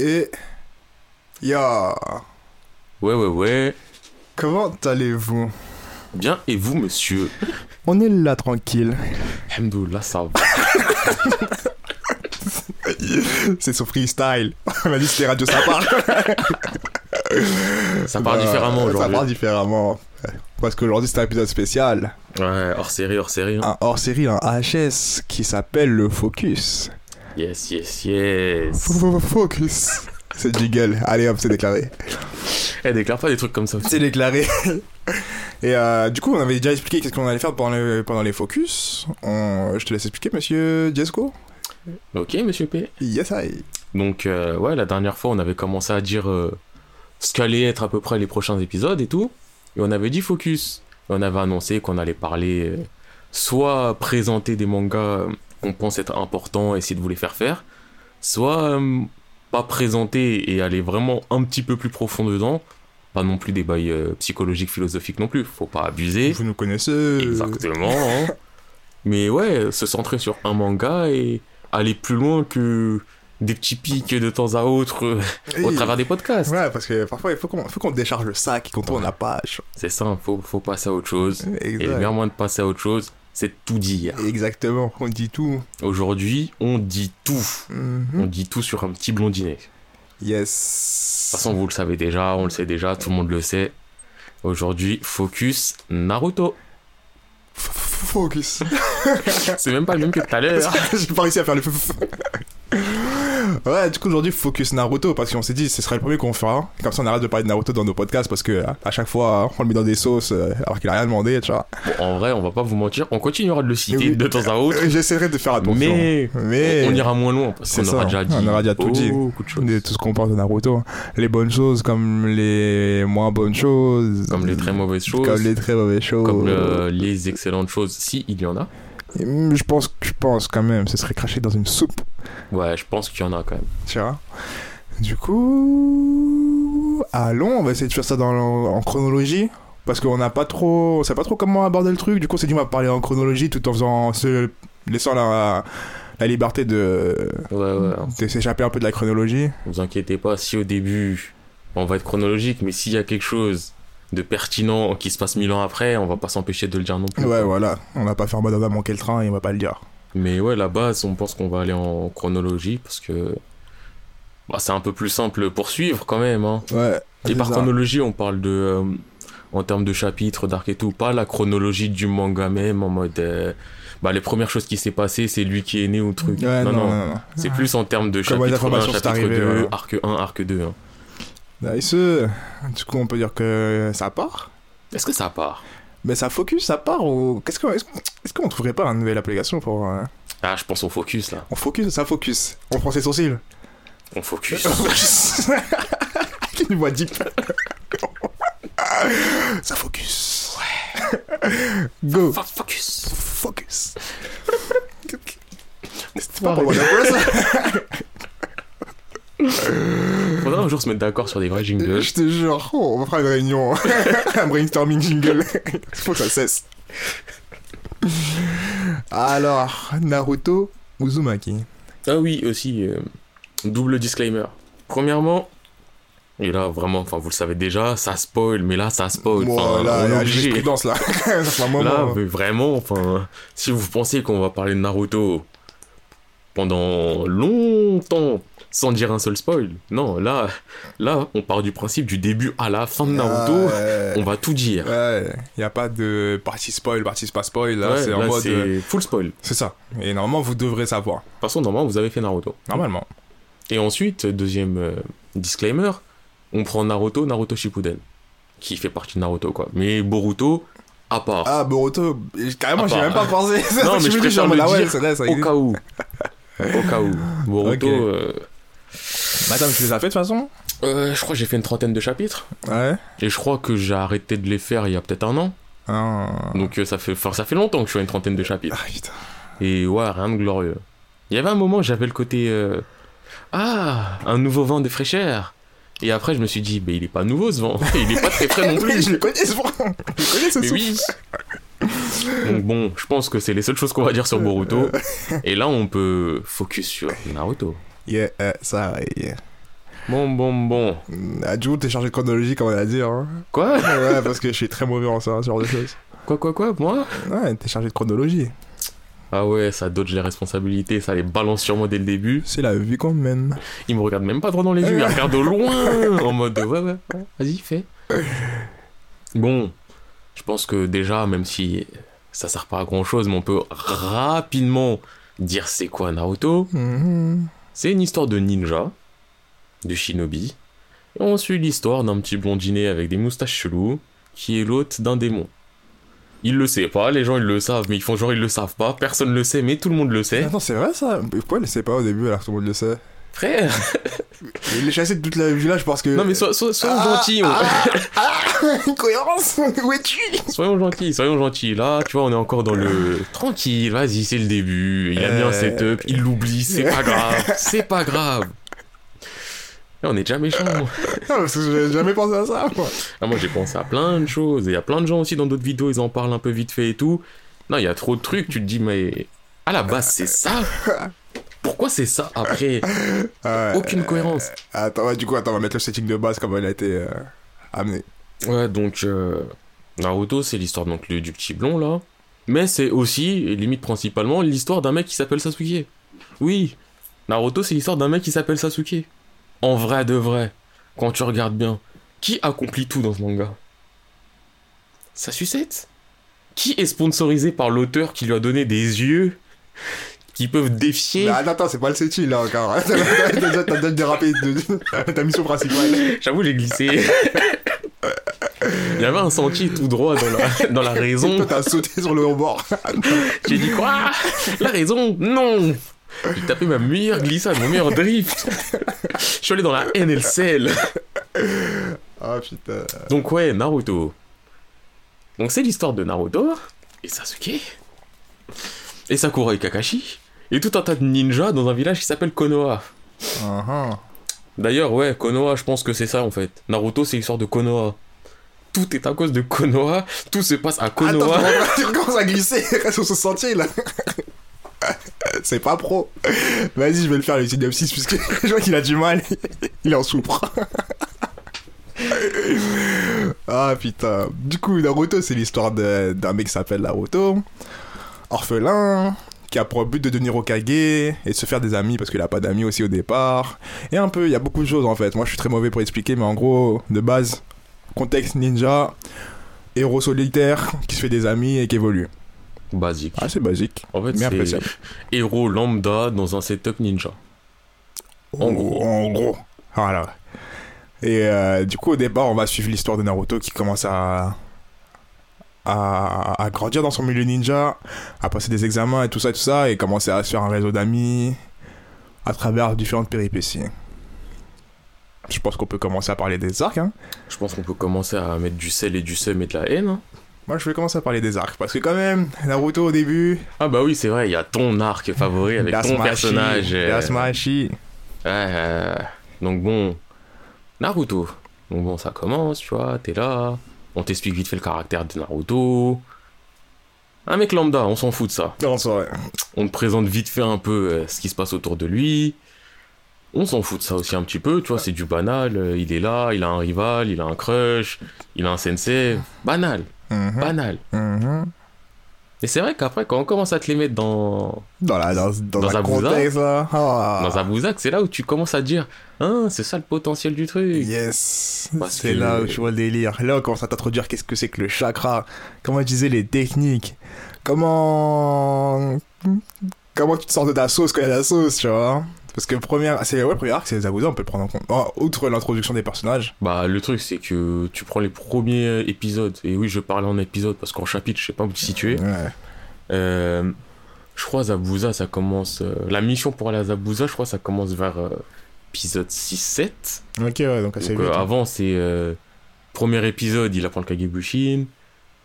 Et. Ya. Ouais, ouais, ouais. Comment allez-vous? Bien, et vous, monsieur? On est là tranquille. Alhamdoulilah, ça va. C'est son freestyle. On a dit c'était radio, ça part. Ça part Bah, différemment Ça part aujourd'hui. différemment. Parce qu'aujourd'hui c'est un épisode spécial. Ouais, hors série, hors série. hein. Un hors série, un HS qui s'appelle le Focus. Yes, yes, yes. Focus. C'est jingle. Allez hop, c'est déclaré. Eh, déclare pas des trucs comme ça. C'est déclaré. Et euh, du coup, on avait déjà expliqué qu'est-ce qu'on allait faire pendant, le- pendant les focus. On- Je te laisse expliquer, monsieur Jesco. Ok, monsieur P. Yes, I. Donc, euh, ouais, la dernière fois, on avait commencé à dire euh, ce qu'allaient être à peu près les prochains épisodes et tout. Et on avait dit focus. Et on avait annoncé qu'on allait parler, euh, soit présenter des mangas euh, qu'on pense être importants, essayer de vous les faire faire, soit euh, pas présenter et aller vraiment un petit peu plus profond dedans. Pas non plus des bails euh, psychologiques, philosophiques non plus. Faut pas abuser. Vous nous connaissez. Exactement. hein. Mais ouais, se centrer sur un manga et aller plus loin que des petits pics de temps à autre euh, au travers des podcasts. Ouais, parce que parfois il faut qu'on faut qu'on décharge le sac et qu'on tourne la page. C'est ça, faut, faut passer à autre chose. Et le Exact. meilleur moyen de passer à autre chose, c'est de tout dire. Exactement, on dit tout. Aujourd'hui, on dit tout. Mhm. On dit tout sur un petit blondinet. De Yes. toute façon, vous le savez déjà, on le sait déjà, tout le monde le sait. Aujourd'hui, focus Naruto. F- f- Focus. C'est même pas le même que tout à l'heure. J'ai pas réussi à faire le Ouais, du coup aujourd'hui focus Naruto parce qu'on s'est dit ce serait le premier qu'on fera. Comme ça on arrête de parler de Naruto dans nos podcasts parce que hein, à chaque fois on le met dans des sauces euh, alors qu'il a rien demandé, tu vois. Bon, en vrai, on va pas vous mentir, on continuera de le citer Oui. de temps à autre. Euh, J'essaierai de faire attention. Mais, Mais on ira moins loin parce qu'on aura déjà dit on aura déjà tout dit. beaucoup de tout ce qu'on pense de Naruto, les bonnes choses comme les moins bonnes choses, Comme les très mauvaises choses, comme les très mauvaises choses. comme le- les excellentes choses, si il y en a. Hum, Je pense, je pense quand même, ce serait craché dans une soupe, Ouais, je pense qu'il y en a quand même. tu vois? Du coup, allons, on va essayer de faire ça dans, en chronologie. Parce qu'on n'a pas trop, on sait pas trop comment aborder le truc. Du coup, c'est dit on va parler en chronologie tout en faisant, se laissant la, la liberté de, Ouais, ouais. de s'échapper un peu de la chronologie. Vous inquiétez pas, si au début, on va être chronologique, mais s'il y a quelque chose de pertinent qui se passe mille ans après, on va pas s'empêcher de le dire non plus. Ouais, voilà. On va pas faire mode on a manqué le train et on va pas le dire. Mais ouais, la base, on pense qu'on va aller en chronologie parce que bah, c'est un peu plus simple pour suivre quand même. Hein. Ouais. Et par ça. chronologie, on parle de. euh, en termes de chapitres, d'arc et tout, pas la chronologie du manga même, en mode. euh, bah, les premières choses qui s'est passées, c'est lui qui est né ou truc. Ouais, non, non. non, non. C'est plus en termes de Comment chapitre 1, informations sont chapitre arrivées, 2, ouais. arc 1, arc 2. hein. Nice. Du coup, on peut dire que ça part. Est-ce que ça part? Mais ça focus, ça part ou qu'est-ce qu'on est-ce qu'on trouverait pas une nouvelle application pour euh, Ah, je pense au focus là. on focus, ça focus. On prend ses sourcils. On focus. Une voix deep. ça focus. Ouais. Go. Fo- Focus. Focus. C'était pas pour moi ça. Faudra un jour se mettre d'accord sur des vrais jingles. Je te jure, oh, on va faire une réunion. un brainstorming jingle. Faut que ça cesse. Alors, Naruto Uzumaki. Ah oui, aussi, euh, double disclaimer. Premièrement, et là vraiment, enfin vous le savez déjà, ça spoil, mais là ça spoil. Bon, Enfin, là, on est obligé. là. ça fait un moment. Là, mais vraiment, enfin, si vous pensez qu'on va parler de Naruto pendant longtemps sans dire un seul spoil, non, là, là, on part du principe du début à la fin de Naruto, Ouais. on va tout dire. Ouais, il n'y a pas de partie spoil, partie pas spoil. Là, Ouais, c'est en mode. c'est euh, full spoil. C'est ça. Et normalement, vous devrez savoir. toute façon, normalement, vous avez fait Naruto. Normalement. Et ensuite, deuxième euh, disclaimer, on prend Naruto, Naruto Shippuden, qui fait partie de Naruto, quoi. Mais Boruto, à part. Ah, Boruto, carrément, À j'y ai part. même pas pensé. Non, ça que mais je préfère le ouais, dire c'est vrai, ça au cas où. au cas où. Boruto, euh, Attends, mais tu les as fait de toute façon euh, je crois que j'ai fait une trentaine de chapitres. Ouais. Et je crois que j'ai arrêté de les faire il y a peut-être un an. Ah. Donc euh, ça fait, enfin, ça fait longtemps que je fais une trentaine de chapitres. Ah, putain. Et ouais, rien de glorieux. Il y avait un moment j'avais le côté... euh, Ah, un nouveau vent de fraîcheur. Et après, je me suis dit, mais il est pas nouveau ce vent. Il est pas très frais non Oui, plus. je le connais ce vent. Je le connais ce Mais oui. Donc bon, je pense que c'est les seules choses qu'on va dire sur Boruto. Et là, on peut focus sur Naruto. Yeah, euh, ça, yeah. Bon, bon, bon. Ah, du coup, t'es chargé de chronologie, comme on a dit. Hein. Quoi? Ouais, parce que je suis très mauvais en ça, ce genre de choses. Quoi, quoi, quoi Moi? Ouais, t'es chargé de chronologie. Ah ouais, ça dodge les responsabilités, ça les balance sur moi dès le début. C'est la vie qu'on mène. Il me regarde même pas droit dans les yeux, il regarde de loin en mode ouais, ouais, ouais, vas-y, fais. Bon, je pense que déjà, même si ça sert pas à grand chose, mais on peut rapidement dire c'est quoi Naruto. Mhm. C'est une histoire de ninja, de shinobi. Et on suit l'histoire d'un petit blondinet avec des moustaches cheloues qui est l'hôte d'un démon. Il le sait pas, les gens ils le savent, mais ils font genre ils le savent pas, personne le sait, mais tout le monde le sait. Attends, c'est vrai ça? Pourquoi il le sait pas au début alors que tout le monde le sait? Frère Il est chassé de toute la village parce que. Non mais so- so- soyons gentils, on- Incohérence Où es-tu? Soyons gentils, soyons gentils. Là, tu vois, on est encore dans le tranquille, vas-y, c'est le début. Il a mis un Euh. setup, il l'oublie, c'est pas grave, c'est pas grave. Là, on est déjà méchants. Non, parce que j'ai jamais pensé à ça, moi. Ah, moi, j'ai pensé à plein de choses. Et il y a plein de gens aussi dans d'autres vidéos, ils en parlent un peu vite fait et tout. Non, il y a trop de trucs, tu te dis, mais à la base, c'est ça? Pourquoi c'est ça après Ouais. Aucune cohérence. Attends, ouais, du coup, attends, on va mettre le setting de base comme il a été euh, amené. Ouais, donc euh, Naruto, c'est l'histoire donc le- du petit blond là, mais c'est aussi et limite principalement l'histoire d'un mec qui s'appelle Sasuke. Oui, Naruto, c'est l'histoire d'un mec qui s'appelle Sasuke. En vrai de vrai, quand tu regardes bien, qui accomplit tout dans ce manga? Sa sucette? Qui est sponsorisé par l'auteur qui lui a donné des yeux? Qui peuvent défier Mais attends, attends, c'est pas le setting là encore. T'as déjà dérapé de ta mission principale. J'avoue, j'ai glissé. Il y avait un sentier tout droit dans la, dans la raison. Toi, t'as sauté sur le rebord. J'ai dit quoi? La raison? Non J'ai tapé ma meilleure glissade, mon meilleur drift. Je suis allé dans la NLCL. Ah putain. Donc ouais, Naruto. Donc c'est l'histoire de Naruto et Sasuke et Sakura et Kakashi et tout un tas de ninjas dans un village qui s'appelle Konoha. Uh-huh. D'ailleurs, ouais, Konoha, je pense que c'est ça en fait. Naruto, c'est l'histoire de Konoha. Tout est à cause de Konoha, tout se passe à Attends, Konoha. tu recommences à glisser sur ce sentier là. C'est pas pro. Vas-y, je vais le faire le synopsis puisque je vois qu'il a du mal. Il en souffre. Ah putain. Du coup, Naruto, c'est l'histoire d'un mec qui s'appelle Naruto. Orphelin, qui a pour but de devenir Okage et de se faire des amis parce qu'il a pas d'amis aussi au départ. Et un peu, il y a beaucoup de choses en fait. Moi, je suis très mauvais pour expliquer, mais en gros, de base, contexte ninja, héros solitaire qui se fait des amis et qui évolue. Basique. Ah, c'est basique. En fait, c'est héros lambda dans un setup ninja. En gros. En gros. Voilà. Et euh, du coup, au départ, on va suivre l'histoire de Naruto qui commence à, à, à grandir dans son milieu ninja, à passer des examens et tout ça, tout ça, et commencer à se faire un réseau d'amis à travers différentes péripéties. Je pense qu'on peut commencer à parler des arcs. Hein. Je pense qu'on peut commencer à mettre du sel et du seum et de la haine. hein. Moi, je vais commencer à parler des arcs parce que quand même, Naruto au début, Ah bah oui, c'est vrai, il y a ton arc favori avec ton personnage. Dasmachi. ouais, euh, donc bon, Naruto. Donc bon, ça commence, tu vois, t'es là. On t'explique vite fait le caractère de Naruto. Un mec lambda, on s'en fout de ça. Non, c'est vrai. On te présente vite fait un peu euh, ce qui se passe autour de lui. On s'en fout de ça aussi un petit peu, tu vois, c'est du banal. euh, Il est là, il a un rival, il a un crush, il a un sensei. Banal, Mhm, banal. mhm. Et c'est vrai qu'après, quand on commence à te les mettre dans, Dans, la, dans, dans, Dans un contexte là. Ah. dans un bouzac, c'est là où tu commences à te dire Hein, c'est ça le potentiel du truc. Yes, c'est que- là où tu vois le délire. Là, on commence à t'introduire qu'est-ce que c'est que le chakra, comment utiliser les techniques, comment comment tu te sors de ta sauce quand il y a la sauce, tu vois. Parce que première, c'est ouais, premier arc, c'est les Zabuza, on peut le prendre en compte. Oh, outre l'introduction des personnages. Bah, le truc, c'est que tu prends les premiers épisodes, et oui, je parle en épisode parce qu'en chapitre, je sais pas où te situer. Ouais. Euh, je crois Zabuza, ça commence. euh, la mission pour aller à Zabuza, je crois, ça commence vers euh, épisode 6-7. Ok, ouais, donc assez Donc, vite. avant, c'est. premier épisode, il apprend le Kagebushin.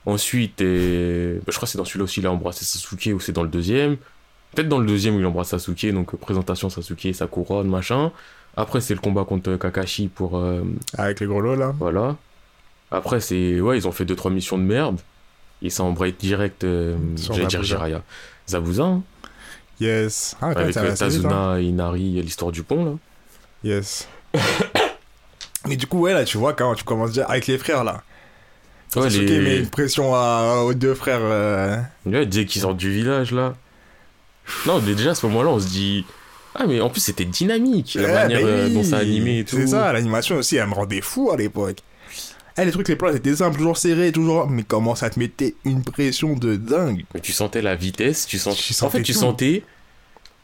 Ensuite, bah, je crois que c'est dans celui-là aussi, il a embrassé Sasuke, ou c'est dans le deuxième. Peut-être dans le deuxième où il embrasse Sasuke, donc euh, présentation Sasuke, sa couronne, machin. Après, c'est le combat contre Kakashi pour. euh, Avec les gros lots là. voilà. Après, c'est. Ouais, ils ont fait 2-3 missions de merde. Et ça embraye direct. euh, J'allais dire. Jiraiya. Zabuza, hein, Yes. Ah, avec euh, vite, hein. Tazuna et Inari, l'histoire du pont, là. Yes. Mais du coup, ouais, là, tu vois, quand tu commences déjà avec les frères, là. Ouais, Sasuke les- met une pression à- aux deux frères. euh, Ouais, dès qu'ils sortent du village, là. Non, mais déjà, à ce moment-là, on se dit. Ah, mais en plus, c'était dynamique, la Ouais, manière bah euh, oui, dont ça animé et tout. C'est ça, l'animation aussi, elle me rendait fou à l'époque. Eh, les trucs, les plans étaient simples, toujours serrés, toujours. Mais comment ça te mettait une pression de dingue Mais tu sentais la vitesse, tu sens... Tu En fait, sentais tu sentais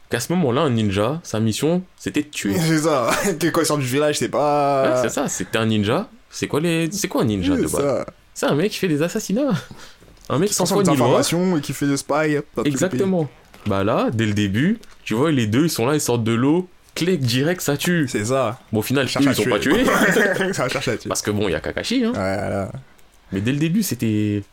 qu'à ce moment-là, un ninja, sa mission, c'était de tuer. C'est ça. Que quand ils sortent du village, c'est pas. Ouais, c'est ça, c'était un ninja. C'est quoi, les... quoi un ninja de base. C'est un mec qui fait des assassinats. Un mec Qui sans s'en foi des ni loi. et qui fait des spies. Exactement. Bah là, dès le début, tu vois, les deux, ils sont là, ils sortent de l'eau, clic direct, ça tue. C'est ça. Bon, au final, eux, à ils sont pas tuer. tués. ça cherche là-dessus. Parce que bon, il y a Kakashi, hein. Voilà. Mais dès le début, c'était.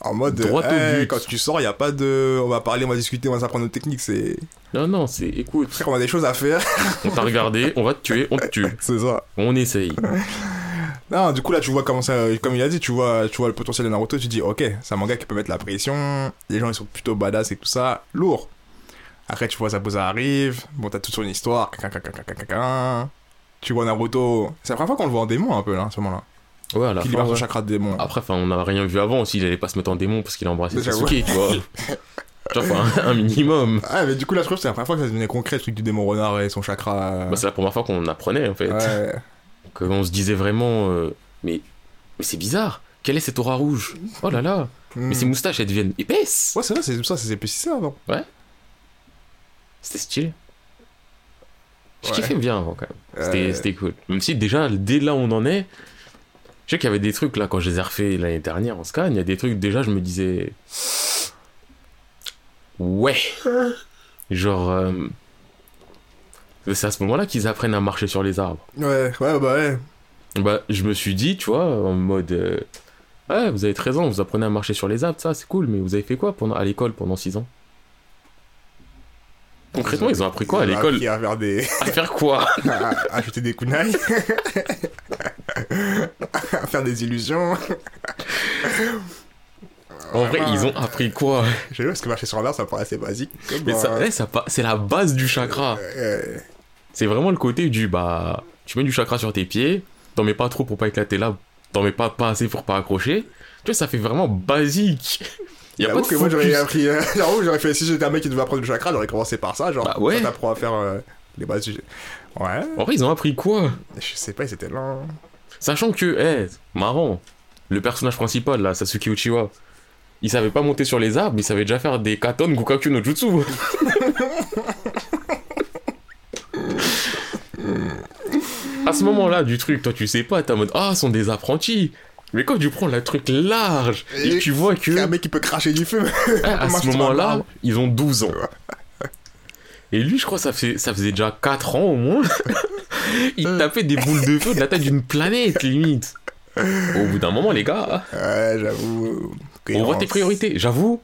En mode. Droit au eh, but. Quand tu sors, il a pas de. On va parler, on va discuter, on va s'apprendre nos techniques. C'est. Non, non, c'est. Écoute, Frère, on a des choses à faire. on t'a regardé, on va te tuer, on te tue. c'est ça. On essaye. Non, du coup, là, tu vois comment ça. Comme il a dit, tu vois, tu vois le potentiel de Naruto, tu dis, ok, c'est un manga qui peut mettre la pression. Les gens, ils sont plutôt badass et tout ça. Lourd. Après, tu vois, Zabuza arrive. Bon, t'as toute son histoire. Tu vois Naruto. C'est la première fois qu'on le voit en démon un peu, là, à ce moment-là. Ouais, à la Qui fin, libère son ouais. chakra de démon. Après, enfin, on n'a rien vu avant aussi, il allait pas se mettre en démon parce qu'il a embrassé. Sasuke, tu vois. Genre, enfin, un minimum. Ah, mais du coup, là, je trouve que c'est la première fois que ça devenait concret, le truc du démon renard et son chakra. Bah, c'est la première fois qu'on apprenait, en fait. ouais. qu'on se disait vraiment euh, mais mais c'est bizarre quelle est cette aura rouge? Oh là là mais ses Hmm. moustaches elles deviennent épaisses Ouais, c'est vrai, c'est ça, c'est épaississé avant. C'était stylé je Ouais. kiffais bien avant quand même c'était Euh, c'était cool même si déjà dès là où on en est je sais qu'il y avait des trucs là quand je les ai refaits l'année dernière en scan il y a des trucs déjà je me disais ouais genre euh, c'est à ce moment là qu'ils apprennent à marcher sur les arbres Ouais, ouais, bah ouais. Bah, je me suis dit, tu vois, en mode. euh, ouais, vous avez 13 ans, vous apprenez à marcher sur les arbres, ça, c'est cool, mais vous avez fait quoi pendant, à l'école pendant 6 ans? Concrètement, ils ont appris quoi à Ils ont l'école appris à faire des. À faire quoi à acheter des kunai. à faire des illusions. En vrai, ils ont appris quoi Je sais pas, parce que marcher sur l'arbre, ça paraît assez basique. Mais ça, euh, ouais, ça pa- c'est la base du chakra. euh, C'est vraiment le côté du bah, tu mets du chakra sur tes pieds, t'en mets pas trop pour pas éclater là, t'en mets pas, pas assez pour pas accrocher. Tu vois, ça fait vraiment basique. Y a pas J'avoue de que moi j'aurais appris. euh, j'aurais fait. Si j'étais un mec qui devait apprendre le chakra, j'aurais commencé par ça. Genre, Bah ouais. ça t'apprend à faire euh, les bases du. Ouais. En vrai, ils ont appris quoi? Je sais pas, c'était lent. Sachant que, eh, marrant, le personnage principal, là, Sasuke Uchiwa, il savait pas monter sur les arbres, mais il savait déjà faire des katon Gukakyu no Jutsu. à ce moment-là du truc, toi tu sais pas, t'es en mode, ah, ce sont des apprentis. Mais quand tu prends le truc large et, tu vois que, un mec qui peut cracher du feu. à ce moment-là, ils ont 12 ans. Et lui, je crois, ça, fait, ça faisait déjà 4 ans au moins. il tapait des boules de feu de la taille d'une planète, limite. Au bout d'un moment, les gars, Ouais, j'avoue. on voit tes priorités. J'avoue,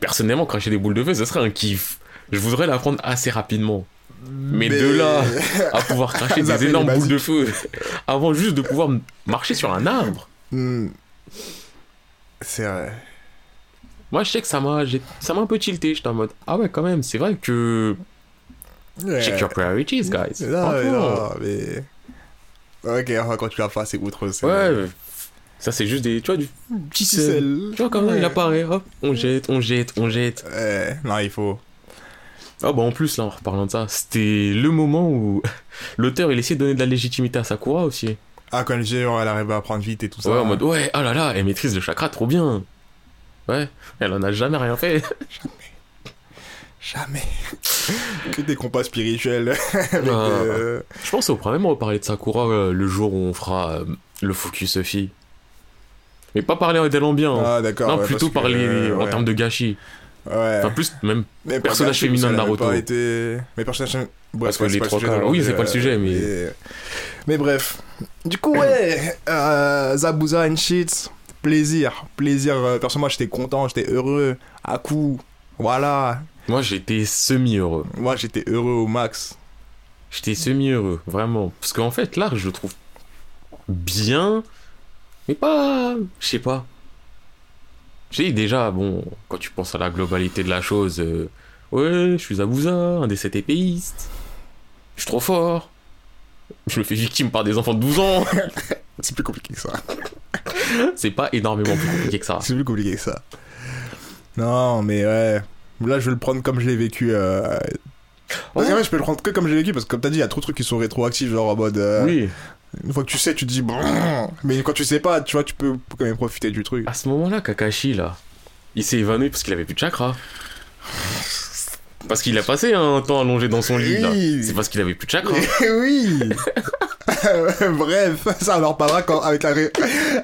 personnellement, cracher des boules de feu, ce serait un kiff. Je voudrais l'apprendre assez rapidement. Mais, de là à pouvoir cracher des énormes boules de feu avant juste de pouvoir marcher sur un arbre. Hmm. C'est vrai. Moi, je sais que ça m'a, ça m'a un peu tilté. J'étais en mode, ah ouais, quand même, c'est vrai que Ouais. check your priorities, guys. Non, mais non, mais. Ok, enfin, quand tu l'as fait, c'est outre. Ouais, ça c'est juste des, tu vois, du petit sel. Tu vois, comme ça, il Ouais. apparaît, hop, on jette, on jette, on jette. Ouais, non, il faut. Ah bah en plus, là, en reparlant de ça, c'était le moment où l'auteur, il essayait de donner de la légitimité à Sakura aussi. Ah, quand le genre, elle arrive à apprendre vite et tout ça. Ouais, en mode, ouais, ah là là, elle maîtrise le chakra trop bien. Ouais, elle en a jamais rien fait. Jamais. que des compas spirituels. avec, Ah. euh, Je pense qu'on pourra même reparler de Sakura euh, le jour où on fera euh, le focus fille. Mais pas parler d'elle en bien. Ah, d'accord. non, ouais, plutôt que, parler euh, en ouais. termes de gâchis. Ouais. Enfin, plus même Mais personnage féminin de Naruto. Pas été... Mais personnage. Bref, Parce que les trois d'aujourd'hui, oui, c'est pas le euh, sujet, mais- Mais, mais bref. Du coup, ouais. euh, Zabuza and shit. Plaisir. Plaisir. euh, Perso, moi, j'étais content, j'étais heureux. À coup. Voilà. moi j'étais semi-heureux. Moi, j'étais heureux au max. J'étais semi-heureux, vraiment. Parce qu'en fait, l'art, je le trouve bien, mais pas. Je sais pas. Sais, déjà, bon, quand tu penses à la globalité de la chose, euh, ouais, je suis Zabuza, un des sept épéistes. Je suis trop fort. Je me fais victime par des enfants de 12 ans. C'est plus compliqué que ça. C'est pas énormément plus compliqué que ça. C'est plus compliqué que ça. Non, mais ouais. Là, je vais le prendre comme je l'ai vécu. Euh... Parce qu'en fait, je peux le prendre que comme je l'ai vécu, parce que comme t'as dit, il y a trop de trucs qui sont rétroactifs, genre en mode. euh, Oui. Une fois que tu sais, tu te dis bon. Mais quand tu sais pas, tu vois, tu peux quand même profiter du truc. À ce moment-là, Kakashi, là, il s'est évanoui parce qu'il avait plus de chakra. Parce qu'il a passé un temps allongé dans son lit, là. C'est parce qu'il avait plus de chakra. oui Bref, ça on en reparlera quand, avec, la ré-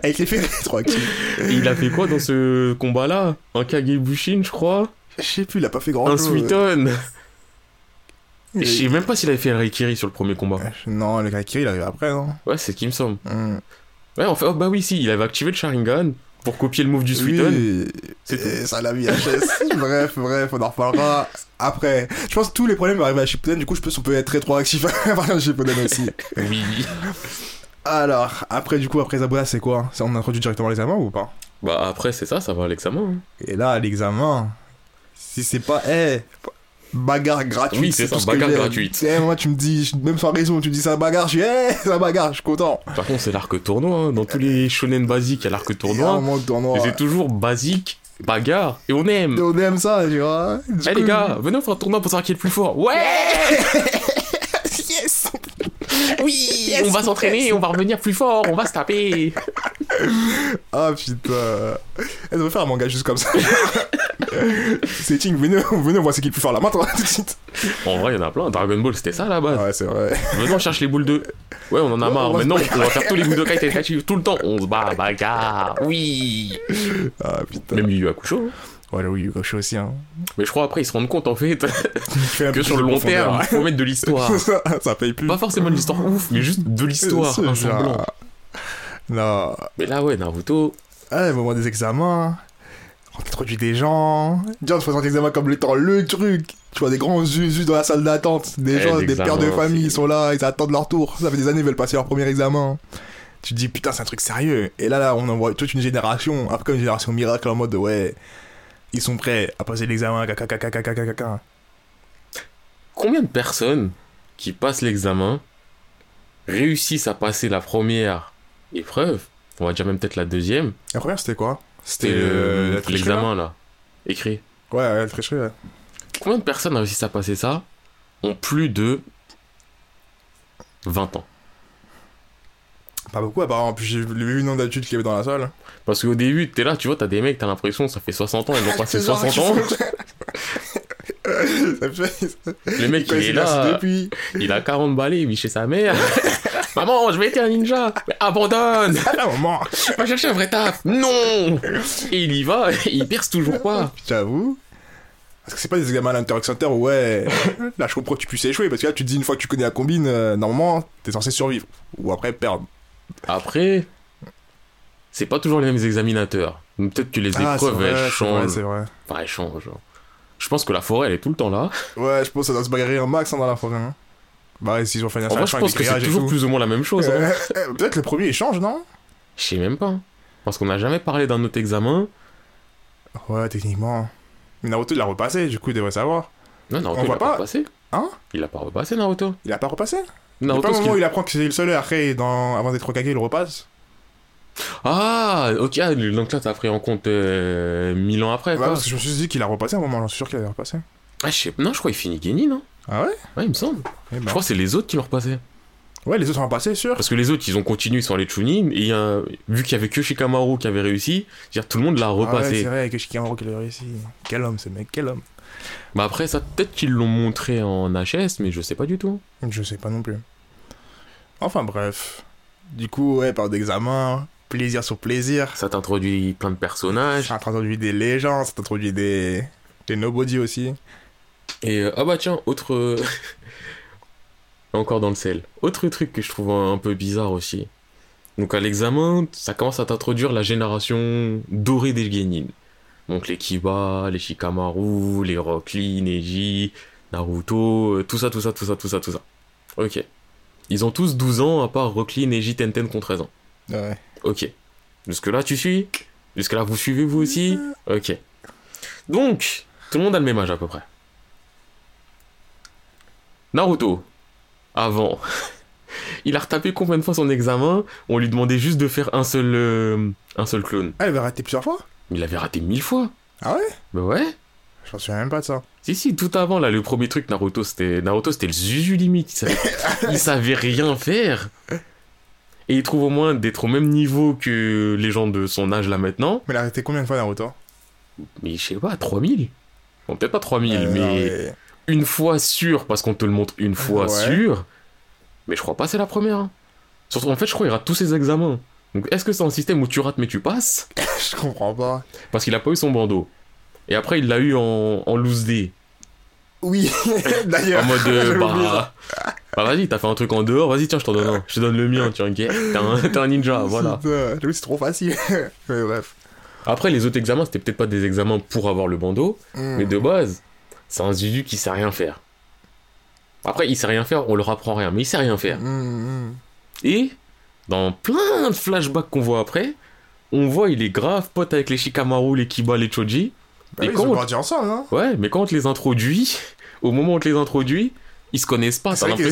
avec l'effet rétroactif. Et il a fait quoi dans ce combat-là? Un Kagebushin, je crois? Je sais plus, il a pas fait grand Un chose. Je sais même pas s'il avait fait le Reikiri sur le premier combat. Non, le Kakiri, il arrive après, non Ouais, c'est ce qui me semble. Hmm. Ouais, en fait, oh, bah oui, si, il avait activé le Sharingan pour copier le move du Suiton. Oui, et ça l'a mis à chaise. bref, bref, on en reparlera après. Je pense que tous les problèmes arrivent à Shippuden, du coup, je pense qu'on peut être rétroactif à partir de Shippuden aussi. Oui. Alors, après, du coup, après Zabuza, c'est quoi? On introduit directement l'examen ou pas? Bah après, c'est ça, ça va à l'examen. hein. Et là, l'examen, si c'est pas, eh, bagarre gratuite. Oui, c'est ça, bagarre gratuite. Eh, moi, tu me dis, même sans raison, tu me dis ça bagarre, je suis, eh, ça bagarre, je suis content. Par contre, c'est l'arc tournoi. hein. Dans tous les shonen basiques, il y a l'arc Et tournoi. Et c'est toujours basique, bagarre, et on aime. On aime ça, tu vois. Eh coup- les gars, venez on fait un tournoi pour savoir qui est le plus fort. Ouais Oui On va s'entraîner, on va revenir plus fort, on va se taper. Ah putain. Elle devrait faire un manga juste comme ça. c'est Ting, venez, venez, on voit c'est qui est le plus fort là maintenant, tout de suite. En vrai, il y en a plein. Dragon Ball, c'était ça là-bas. Ouais, c'est vrai. Venez, on cherche les boules de. Ouais, on en a Ouais, marre. Maintenant, on va faire tous les Budokai Tenkaichi tout le temps. On se bat, bagarre. Oui Ah putain. Même Yu Yu Hakusho. hein. Ouais, oui, Yukosho aussi, hein. Mais je crois après, ils se rendent compte en fait que sur le long terme, il faut mettre de l'histoire. ça, ça paye plus. Pas forcément de l'histoire ouf, mais juste de l'histoire. Non. Mais là, ouais, Naruto. Ah, le moment des examens. On introduit des gens. Se présente l'examen comme étant le truc. Tu vois des grands zuzus dans la salle d'attente. Des Eh, gens, des pères de famille, ils sont là, ils attendent leur tour. Ça fait des années, ils veulent passer leur premier examen. Tu te dis, putain, c'est un truc sérieux. Et là, là, on envoie toute une génération, après une génération miracle en mode, ouais, ils sont prêts à passer l'examen. Combien de personnes qui passent l'examen réussissent à passer la première épreuve, on va dire même peut-être la deuxième, La première, c'était quoi? C'était euh, l'examen là, écrit. là Ouais, ouais, la tricherie, ouais. Combien de personnes réussissent à passer ça ont plus de 20 ans? Pas beaucoup, apparemment. Puis j'ai vu le nombre d'adultes qu'il y avait dans la salle. Parce qu'au début, t'es là, tu vois, t'as des mecs, t'as l'impression, ça fait 60 ans, ils ont passé C'est genre 60 qu'ils ans. Ça fait- Le mec, il est là, depuis. il a 40 balais, il vit chez sa mère. Maman, je vais être un ninja. Mais abandonne Ah, maman Va chercher un vrai taf Non Et il y va, et il perce toujours pas. J'avoue. Parce que c'est pas des examens à Center où, ouais, là je comprends que tu puisses échouer? Parce que là, tu te dis une fois que tu connais la combine, euh, normalement, t'es censé survivre. Ou après perdre. Après, c'est pas toujours les mêmes examinateurs. Peut-être que les Ah, épreuves, vrai, elles vrai, changent. c'est vrai. Enfin, elles changent. Je pense que la forêt, elle est tout le temps là. Ouais, je pense que ça doit se bagarrer un max hein, dans la forêt. Hein. Bah, une En vrai, je pense que c'est toujours plus ou moins la même chose. hein. Euh, Peut-être le premier il change, non? Je sais même pas. Parce qu'on n'a jamais parlé d'un autre examen. Ouais, techniquement. Mais Naruto il l'a repassé, du coup il devrait savoir. Non, Naruto, On il l'a pas pas repassé. Hein? Il a pas repassé, Naruto. Il a pas repassé? Il a Naruto, pas un moment où il apprend que c'est le seul et après, dans... avant d'être Hokage, il repasse Ah, ok, ah, donc là, t'as pris en compte euh, 1000 ans après, Ouais, quoi. parce que je me suis dit qu'il a repassé à un moment, j'en suis sûr qu'il avait repassé. Ah, je sais... Non, je crois qu'il finit Genin, non? Ah ouais? Ouais, il me semble. Eh ben. Je crois que c'est les autres qui l'ont repassé. Ouais, les autres ont repassé, sûr. Parce que les autres, ils ont continué, sont allés Chunin, et euh, vu qu'il y avait que Shikamaru qui avait réussi, je dire, tout le monde l'a Ah ouais, repassé. c'est vrai que Shikamaru qui l'a réussi. Quel homme ce mec, quel homme. Bah après, ça, peut-être qu'ils l'ont montré en HS, mais je sais pas du tout. Je sais pas non plus. Enfin bref. Du coup, ouais, par d'examen, plaisir sur plaisir. Ça t'introduit plein de personnages. Ça introduit des légendes, ça introduit des, des nobody aussi. Et euh, ah bah tiens, autre. Encore dans le sel. Autre truc que je trouve un, un peu bizarre aussi. Donc à l'examen, ça commence à t'introduire la génération dorée des Genin. Donc les Kiba, les Shikamaru, les Rock Lee, Neji, Naruto, euh, tout ça, tout ça, tout ça, tout ça, tout ça. Ok. Ils ont tous 12 ans, à part Rock Lee, Neji, Tenten qui ont 13 ans. Ouais. Ok. Jusque-là, tu suis? Jusque-là, vous suivez vous aussi? Ok. Donc, tout le monde a le même âge à peu près. Naruto, avant, il a retapé combien de fois son examen? On lui demandait juste de faire un seul, euh, un seul clone. Ah, il avait raté plusieurs fois? Il avait raté mille fois. Ah ouais? Bah ouais. Je m'en souviens même pas de ça. Si, si, tout avant, là, le premier truc, Naruto, c'était Naruto, c'était le Zuzu limite. Il savait, il savait rien faire. Et il trouve au moins d'être au même niveau que les gens de son âge là maintenant. Mais il a arrêté combien de fois Naruto? Mais je sais pas, 3000 Bon, peut-être pas 3000, Euh, mais non, mais- une fois sûr, parce qu'on te le montre une fois Ouais. sûr. Mais je crois pas c'est la première. hein. Surtout, en fait, je crois qu'il rate tous ses examens. Donc, est-ce que c'est un système où tu rates mais tu passes? Je comprends pas. Parce qu'il a pas eu son bandeau. Et après, il l'a eu en, en loose day. Oui, d'ailleurs. En mode, euh, bah, bah vas-y, t'as fait un truc en dehors, vas-y, tiens, je t'en donne un. Je te donne le mien, tiens, ok? T'es un, ninja, voilà. J'avoue, c'est trop facile. mais bref. Après, les autres examens, c'était peut-être pas des examens pour avoir le bandeau, Hmm. mais de base, c'est un Zuzu qui sait rien faire. Après, il sait rien faire, on leur apprend rien, mais il sait rien faire. Hmm, hmm. Et, dans plein de flashbacks qu'on voit après, on voit il est grave pote avec les Shikamaru, les Kiba, les Choji. Bah Et oui, quand ils ont on- grandi ensemble, hein Ouais, mais quand on te les introduit, au moment où on te les introduit, ils se connaissent pas, C'est vrai, que-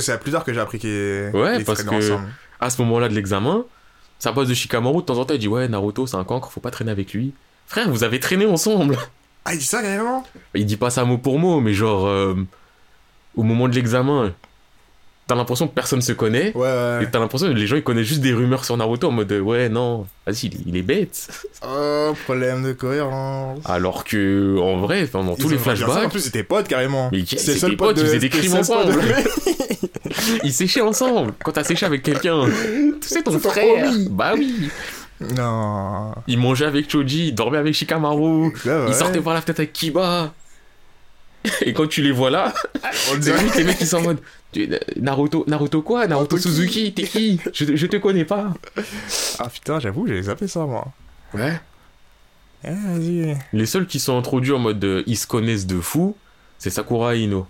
c'est plus tard que j'ai appris qu'ils Ouais, parce que- ensemble. à ce moment-là de l'examen, sa boss de Shikamaru, de temps en temps, il dit Ouais, Naruto, c'est un cancre, faut pas traîner avec lui. Frère, vous avez traîné ensemble. Ah, il dit ça carrément? Il dit pas ça mot pour mot, mais genre, euh, au moment de l'examen, t'as l'impression que personne se connaît. Ouais, ouais. Et t'as l'impression que les gens ils connaissent juste des rumeurs sur Naruto en mode ouais non vas-y il, il est bête Oh, problème de cohérence. alors que en vrai dans Ils tous les ensemble, En flashbacks plus, c'était potes carrément. Mais C'était c'était le seul potes, pote ils faisaient des crimes ensemble. de- ils séchaient ensemble quand t'as séché avec quelqu'un c'est ton C'est ton frère bah oui Non. il mangeait avec Choji il dormait avec Shikamaru Ouais, ouais. il sortait par la fenêtre avec Kiba et quand tu les vois là On c'est dirait limite les mecs qui sont en mode Tu- Naruto Naruto quoi? Naruto Suzuki t'es qui? Je, je te connais pas Ah putain, j'avoue, j'ai zappé ça moi. ouais Eh, vas-y. Les seuls qui sont introduits en mode euh, ils se connaissent de fou, c'est Sakura et Ino.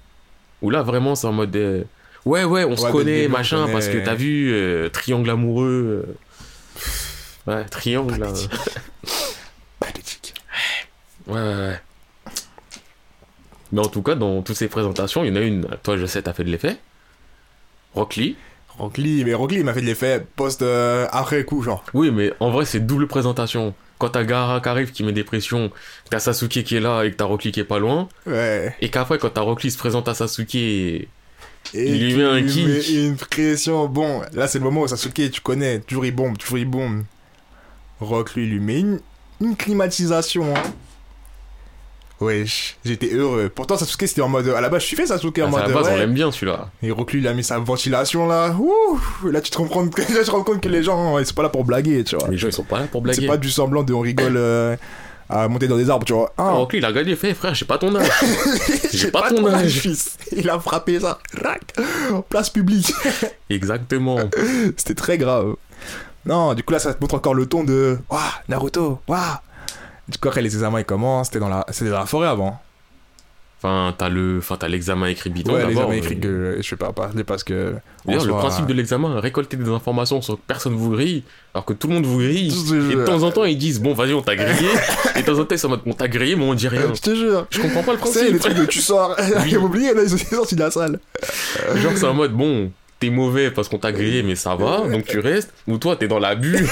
Où là vraiment c'est en mode euh, ouais ouais on se Ouais, connaît machin connaît. parce que t'as vu euh, triangle amoureux. euh, Ouais triangle. Pathétique. Ouais ouais ouais. Mais en tout cas dans toutes ces présentations il y en a une. Toi je sais t'as fait de l'effet. Rock Lee. Rock Lee, mais Rock Lee, m'a fait de l'effet post euh, après coup, genre. Oui mais en vrai c'est double présentation. Quand t'as Gaara qui arrive qui met des pressions, que t'as Sasuke qui est là et que t'as Rock Lee qui est pas loin, Ouais. et qu'après quand t'as Rock Lee se présente à Sasuke et Et Il lui met un kick. met une pression. Bon, là, c'est le moment où Sasuke, tu connais, toujours il bombe, toujours il bombe. Rock, lui, lui met une, une climatisation. Hein. Wesh, j'étais heureux. Pourtant, Sasuke, c'était en mode. À la base, je suis fait Sasuke en Ah, c'est à mode. la base, on l'aime bien celui-là. Et il a mis sa ventilation là. Ouh, là, tu te rends compte que, là, te rends compte que les gens, ils sont pas là pour blaguer, tu vois. Les gens, ils sont pas là pour C'est blaguer. pas du semblant de on rigole euh, à monter dans des arbres, tu vois. Ah, Ah, il a gagné, fait frère, j'ai pas ton âge. j'ai pas ton âge. fils. Il a frappé ça. Rac, en place publique. Exactement. C'était très grave. Non, du coup là ça te montre encore le ton de Waouh, Naruto, waouh. Du coup après les examens ils commencent, c'était dans la dans la forêt avant. Enfin, t'as le, enfin, t'as l'examen écrit bidon ouais, d'abord. l'examen mais- écrit que je vais pas parler parce que D'ailleurs, le principe de l'examen, récolter des informations sur que personne vous grille, alors que tout le monde vous grille. Et de temps en temps, ils disent, bon, vas-y, on t'a grillé. et de temps en temps, ils sont en mode, on t'a grillé, mais on dit rien. Je te jure. Je comprends pas le Tu sais, le principe. truc de tu sors, j'ai oublié, là ils sont sortis de la salle. Genre, c'est en mode, bon, t'es mauvais parce qu'on t'a grillé, mais ça va, donc tu restes. Ou toi, t'es dans l'abus.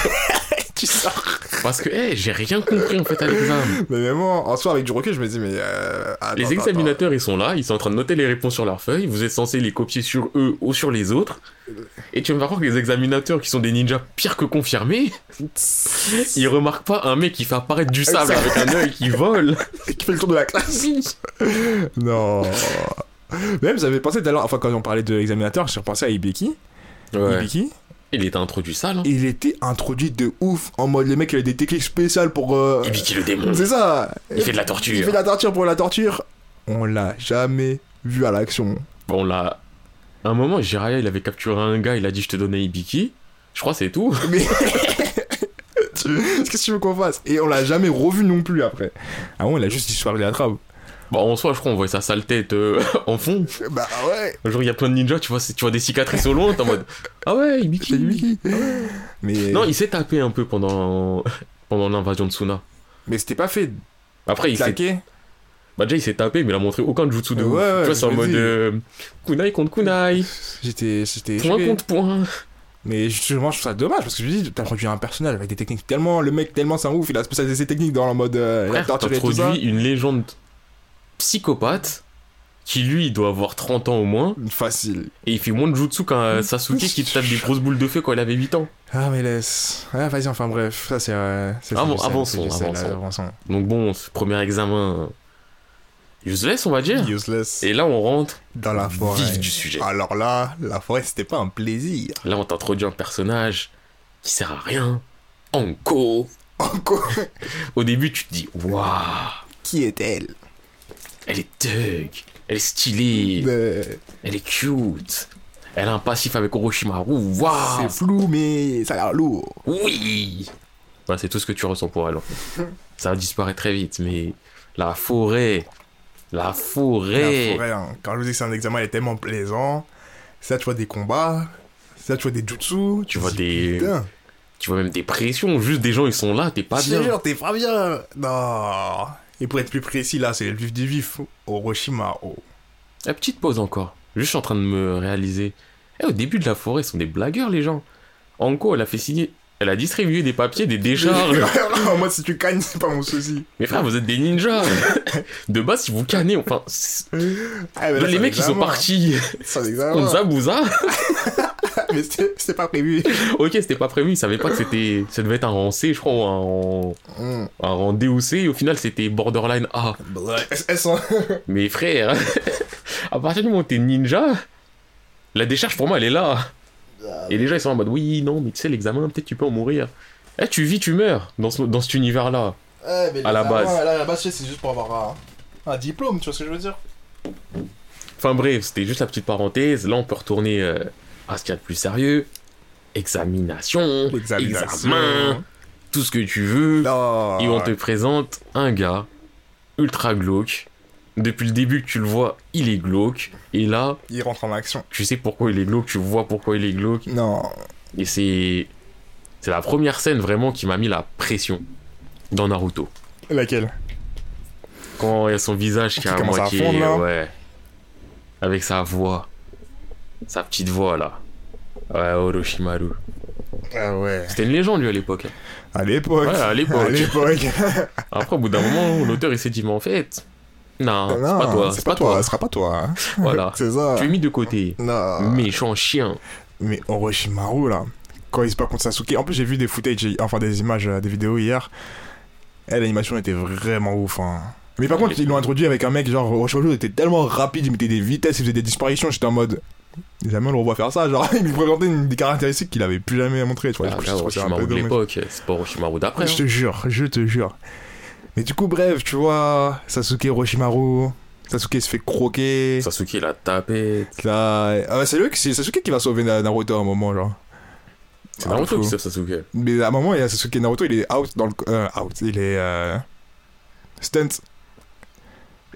Tu sors. parce que, hé, j'ai rien compris en fait à l'examen. Mais même moi, en soi avec du recul, je me dis mais euh, attends, Les attends, examinateurs, ils sont là, ils sont en train de noter les réponses sur leur feuille, vous êtes censé les copier sur eux ou sur les autres. Et tu vas voir que les examinateurs, qui sont des ninjas pires que confirmés, ils remarquent pas un mec qui fait apparaître du sable avec un œil qui vole. attends. qui fait le tour de la classe. non. Même j'avais pensé tout à l'heure, enfin quand on parlait de l'examinateur, j'ai repensé à Ibiki. Ouais. Ibiki, Il était introduit sale. Hein. il était introduit de ouf en mode le mec il a des techniques spéciales pour. euh, Et puis qui le démon. C'est ça. Il fait de la Il torture. fait de la torture pour la torture. On l'a jamais vu à l'action. Bon là, à un moment, Jiraya, il avait capturé un gars, il a dit je te donnais Ibiki. Je crois que c'est tout. Mais. Qu'est-ce que tu veux qu'on fasse Et on l'a jamais revu non plus après. Ah bon, il a juste disparu de la trappe. Bon, en soi, je crois, on voit sa sale tête euh, en fond. Bah ouais, Un jour, il y a plein de ninjas, tu vois, tu vois des cicatrices au loin, t'es en mode Ah ouais, Ibiki. lui. Mais. Non, il s'est tapé un peu pendant, pendant l'invasion de Suna. Mais c'était pas fait Après, il s'est. Bah, déjà, il s'est tapé, mais il a montré aucun jutsu de Ouais, ouf. ouais, tu vois, c'est en mode euh, kunai contre kunai, J'étais. Point contre point. Mais justement, je trouve ça dommage parce que je me dis, t'as produit un personnage avec des techniques tellement. Le mec, tellement c'est un ouf, il a spécialisé ses techniques dans le mode. Euh, Frère, t'as torture et tout ça. introduit une légende psychopathe qui, lui, doit avoir 30 ans au moins, Facile. et il fait moins de jutsu qu'un euh, Sasuke qui te tape des grosses boules de feu quand il avait 8 ans. Ah, mais laisse. Ah, vas-y, enfin bref. Ça, c'est. Euh, ça, c'est Avan- du sel, avançons, sel, avançons. Donc bon, ce premier examen euh, useless, on va dire. Useless. Et là, on rentre Dans la forêt. vif du sujet. Alors là, la forêt, c'était pas un plaisir. Là, on t'introduit un personnage qui sert à rien. Anko. Encore. Au début, tu te dis, waouh, Qui est-elle? Elle est thug, elle est stylée, elle est cute. Elle a un passif avec Orochimaru, waouh, C'est flou, mais ça a l'air lourd. oui. Bah, c'est tout ce que tu ressens pour elle. en fait. Ça va disparaître très vite, mais la forêt, la forêt. La forêt, hein. Quand je vous dis que c'est un examen, elle est tellement plaisant. Ça, tu vois des combats. Ça, tu vois des jutsu. Tu vois des- Putain, Tu vois même des pressions, juste des gens ils sont là, t'es pas bien. jure, t'es pas bien. Non. Et pour être plus précis, là, c'est le vif du vif. Orochimaru. La petite pause encore. Juste je suis en train de me réaliser. Eh, au début de la forêt, ils sont des blagueurs les gens. Anko, elle a fait signer. Elle a distribué des papiers, des décharges. Moi, si tu cagnes, c'est pas mon souci. Mais frère, vous êtes des ninjas. De base, si vous cannez, enfin. Ah, là, les mecs, ils sont partis. On. Zabouza. Mais c'était pas prévu. Ok, c'était pas prévu. Ils savaient pas que c'était. Ça devait être un rang C, je crois, ou un rang, un rang D ou C. Et au final, c'était borderline A. Mais frère, à partir du moment où t'es ninja, la décharge pour moi elle est là. Et les gens ils sont en mode oui, non, mais tu sais, l'examen, peut-être tu peux en mourir. Eh, tu vis, tu meurs dans, ce- dans cet univers-là. Mais À la base. Là, à la base, c'est juste pour avoir un, un diplôme, tu vois ce que je veux dire? Enfin bref, c'était juste la petite parenthèse. Là, on peut retourner euh, à ce qu'il y a de plus sérieux. Examination, Examination. examen, tout ce que tu veux. Non. Et on te présente un gars ultra glauque. Depuis le début que tu le vois, il est glauque. Et là, Il rentre en action. tu sais pourquoi il est glauque, tu vois pourquoi il est glauque. Non. Et c'est. C'est la première scène vraiment qui m'a mis la pression dans Naruto. Laquelle? Quand il y a son visage qui Qui est à moitié. ouais. Avec sa voix. Sa petite voix là. Ouais, Orochimaru. Ah ouais. C'était une légende lui à l'époque. À l'époque. Ouais, à l'époque. À l'époque. Après, au bout d'un moment, l'auteur il s'est dit, mais en fait. Non, c'est pas toi, c'est pas toi, ce sera pas toi. hein. Voilà. C'est ça. Tu es mis de côté. Non. Méchant chien. Mais Orochimaru, là, quand il se bat contre Sasuke, en plus j'ai vu des footage, enfin des images, euh, des vidéos hier, et l'animation était vraiment ouf. Hein. Mais par contre, ils l'ont introduit avec un mec, genre Orochimaru était tellement rapide, il mettait des vitesses, il faisait des disparitions, j'étais en mode. Jamais on le revoit faire ça, genre il me présentait une- des caractéristiques qu'il avait plus jamais montré, tu vois. Ah, je, là, trouve ça un Orochimaru peu de dommage. l'époque, c'est pas Orochimaru d'après. Je hein. te jure, je te jure. Mais du coup, bref, tu vois, Sasuke Orochimaru, Sasuke se fait croquer. Sasuke il a tapé. Là, ah, c'est lui, qui- c'est Sasuke qui va sauver Na- Naruto à un moment, genre. C'est Ah, Naruto qui sauve Sasuke. Mais à un moment, il y a Sasuke Naruto, il est out dans le. euh, out, il est. Euh, stunt.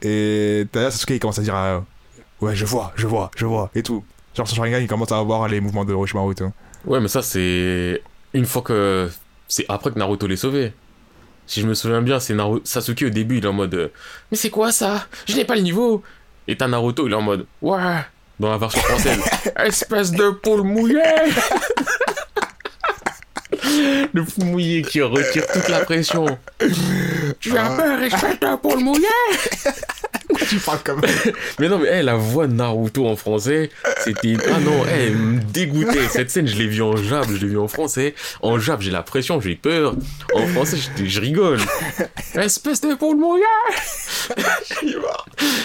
Et t'as là, Sasuke, il commence à dire. euh, ouais, je vois, je vois, je vois, et tout. Genre, son Sharingan, il commence à voir les mouvements de Orochimaru et tout. Ouais, mais ça, c'est. Une fois que. C'est après que Naruto l'ait sauvé. Si je me souviens bien, c'est Naruto... Sasuke au début, il est en mode. Mais c'est quoi ça? Je n'ai pas le niveau Et t'as Naruto, il est en mode. Ouais Dans la version française. Espèce de poule mouillée Le poule mouillé qui retire toute la pression. Tu as peur, espèce de poule mouillée tu parles comme. Mais non, mais la voix de Naruto en français, c'était. Ah non, elle me dégoûtait. Cette scène, je l'ai vue en jab, je l'ai vue en français. En jab, j'ai la pression, j'ai peur. En français, je, je rigole. Espèce de poule mouillée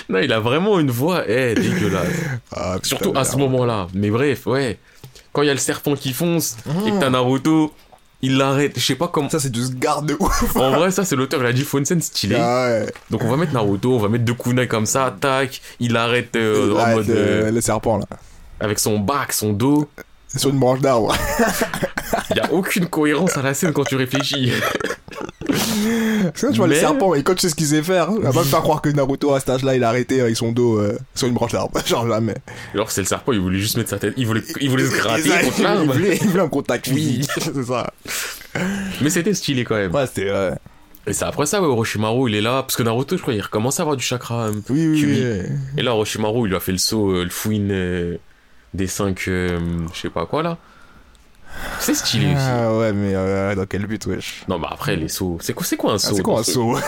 Non, il a vraiment une voix, eh, dégueulasse. Ah, Surtout à ce moment-là. Mais bref, ouais. Quand il y a le serpent qui fonce et que t'as Naruto, il l'arrête. Je sais pas comment. Ça, c'est du garde de ouf. En vrai, ça, c'est l'auteur, il a dit, faut une scène stylée. Ah ouais. Donc on va mettre Naruto, on va mettre deux kunai comme ça, tac, il arrête euh, en Arrête mode le, euh, le serpent, là. avec son bac, son dos. Sur une branche d'arbre. Il y a aucune cohérence à la scène quand tu réfléchis. Tu vois Mais- le serpent, et quand tu sais ce qu'il sait faire, va pas me faire croire que Naruto à cet âge-là, il a arrêté avec son dos euh, sur une branche d'arbre. Genre jamais. Alors c'est le serpent, il voulait juste mettre sa tête, il voulait, il voulait se gratter Il- contre il, l'arbre. voulait, il voulait un contact Oui. c'est ça. Mais c'était stylé quand même. Ouais, c'était. Et c'est après ça, ouais, Orochimaru, il est là. Parce que Naruto, je crois, il recommence à avoir du chakra. euh, Oui, oui, oui. Et là, Orochimaru, il lui a fait le saut, euh, le fouine euh, des 5, je sais pas quoi là. C'est stylé aussi. Ah ouais, mais euh, dans quel but, wesh Non, bah après, les sauts. C'est quoi, c'est quoi un Ah, saut C'est quoi un saut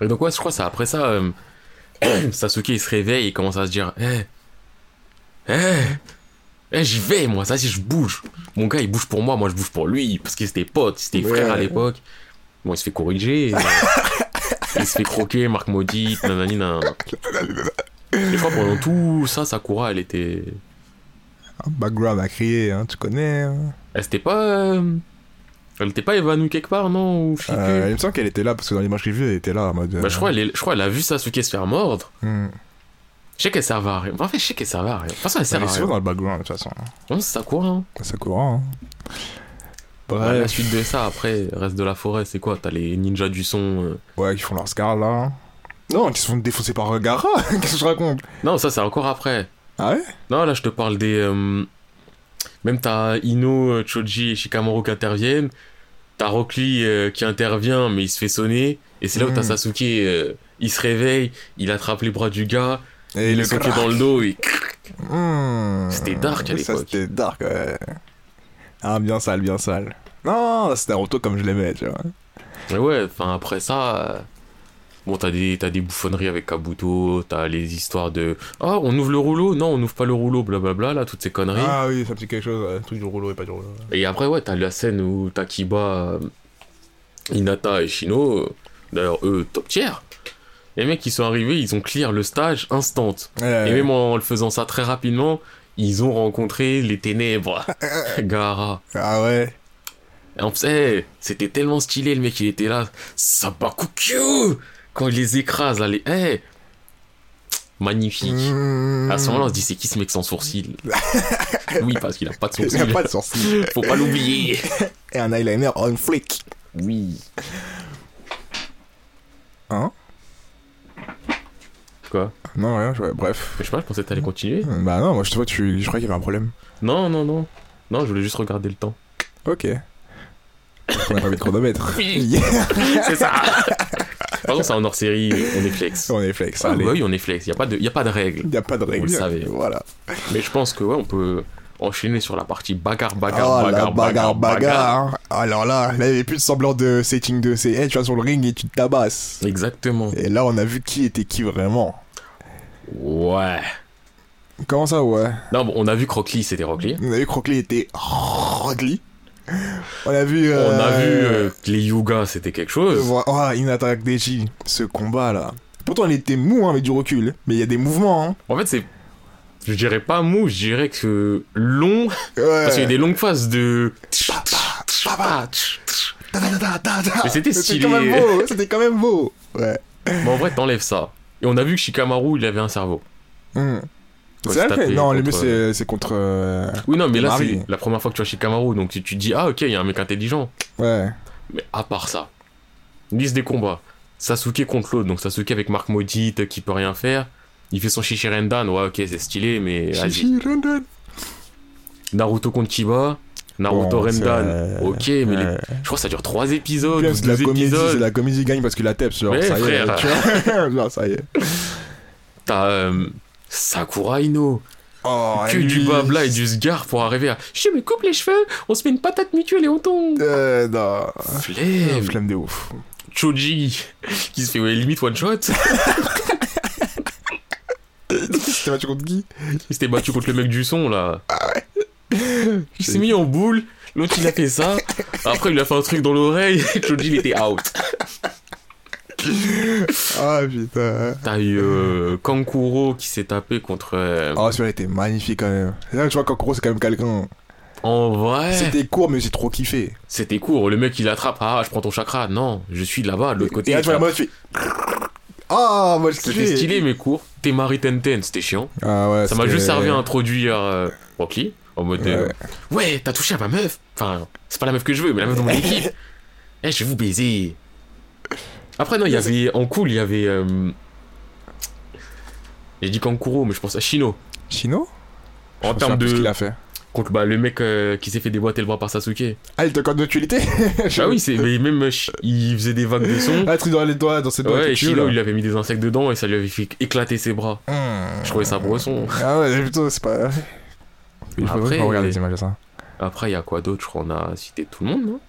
Et donc, ouais, je crois que c'est après ça. euh, Sasuke, il se réveille, il commence à se dire Eh, eh, eh, j'y vais, moi, ça, si je bouge. Mon gars, il bouge pour moi, moi, je bouge pour lui. Parce qu'ils étaient potes, ils étaient Ouais. frères à l'époque. Bon, il se fait corriger. euh, il se fait croquer, Marc Maudit, nanani, nan. Et je crois pendant tout ça, Sakura, elle était. Un background à crier, hein, tu connais. hein. Elle s'était pas. euh, Elle était pas évanouie quelque part, non Ou. Euh, il me semble qu'elle était là, parce que dans l'image que j'ai vue, elle était là en mode. Bah, je crois, elle est- je crois elle a vu Sasuke se faire mordre. Hmm. Je sais qu'elle servait à rien. En fait, je sais qu'elle servait à rien. De toute façon, elle sert à rien. dans le background, de toute façon. Non, c'est Sakura. Hein. C'est courant. Hein. Bah, la Bref. suite de ça, après, reste de la forêt, c'est quoi? T'as les ninjas du son. euh. Ouais, qui font leur scar là. Non, qui se font défoncer par Gara. Qu'est-ce que je raconte? Non, ça, c'est encore après. Ah ouais? Non, là, je te parle des. euh, Même t'as Ino, euh, Choji et Shikamaru qui interviennent. T'as Rock Lee euh, qui intervient, mais il se fait sonner. Et c'est là où t'as Mm. Sasuke, euh, il se réveille, il attrape les bras du gars, Et il le le soque crack. dans le dos et. Hmm. C'était dark à l'époque. c'était dark, ouais. Ah, bien sale, bien sale. Non, c'était Naruto comme je l'aimais, tu vois. Mais ouais, enfin après ça, bon t'as des t'as des bouffonneries avec Kabuto, t'as les histoires de ah on ouvre le rouleau, non on ouvre pas le rouleau, blablabla là toutes ces conneries. Ah oui, ça me dit quelque chose, ouais. truc du rouleau et pas du rouleau. Et après ouais t'as la scène où t'as Kiba, euh, Hinata et Shino, d'ailleurs eux top tier. Les mecs qui sont arrivés, ils ont clear le stage instant. Ouais. Et même en le faisant ça très rapidement, ils ont rencontré les ténèbres. Gara. Ah ouais. Et en plus, hey, c'était tellement stylé, le mec, il était là. Sabakukyu Quand il les écrase, allez, hey Magnifique. Hmm. À ce moment-là, on se dit, c'est qui ce mec sans sourcil Oui, parce qu'il a pas de Il sourcil. n'y a pas de sourcil. Faut pas l'oublier. Et un eyeliner on flick. Oui. Hein? Quoi? Non, rien, ouais, bref. Je sais pas, je pensais que t'allais continuer. Bah non, moi je te vois, tu... je croyais qu'il y avait un problème. Non, non, non. Non, je voulais juste regarder le temps. Ok. On a pas mis de chronomètre. Oui. C'est ça Par contre, c'est en hors série, on est flex. on est flex, Ah, oui, on est flex. Y a pas de, y a pas de règle. Il n'y a pas de règle. Vous le savez. Voilà. Mais je pense que ouais, on peut enchaîner sur la partie bagarre, bagarre, oh, bagarre, bagarre, bagarre. hein. Alors là, là, il n'y avait plus de semblant de setting de c'est hey, tu vas sur le ring et tu te tabasses. Exactement. Et là, on a vu qui était qui vraiment. Ouais. Comment ça, ouais? Non, bon, on a vu Crocly, c'était Rockly. On a vu Crockley était Rogli. On a vu. euh, On a vu euh, que les Yuga, c'était quelque chose. Oh, Inata Deji, ce combat là. Pourtant, il était mou hein, avec du recul. Mais il y a des mouvements. Hein. En fait, c'est. Je dirais pas mou, je dirais que long. Ouais. Parce qu'il y a des longues phases de. Mais c'était stylé. quand même beau. C'était quand même beau. Ouais. Mais en vrai, t'enlèves ça. Et on a vu que Shikamaru, il avait un cerveau. Hmm. C'est vrai que- Non, le mieux contre- c'est c'est contre. euh, Oui, non, mais là, Marie. c'est la première fois que tu vois Shikamaru, donc tu, tu te dis, ah, ok, il y a un mec intelligent. Ouais. Mais à part ça, liste des combats. Sasuke contre l'autre, donc Sasuke avec Mark Maudit qui peut rien faire. Il fait son Shishirendan, ouais, ok, c'est stylé, mais vas-y. Chichi. Naruto contre Kiba, Naruto Bon, c'est- Rendan, ok, mais les- Ouais. je crois que ça dure 3 épisodes, Puis, ou c'est la 2 comédie, c'est épisodes. la comédie gagne parce qu'il a tête, genre, Ouais, ça y est, frère. tu vois. Genre, ça y est. T'as euh, Sakura Ino, Oh, que lui. du blabla et du sgar pour arriver à je me coupe les cheveux, on se met une patate mutuelle et on tombe. Euh, non. Flemme. Flemme de ouf. Choji qui se fait ouais, limite one shot. C'était battu contre qui? Il s'était battu contre le mec du son là. Il s'est mis en boule. L'autre il a fait ça. Après il a fait un truc dans l'oreille. Choji il était out. Ah putain. T'as eu euh, Kankuro qui s'est tapé contre. euh, Oh, celui-là était magnifique quand même. Là, tu vois, Kankuro, c'est quand même quelqu'un. En vrai, C'était court, mais j'ai trop kiffé. c'était court. Le mec il attrape. Ah, je prends ton chakra. Non, je suis là-bas de l'autre côté. Et là, tu vois, moi, je fais. Ah, moi, je C'était stylé mais court. Temari Tenten, c'était chiant. Ah ouais, Ça m'a juste servi à introduire euh, Rock Lee, En mode. euh, Ouais. ouais, t'as touché à ma meuf. Enfin, c'est pas la meuf que je veux, mais la meuf de mon équipe. Eh, je vais vous baiser. Après, non, il y avait. En cool, il y avait. euh, J'ai dit Kankuro, mais je pense à Shino. Chino En Je termes pas ce qu'il de. a fait. Contre bah, le mec euh, qui s'est fait déboîter le bras par Sasuke. Ah, il était encore d'actualité Ah oui, c'est mais même euh, il faisait des vagues de son. Ah, truc dans les doigts, dans ses doigts. Ouais, et Shino, là. il avait mis des insectes dedans et ça lui avait fait éclater ses bras. Hmm. Je trouvais ça bresson. Ah ouais, plutôt, c'est pas. Il faut Après, regarder les images de ça. Après, il y a quoi d'autre Je crois qu'on a cité tout le monde, non?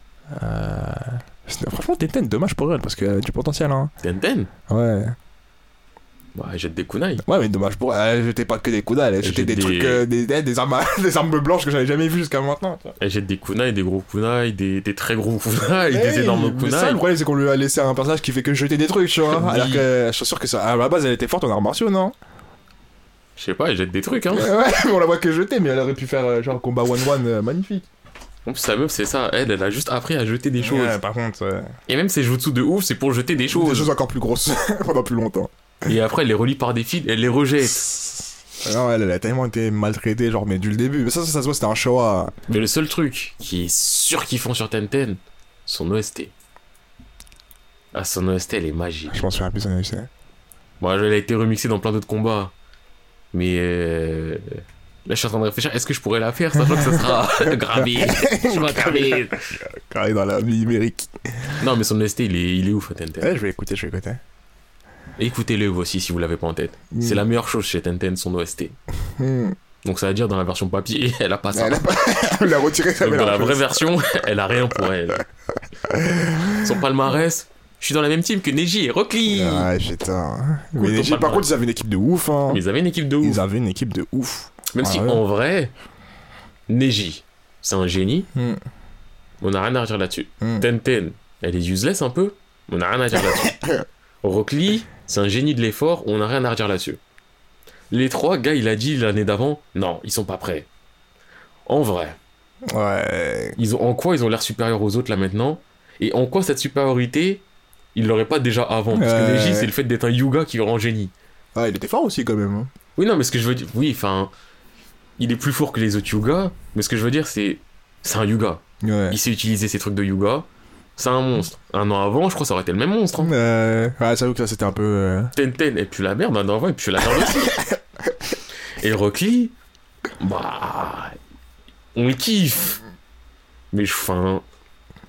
Euh... Franchement, Tenten, dommage pour elle, parce qu'elle a du potentiel, hein. Tenten Ouais. Bah, elle jette des kunai. Ouais, mais dommage pour elle. Elle jetait pas que des d'âle, elle jetait des, des- trucs, euh, des, des, armes, des armes blanches que j'avais jamais vues jusqu'à maintenant. Elle jette des kunai, des gros kunai, des, des très gros kunai, des énormes mais ça, kunai. le problème, c'est qu'on lui a laissé un personnage qui fait que jeter des trucs, tu vois. Oui. Alors que je suis sûr que ça, à la base, elle était forte en arts martiaux, non? Je sais pas, elle jette des trucs, hein. Ouais, mais on la voit que jeter, mais elle aurait pu faire euh, genre combat one-one euh, magnifique. En plus, sa meuf, c'est ça. Elle, elle a juste appris à jeter des choses. Ouais, par contre, euh, Et même ses jutsu de ouf, c'est pour jeter des des choses. choses encore plus grosses pendant plus longtemps. Et après, elle les relie par des fils, elle les rejette. Non, elle, elle a tellement été maltraitée, genre, mais dès le début. Mais ça, ça, ça se voit, c'était un Showa. Mais le seul truc qui est sûr qu'ils font sur Tenten, son OST. Ah, son OST, elle est magique. Je pense que plus on a eu ça. Bon, elle a été remixée dans plein d'autres combats. Mais euh... là, je suis en train de réfléchir. Est-ce que je pourrais la faire, sachant que ça sera gravé Je vais gravé. Carré dans la vie numérique. Non, mais son OST, il est, il est ouf, Tenten. Ouais, je vais écouter, je vais écouter. Écoutez-le vous aussi si vous l'avez pas en tête. C'est la meilleure chose chez Tenten, son OST. Hmm. Donc ça veut dire dans la version papier, elle a pas ça. Elle a, pas... elle a retiré sa dans la vraie chose. version, elle a rien pour elle. Son palmarès, je suis dans la même team que Neji et Rockly. Putain. Cool, Mais Neji, par contre, ils avaient une équipe de ouf, hein. Mais ils avaient une équipe de ouf. Ils avaient une équipe de ouf. Même Ah si ouais. en vrai, Neji, c'est un génie, Hmm. on a rien à dire là-dessus. Hmm. Tenten, elle est useless un peu, on a rien à dire là-dessus. Rockly, c'est un génie de l'effort, on a rien à redire là-dessus. Les trois gars, il a dit l'année d'avant, non, ils sont pas prêts. En vrai, Ouais. ils ont, en quoi ils ont l'air supérieurs aux autres là maintenant? Et en quoi cette supériorité, ils l'auraient pas déjà avant? Parce que. Neji, c'est le fait d'être un Yuga qui rend génie. Ah, il était fort aussi, quand même. hein. Oui, non, mais ce que je veux dire, oui, enfin, il est plus fort que les autres Yuga, mais ce que je veux dire, c'est, c'est un Yuga. Ouais. Il sait utiliser ses trucs de Yuga. C'est un monstre. Un an avant, je crois que ça aurait été le même monstre. Hein. Euh, ouais, j'avoue que ça, c'était un peu... euh, Tenten, et puis la merde, un an avant, et puis la merde aussi. et Rockly, bah, on le kiffe. Mais je,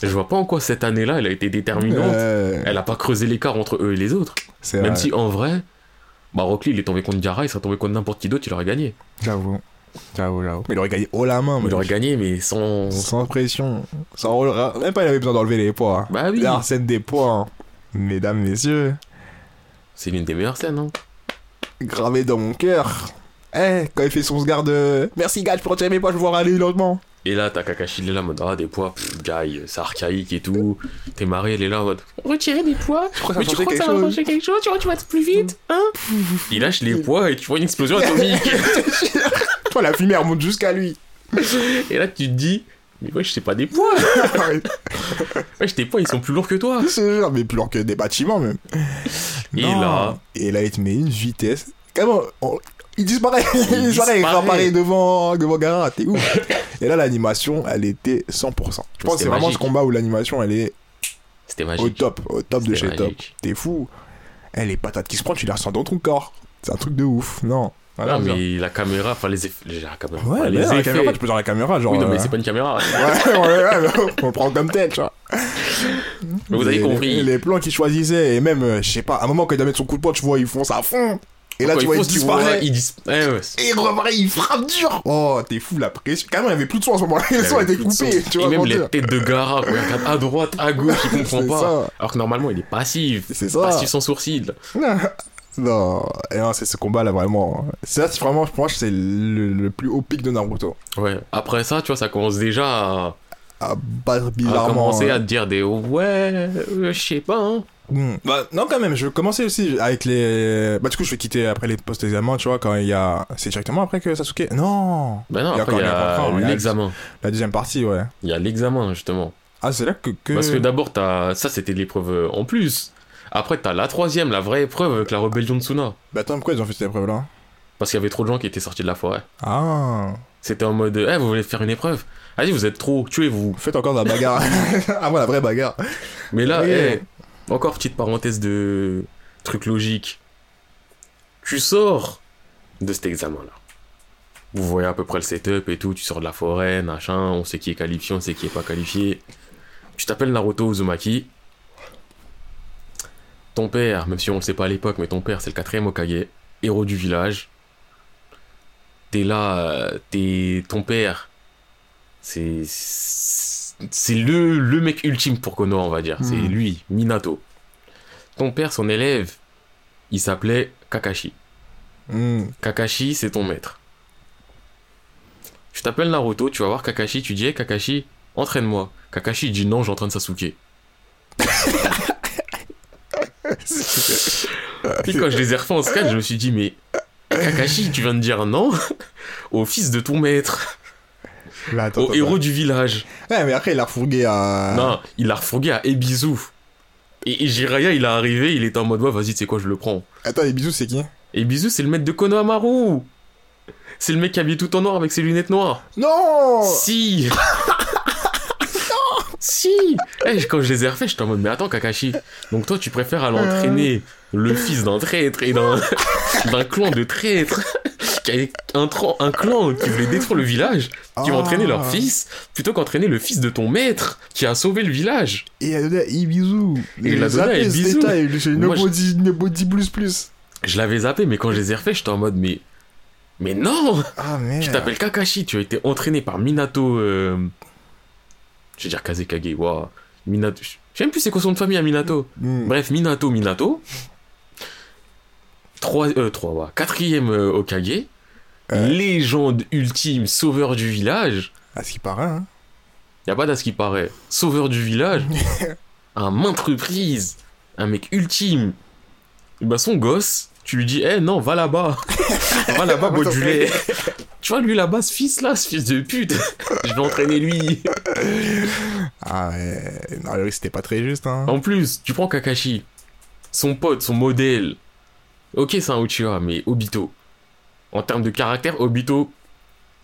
je vois pas en quoi cette année-là, elle a été déterminante. euh, Elle a pas creusé l'écart entre eux et les autres. Même vrai. si en vrai, bah Rockly, il est tombé contre Gara, il serait tombé contre n'importe qui d'autre, il aurait gagné. J'avoue. Mais il aurait gagné haut la main, Il mais aurait gagné, mais sans. Sans pression. Sans... Même pas, il avait besoin d'enlever les poids. hein. Bah oui. L'arsène des poids. hein. Mesdames, messieurs, C'est l'une des meilleures scènes, hein. gravé dans mon cœur. Eh, quand il fait son sgar de... Merci, gars, je peux retirer mes poids, je vais voir aller lentement. Et là, t'as Kakashi, il est là, en mode, ah, des poids, pff, guy, c'est archaïque et tout. T'es marré, elle est là, en mode, retirer des poids Je crois Mais tu crois que ça va changer quelque chose? Tu crois que tu vas être plus vite Hein? Il lâche les poids et tu vois une explosion atomique. Toi, la fumée remonte jusqu'à lui. et là, tu te dis, mais wesh, c'est pas des poids Wesh, tes poids, ils sont plus lourds que toi C'est genre, mais plus lourd que des bâtiments, même. Et Non. là- Et là, il te met une vitesse. Comment on- Il disparaît Il disparaît, il réapparaît devant, devant Gara, t'es ouf Et là, l'animation, elle était 100%. Je pense que c'est vraiment ce combat où l'animation, elle est C'était au magique. top, au top de chez top. T'es fou. Eh, les patates qui se prennent, tu les ressens dans ton corps. C'est un truc de ouf. Non. Voilà, Non, mais la caméra, enfin, les effets. les- la caméra, Ouais, enfin, les la effets. caméra, tu peux dans la caméra, genre. Oui, non, mais euh, c'est pas une caméra. Ouais, ouais, ouais, on le prend comme tel, tu vois. Mais vous avez compris. Les, les plans qu'ils choisissaient, et même, euh, je sais pas, à un moment, quand il doit mettre son coup de poing, tu vois, ils foncent à fond. Et là, tu il vois, il disparaît. il dis... eh ouais, Et il reparaît, il frappe dur. Oh, t'es fou, la pression. Carrément, il avait plus de son à ce moment-là. Le Il avait était coupé, tu vois. Et même les dire. têtes de Gara, quoi, il regarde à droite, à gauche, il comprend pas. ça. Alors que normalement, il est passif. C'est ça. Passif sans sourcil. Non, et non, c'est ce combat-là, vraiment. Ça, c'est vraiment, pour moi, c'est le, le plus haut pic de Naruto. Ouais. Après ça, tu vois, ça commence déjà à, À à commencer hein. à te dire des ouais, euh, je sais pas. Hein. Bah, non, quand même, je commençais aussi avec les. Bah, du coup, je vais quitter après les post-examens, tu vois, quand il y a. C'est directement après que Sasuke. Non Ben non, Il y a après il y a l'examen. La deuxième partie, ouais. Il y a l'examen, justement. Ah, c'est là que. que... Parce que d'abord, t'as... ça, c'était l'épreuve euh, en plus. Après, t'as la troisième, la vraie épreuve avec la rébellion de Tsuna. Bah, attends, pourquoi ils ont fait cette épreuve-là? Parce qu'il y avait trop de gens qui étaient sortis de la forêt. Ah C'était en mode, eh, vous voulez faire une épreuve? Allez, vous êtes trop, tuez-vous. Faites encore de la bagarre. ah, ouais, la vraie bagarre. Mais là, eh, encore petite parenthèse de truc logique. Tu sors de cet examen-là. Vous voyez à peu près le setup et tout, tu sors de la forêt, machin, on sait qui est qualifié, on sait qui est pas qualifié. Tu t'appelles Naruto Uzumaki. Ton père, même si on le sait pas à l'époque, mais ton père c'est le quatrième Okage, héros du village. T'es là, euh, t'es ton père. C'est c'est le, le mec ultime pour Konoha, on va dire. C'est Hmm. lui, Minato. Ton père, son élève, il s'appelait Kakashi. Hmm. Kakashi, c'est ton maître. Je t'appelle Naruto, tu vas voir Kakashi, tu dis, hey, Kakashi, entraîne-moi. Kakashi dit non, j'entraîne Sasuke. Puis quand je les ai refait en skate, je me suis dit, mais Kakashi, tu viens de dire non au fils de ton maître, Attends, au attends, héros du village. Ouais, mais après, il a refourgué à. Non, il a refourgué à Ebisu. Et, et Jiraiya, il est arrivé, il était en mode, ouais, vas-y, tu sais quoi, je le prends. Attends, les bisous, c'est qui? Ebisu, c'est le maître de Konohamaru. C'est le mec qui habille tout en noir avec ses lunettes noires. Non Si Si Eh, Quand je les ai refaits, j'étais en mode, mais attends, Kakashi, donc toi, tu préfères aller entraîner le fils d'un traître et d'un clan de traîtres un, un clan qui voulait détruire le village, qui va Ah. entraîner leur fils, plutôt qu'entraîner le fils de ton maître qui a sauvé le village. Et il a donné à Ibizu. Et il a donné à Ibizu. C'est une Moi, je- body, une body plus plus. Je l'avais zappé, mais quand je les ai refaits, j'étais en mode, mais... Mais non Ah, merde. Tu t'appelles Kakashi, tu as été entraîné par Minato. euh, Je vais dire Kazekage, waouh. Minato. Même plus c'est quoi son de famille à Minato. Hmm. Bref, Minato, Minato. Trois, euh, trois, ouais. Quatrième euh, Okage. Euh. Légende ultime, sauveur du village. À ce qui paraît, hein. Y a pas d'à ce qui paraît. Sauveur du village. à maintes reprises. Un mec ultime. Et bah, son gosse, tu lui dis, eh non, va là-bas. va là-bas, lait. Tu vois, lui là-bas, ce fils-là, ce fils de pute. Je vais entraîner lui. Ah, ouais. Non, c'était pas très juste, hein. En plus, tu prends Kakashi, son pote, son modèle. Ok, c'est un Uchiha, mais Obito. En termes de caractère, Obito,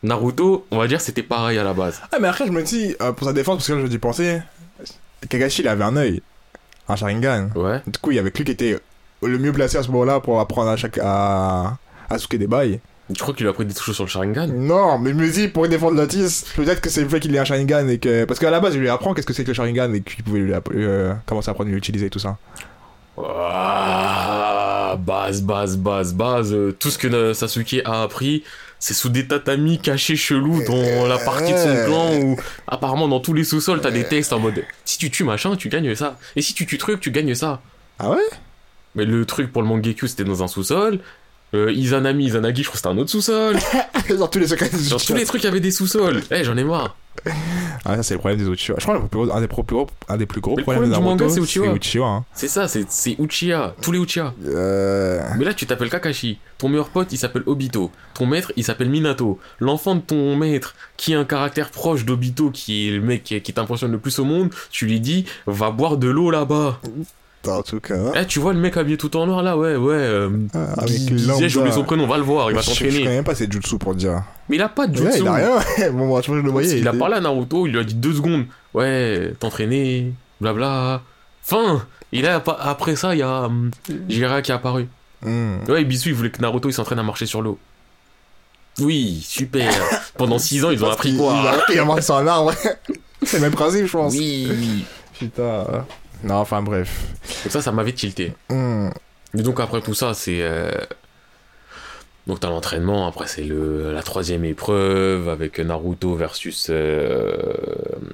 Naruto, on va dire c'était pareil à la base. Ah, mais après, je me dis, euh, pour sa défense, parce que là, je me dis penser, Kakashi, il avait un œil. Un Sharingan. Ouais. Du coup, il y avait que lui qui était le mieux placé à ce moment-là pour apprendre à chaque. à. à des bails. Tu crois qu'il a pris des touches sur le Sharingan? Non, mais je me dis, pour défendre Lotus, peut-être que c'est le fait qu'il ait un Sharingan et que. Parce qu'à la base, je lui apprends qu'est-ce que c'est que le Sharingan et qu'il pouvait lui euh, commencer à apprendre à l'utiliser et tout ça. Ah, Base, base, base, base. Tout ce que Sasuke a appris, c'est sous des tatamis cachés chelous dans la partie de son clan où apparemment dans tous les sous-sols t'as des textes en mode si tu tues machin, tu gagnes ça. Et si tu tues truc, tu gagnes ça. Ah ouais? Mais le truc pour le Mangekyo, c'était dans un sous-sol. Euh, Izanami, Izanagi, je crois que c'était un autre sous-sol. Dans tous les secrets Dans tous les trucs, il y avait des sous-sols. Eh, j'en ai marre. Ah, ça, c'est le problème des Uchiha. Je crois que le plus gros- un des, plus gros, un des plus gros le problèmes de problème du Naruto, c'est Uchiha. Uchiha. hein. C'est ça, c'est c'est Uchiha. Tous les Uchiha. Euh... Mais là, tu t'appelles Kakashi. Ton meilleur pote, il s'appelle Obito. Ton maître, il s'appelle Minato. L'enfant de ton maître, qui a un caractère proche d'Obito, qui est le mec qui, qui t'impressionne le plus au monde, tu lui dis, va boire de l'eau là-bas. En tout cas. Eh, tu vois le mec habillé tout en noir là, ouais, ouais. Euh, Ah, avec j'ai oublié son prénom, va le voir, il va Je- Je connais même pas ces jutsu pour dire. Mais il a pas de Ouais, jutsu. il a rien. bon, moi, je crois que je le voyais. il a était- parlé à Naruto, il lui a dit deux secondes. Ouais, t'entraîner, blabla. Fin là, pa- après ça, il y a hum, Jiraiya qui est apparu. Hmm. Ouais, Ibisu, il voulait que Naruto il s'entraîne à marcher sur l'eau. Oui, super. Pendant 6 ans, ils ont Parce appris quoi Il a, il a marché sur un arbre. c'est le même principe, je pense. Oui. Putain. Non, enfin, bref. Donc ça, ça m'avait tilté. Hmm. Et donc après tout ça, c'est... euh, Donc t'as l'entraînement, après c'est le la troisième épreuve avec Naruto versus euh,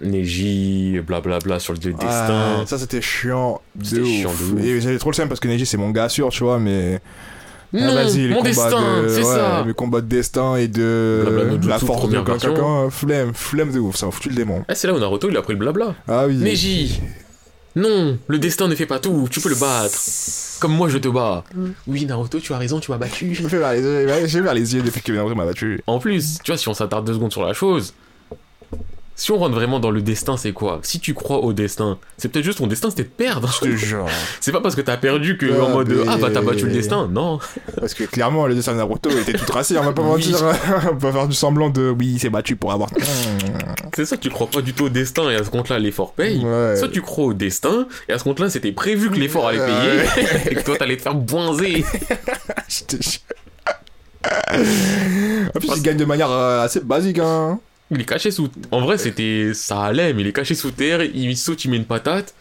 Neji, blablabla sur le dieu destin. Ça, c'était chiant C'était chiant de ouf. Et j'avais trop le seum parce que Neji, c'est mon gars sûr, tu vois, mais. Non, Ah, vas-y, les mon destin, de- c'est ouais, ça. Les combats de destin et de. Blabla la force de quelqu'un. Flemme, flemme de ouf, ça m'a foutu le démon. Ah, c'est là où Naruto il a pris le blabla. Ah oui. Neji, non, le destin ne fait pas tout, tu peux le battre. Comme moi je te bats. Oui Naruto, tu as raison, tu m'as battu. J'ai vers les yeux depuis que Naruto m'a battu. En plus, tu vois, si on s'attarde deux secondes sur la chose, si on rentre vraiment dans le destin, c'est quoi? Si tu crois au destin, c'est peut-être juste ton destin, c'était de perdre. Je te jure. C'est pas parce que t'as perdu que Ah, en mode mais- ah bah t'as battu le destin. Non. Parce que clairement, le dessin de Naruto était tout tracé, on va pas mentir. on va faire du semblant de oui, il s'est battu pour avoir. C'est ça, tu crois pas du tout au destin et à ce compte-là l'effort paye. Ouais. Soit tu crois au destin et à ce compte-là c'était prévu que l'effort allait payer et que toi t'allais te faire boinzer. Je te jure. En plus, il gagne de manière euh, assez basique, hein. Il est caché sous. En vrai, c'était. Ça allait, mais il est caché sous terre, il saute, il met une patate.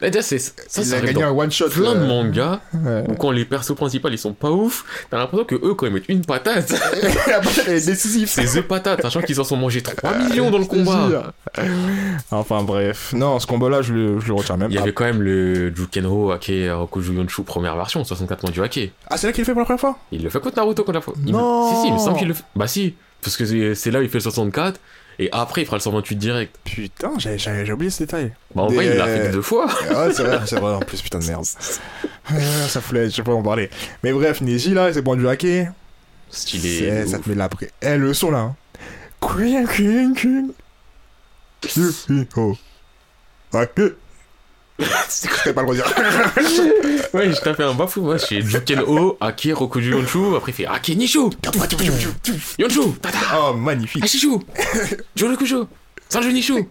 Là, déjà, c'est. Ça, il ça a gagné un one shot. plein de euh, mangas ouais. où quand les persos principaux ils sont pas ouf, t'as l'impression que eux, quand ils mettent une patate, La patate, elle est décisive. c'est The Patate, sachant qu'ils en sont mangés 3 millions dans le combat. Enfin bref, non, ce combat-là, je le, je le retiens même Il y avait quand même le Jukenho Ake Rokuju Yonshu première version, 64 mois du Ake. Ah, c'est là qu'il le fait pour la première fois? Il le fait contre Naruto contre la fois. Non. Si, si, il me semble qu'il le fait. Bah si, parce que c'est là où il fait le 64, et après il fera le 128 direct. Putain, j'ai oublié ce détail. Bah en Des- vrai, il l'a fait deux fois. Ah, ouais, c'est vrai, c'est vrai, en plus, putain de merde. Ah, ça foulait, je sais pas en parler. Mais bref, Neji là, c'est bon du hacker. Stylé. De Ça te met la pré. Eh, le son là. Hein. Queen, queen, queen. Oh. Ok. C'est pas le redire. Ouais, je t'ai fait un bafou, moi. C'est Jukenho Ake Rokuju Yonshu, après il fait Ake Nishu Yonshu Tata Oh, magnifique. Ashishu Jorokuju Sanju Nishu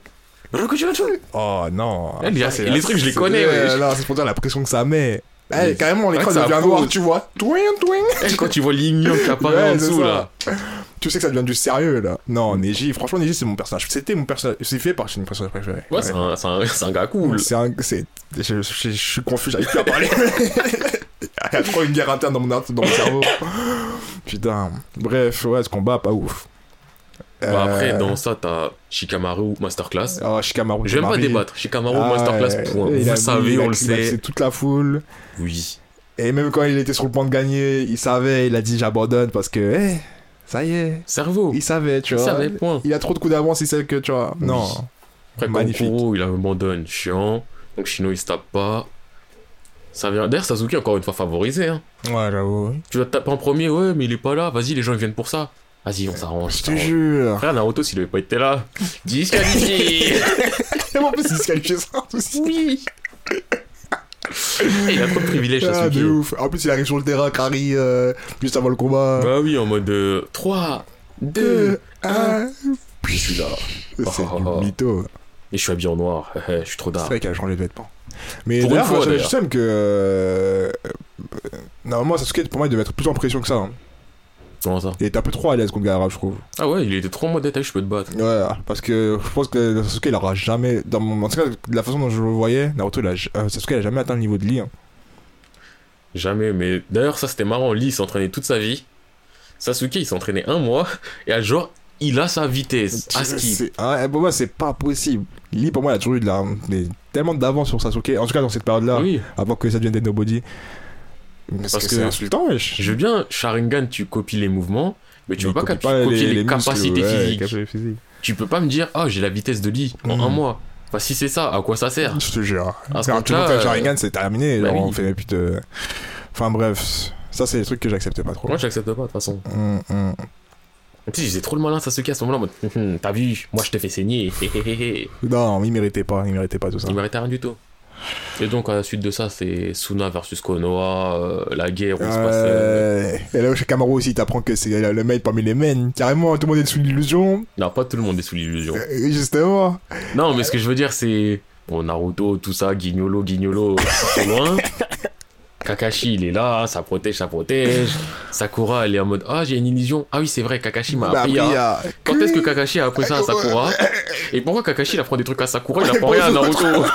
Rokuju Yonshu Oh non. Eh, les- trucs, je les connais, là, c'est pour dire la pression que ça met. Eh, Mais- carrément, l'écran Ouais, devient pose. noir, tu vois. Twing, twing. Eh, Quand tu vois Lignon qui apparaît Ouais, en dessous, là. Tu sais que ça devient du sérieux là. Non, Neji, franchement, Neji, c'est mon personnage. C'était mon personnage. C'est fait par mon personnage préféré. Ouais, c'est un, c'est un, c'est un gars cool. C'est un. Je, je- je suis confus, j'arrive plus à parler. Il y a trop une guerre interne dans mon, dans mon cerveau. Putain. Bref, ouais, ce combat, pas ouf. Bah, après, Euh, dans ça, t'as Shikamaru Masterclass. Oh, Shikamaru. Je vais même pas débattre. Shikamaru Ah, Masterclass, point. Vous le savez, on le sait. C'est toute la foule. Oui. Et même quand il était sur le point de gagner, il savait, il a dit j'abandonne parce que, eh, ça y est. Cerveau. Il savait, tu Il vois. savait, point. Il a trop de coups d'avance, il sait que, tu vois. Oui. Non. Après, Magnifique. Il abandonne. Chiant. Donc, Shino, il se tape pas. Ça vient. D'ailleurs, Sasuke, encore une fois, favorisé. Hein. Ouais, j'avoue. Tu vas te taper en premier, ouais, mais il est pas là. Vas-y, les gens, ils viennent pour ça. Vas-y, on s'arrange. Je te jure. Frère, Naruto, s'il avait pas été là, disqualifié. En plus, qualifie ça aussi. oui. Eh, il a trop de privilèges, Ah, de ouf. En plus, il arrive sur le terrain, Kari, euh, juste avant le combat. Bah oui, en mode euh, 3, 2, 1. Je suis là. C'est Oh, oh, du mytho. Et je suis habillé en noir. je suis trop C'est d'art. vrai qu'il a changé de vêtements. Mais d'ailleurs, je- sais que. euh, euh, Normalement, Sasuke, pour moi, il devait être plus en pression que ça. hein. Comment ça Il était un peu trop à l'aise contre Gaara, je trouve. Ah ouais, il était trop en mode détail, je peux te battre. Ouais, parce que je pense que Sasuke, il aura jamais. Dans mon... En tout cas, de la façon dont je le voyais, Naruto, il a... euh, Sasuke, il a jamais atteint le niveau de Lee. hein. Jamais, mais d'ailleurs, ça c'était marrant. Lee il s'entraînait toute sa vie. Sasuke, il s'entraînait un mois. Et à genre, il a sa vitesse. À. C'est- ah, pour moi, c'est pas possible. Lee, pour moi, il a toujours eu de la... tellement d'avance sur Sasuke. En tout cas, dans cette période-là, Oui, avant que ça devienne des nobody. Parce, Parce que, que- c'est insultant, wesh. je veux bien, Sharingan, tu copies les mouvements. Mais tu Mais peux pas, copie capi- copier les, capacités ouais, les physiques. physiques. Tu peux pas me dire, ah, j'ai la vitesse de Lee en un mois. Enfin, si c'est ça, à quoi ça sert Je te jure. À ce tu montes euh, Sharingan, c'est terminé. bah genre, oui. on fait plus de... Enfin bref, ça c'est des trucs que j'accepte pas trop. Moi, j'accepte pas, de toute façon. Hum, hum. Tu sais, j'étais trop le malin, Sasuke, à ce moment-là, en mode, t'as vu, moi je te fais saigner. Non, il méritait pas, il méritait pas tout ça. Il méritait rien du tout. Et donc, à la suite de ça, c'est Suna versus Konoha, euh, la guerre où se passe. euh. Et là, chez Kamaru aussi, t'apprends que c'est le mec parmi les men. Carrément, tout le monde est sous l'illusion. Non, pas tout le monde est sous l'illusion. Euh, Justement. Non, mais ce que je veux dire, c'est. Bon, Naruto, tout ça, Guignolo, Guignolo, c'est loin. Kakashi, il est là, ça protège, ça protège. Sakura, elle est en mode Ah, j'ai une illusion. Ah oui, c'est vrai, Kakashi m'a Bah, appris après, il y à. a- Quand est-ce que Kakashi a appris ça à Sakura? Et pourquoi Kakashi il apprend des trucs à Sakura Il apprend rien à Naruto?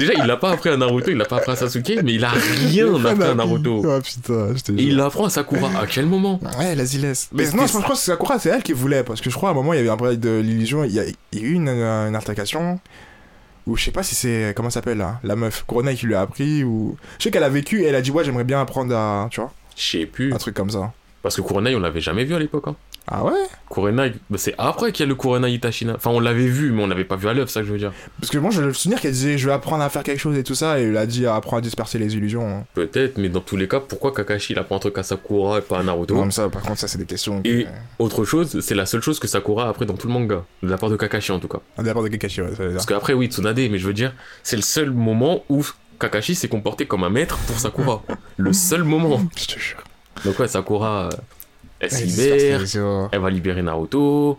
Déjà, il l'a pas appris à Naruto, il l'a pas appris à Sasuke, mais il a rien appris à Naruto. Ah putain, je te Et il l'apprend à Sakura. À quel moment Ouais, la. Mais non, je crois que c'est Sakura, c'est elle qui voulait. Parce que je crois à un moment, il y avait un problème de l'illusion. Il y a, eu une, une altercation. Ou je sais pas si c'est. Comment ça s'appelle là La meuf. Corona qui lui a appris. Ou. Je sais qu'elle a vécu et elle a dit, ouais, j'aimerais bien apprendre à. Tu vois Je sais plus. Un truc comme ça. Parce que Kurenai, on l'avait jamais vu à l'époque. Hein. Ah ouais? Kurenai, bah, c'est après qu'il y a le Kurenai Itachina. Enfin, on l'avait vu, mais on l'avait pas vu à l'œuvre, ça que je veux dire. Parce que moi, j'ai le souvenir qu'elle disait, je vais apprendre à faire quelque chose et tout ça. Et elle a dit, apprends à disperser les illusions. hein. Peut-être, mais dans tous les cas, pourquoi Kakashi il apprend un truc à Sakura et pas à Naruto? Comme ça, par contre, ça, c'est des questions. Et- Autre chose, c'est la seule chose que Sakura a appris dans tout le manga. De la part de Kakashi en tout cas. À la part de Kakashi, ouais, ça veut dire. Parce qu'après, oui, Tsunade, mais je veux dire, c'est le seul moment où Kakashi s'est comporté comme un maître pour Sakura. le seul moment. Je te jure. Donc ouais, Sakura, euh, elle se libère, les elle va libérer Naruto.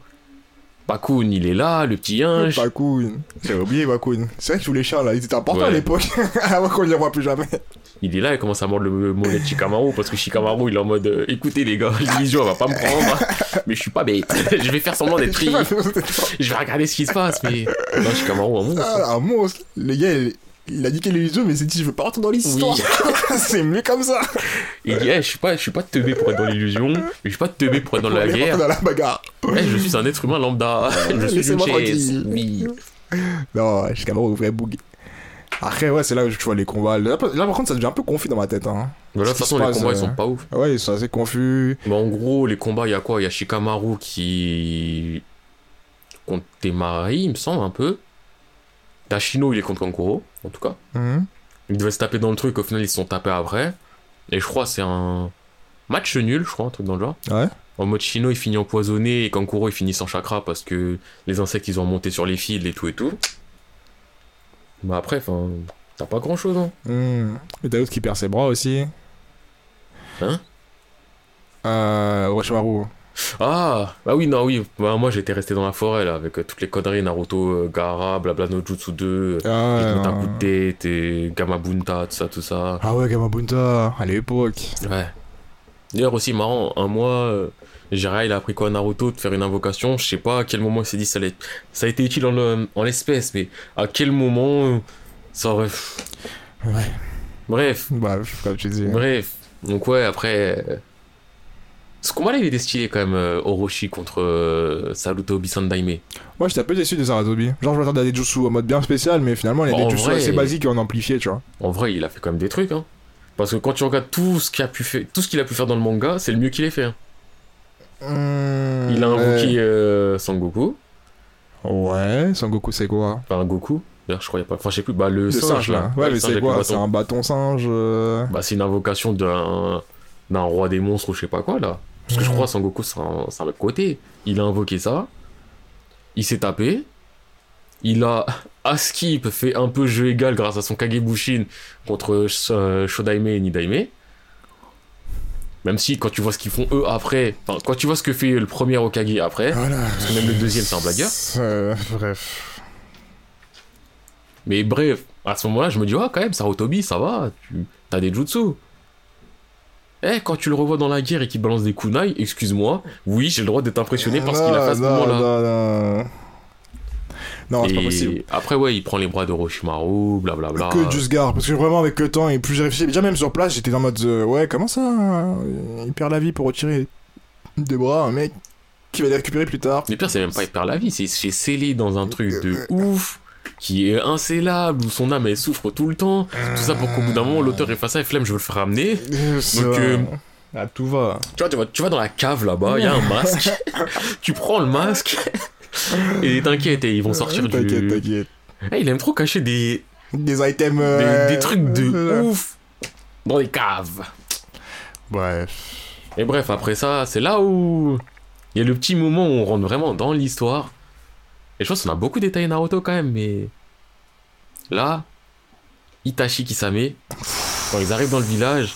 Bakun, il est là, le petit Inge. Bakun. J'avais oublié Bakun. C'est vrai que tous les chats là, ils étaient importants à l'époque. Avant qu'on ne les voit plus jamais. Il est là, il commence à mordre le mollet de Shikamaru parce que Shikamaru il est en mode euh, écoutez les gars, l'illusion elle va pas me prendre, mais je suis pas bête. je vais faire semblant d'être pris. Je vais regarder ce qui se passe, mais. Non, Shikamaru, un monstre. Ah, un monstre. Le gars, il, il a niqué les yeux, mais c'est dit, je veux pas rentrer dans l'histoire. c'est mieux comme ça. Il dit, je suis pas, je suis pas teubé pour être dans l'illusion, mais je suis pas teubé pour être dans la guerre. dans la bagarre. Eh, je suis un être humain lambda. je suis une chaise. Oui. Non, jusqu'à où vous bouger. Après, ouais, c'est là où tu vois les combats. Là, par contre, ça devient un peu confus dans ma tête. Hein. Mais là, de toute façon, les passe, combats ils euh, sont pas ouf. Ouais, ils sont assez confus. Mais en gros, les combats, il y a quoi? Il y a Shikamaru qui. contre Temari, il me semble un peu. Tashino, il est contre Kankuro, en tout cas. Mhm. Ils devaient se taper dans le truc, au final, ils se sont tapés après. Et je crois c'est un match nul, je crois, un truc dans le genre. Ouais. En mode Shino, il finit empoisonné et Kankuro, il finit sans chakra parce que les insectes, ils ont monté sur les fils et tout et tout. Bah après, enfin, t'as pas grand chose, hein. Mhm. Et t'as l'autre qui perd ses bras aussi. Hein? Euh, Orochimaru. Ah, bah oui, non, oui. Bah, moi, j'étais resté dans la forêt, là, avec euh, toutes les conneries Naruto, euh, Gaara, blabla no Jutsu 2, euh, Ah, un coup de tête et Gamabunta, tout ça, tout ça. Ah ouais, Gamabunta, à l'époque. Ouais. D'ailleurs, aussi marrant, un mois, euh, Jiraiya, il a appris quoi à Naruto de faire une invocation? Je sais pas à quel moment il s'est dit ça, allait... ça a été utile en, le- en l'espèce, mais à quel moment euh, ça aurait. Ouais. Bref, Bah, comme tu dis. bref. Donc, ouais, après. Ce combat-là, il était stylé quand même, euh, Orochi contre euh, Saruto Bisandaime. Moi, j'étais un peu déçu de Saratobi. Genre, je m'attendais à des jutsu en mode bien spécial, mais finalement, il y a En des jutsu vrai- assez basiques et en amplifié, tu vois. En vrai, il a fait quand même des trucs, hein. Parce que quand tu regardes tout ce qu'il a pu faire, tout ce qu'il a pu faire dans le manga, c'est le mieux qu'il ait fait. hein. Il a invoqué euh, Sangoku, Ouais, Sangoku, c'est quoi? Enfin Goku. Je a pas, enfin je sais plus, bah le, Le singe, là. Ouais, mais c'est quoi? C'est un bâton singe. euh, Bah c'est une invocation d'un d'un roi des monstres ou je sais pas quoi là. Parce que je crois Sangoku c'est un, c'est un mec côté. Il a invoqué ça. Il s'est tapé. Il a à skip fait un peu jeu égal grâce à son Kagebushin contre euh, Shodaime et Nidaime. Même si quand tu vois ce qu'ils font eux après, enfin quand tu vois ce que fait le premier Okage après, Voilà. parce que même le deuxième c'est un blagueur. Euh, bref. Mais bref, à ce moment-là, je me dis, ah, quand même, Sarutobi, ça va, tu as des jutsu. Eh, quand tu le revois dans la guerre et qu'il balance des kunai, excuse-moi, oui, j'ai le droit d'être impressionné par ce qu'il a fait à ce Non, moment-là. Non, non, non, c'est pas possible. Après, ouais, il prend les bras de Roshimaru, blablabla. Que du Sgar, parce que vraiment avec le temps et plus j'ai réfléchi, déjà même sur place, j'étais en mode euh, ouais comment ça, euh, il perd la vie pour retirer des bras, un mec qui va les récupérer plus tard. Mais pire, c'est même pas il perd la vie, c'est c'est scellé dans un truc de ouf, qui est incellable, où son âme elle souffre tout le temps. Tout ça pour qu'au bout d'un moment, l'auteur est face à et flemme, je veux le faire ramener. Donc euh, à tout va. Tu vois, tu vas, tu vas dans la cave là-bas, il y a un masque. tu prends le masque. Et t'inquiète, ils vont sortir T'inquiète, du. t'inquiète. Eh, il aime trop cacher des, Des items. des, euh, des trucs de euh, ouf dans les caves. Bref. Et bref, après ça, c'est là où il y a le petit moment où on rentre vraiment dans l'histoire. Et je pense qu'on a beaucoup détaillé Naruto quand même, mais là, Itachi qui s'amène, quand ils arrivent dans le village,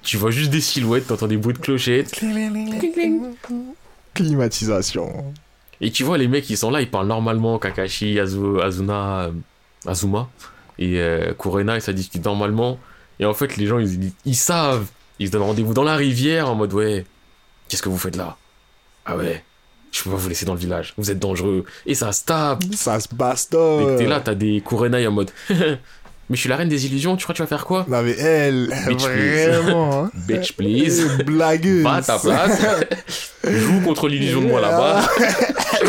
tu vois juste des silhouettes, t'entends des bruits de clochettes, Climatisation. et tu vois les mecs qui sont là, ils parlent normalement, Kakashi, Azu- Azuna, Azuma et euh, Kurena, et ça discute normalement. Et en fait, les gens, ils, ils savent, ils se donnent rendez-vous dans la rivière en mode ouais, qu'est-ce que vous faites là? Ah ouais, je peux pas vous laisser dans le village, vous êtes dangereux. Et ça se tape. Ça se Et bastonne. que t'es là, t'as des Kurenai en mode mais je suis la reine des illusions, tu crois que tu vas faire quoi? Non mais elle, Bitch, please. vraiment. hein. Bitch, please. Blagueuse. Va à ta place. Joue contre l'illusion de moi là-bas.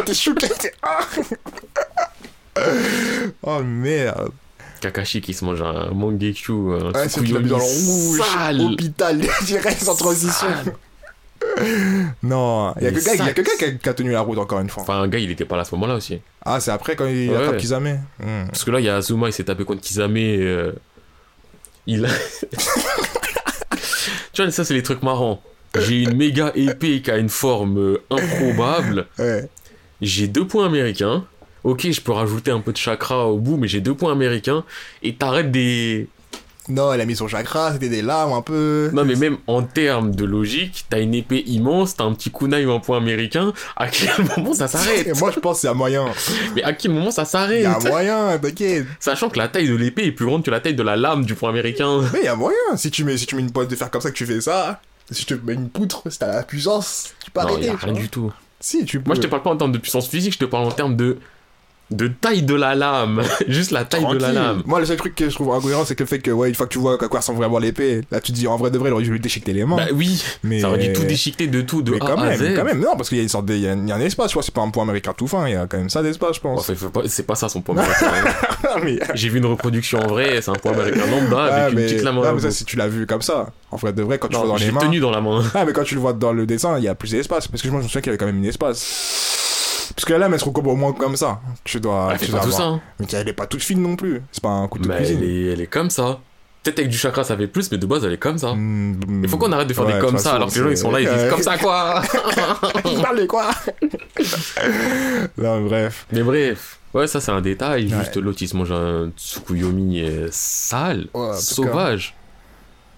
T'es Ah. oh merde. Kakashi qui se mange un Mangekyu, un Ouais, mis dans le Tsukuyomi rouge. sale. Hôpital, direct sans transition. Sale. Non, il y a que gars- il y a ça- que gars qui a- tenu la route encore une fois. Enfin, un gars, il était pas là à ce moment-là aussi. Ah, c'est après quand il Ouais. attrape Kizame. Hmm. Parce que là, il y a Azuma, il s'est tapé contre Kizame. euh, Il a. tu vois, ça, c'est les trucs marrants. J'ai une méga épée qui a une forme euh, improbable. Ouais. J'ai deux points américains. Ok, je peux rajouter un peu de chakra au bout, mais j'ai deux points américains. Et t'arrêtes des. Non, elle a mis son chakra, c'était des lames un peu. Non, mais même en termes de logique, t'as une épée immense, t'as un petit kunai ou un point américain, à quel moment ça s'arrête? Moi, je pense qu'il y a moyen. Mais à quel moment ça Il s'arrête y a moyen, t'inquiète. Sachant que la taille de l'épée est plus grande que la taille de la lame du point américain. Mais il y a moyen. Si tu mets, si tu mets une pointe de fer comme ça, que tu fais ça, si tu mets une poutre, si t'as la puissance, tu peux Non, y arrêter. a rien du tout. Si, tu peux. Moi, je te parle pas en termes de puissance physique, je te parle en termes de de taille de la lame. Juste la taille de la lame. Moi, le seul truc que je trouve incohérent, c'est que le fait que, ouais, une fois que tu vois à quoi ressemble vraiment l'épée, là, tu te dis, en vrai de vrai, il aurait dû lui déchiqueter les mains. Bah oui, mais ça aurait dû tout déchiqueter de tout, de mais A quand à même, Z. quand même, non, parce qu'il y a une sorte de, il y a, il y a un espace, tu vois, c'est pas un point américain tout fin, il y a quand même ça d'espace, je pense. Enfin, faut pas- c'est pas ça son point américain. Mais, J'ai vu une reproduction en vrai, c'est un point américain lambda ah, avec une mais, petite lame ah, mais ça, si tu l'as vu comme ça, en vrai de vrai, quand tu Non, vois dans les mains. tenu dans la main. Ah, mais quand tu le vois dans le dessin, il y a plus d'espace, parce que moi, je me souviens qu'il y avait quand même un espace. Parce que lame, elle se recoupe au moins comme ça. Tu dois, Elle fait tu pas dois tout ça. hein. Mais elle est pas toute fine non plus. C'est pas un couteau de Bah, elle, cuisine. est, elle est comme ça. Peut-être avec du chakra ça fait plus, mais de base elle est comme ça. Mm, Il faut qu'on arrête de faire des comme ça alors que les gens ils sont là, ils disent comme ça quoi Ils parlent de quoi? Non, bref. Mais bref, ouais, ça c'est un détail. Ouais. Juste l'autre il se mange un Tsukuyomi euh, sale, Ouais, en tout sauvage.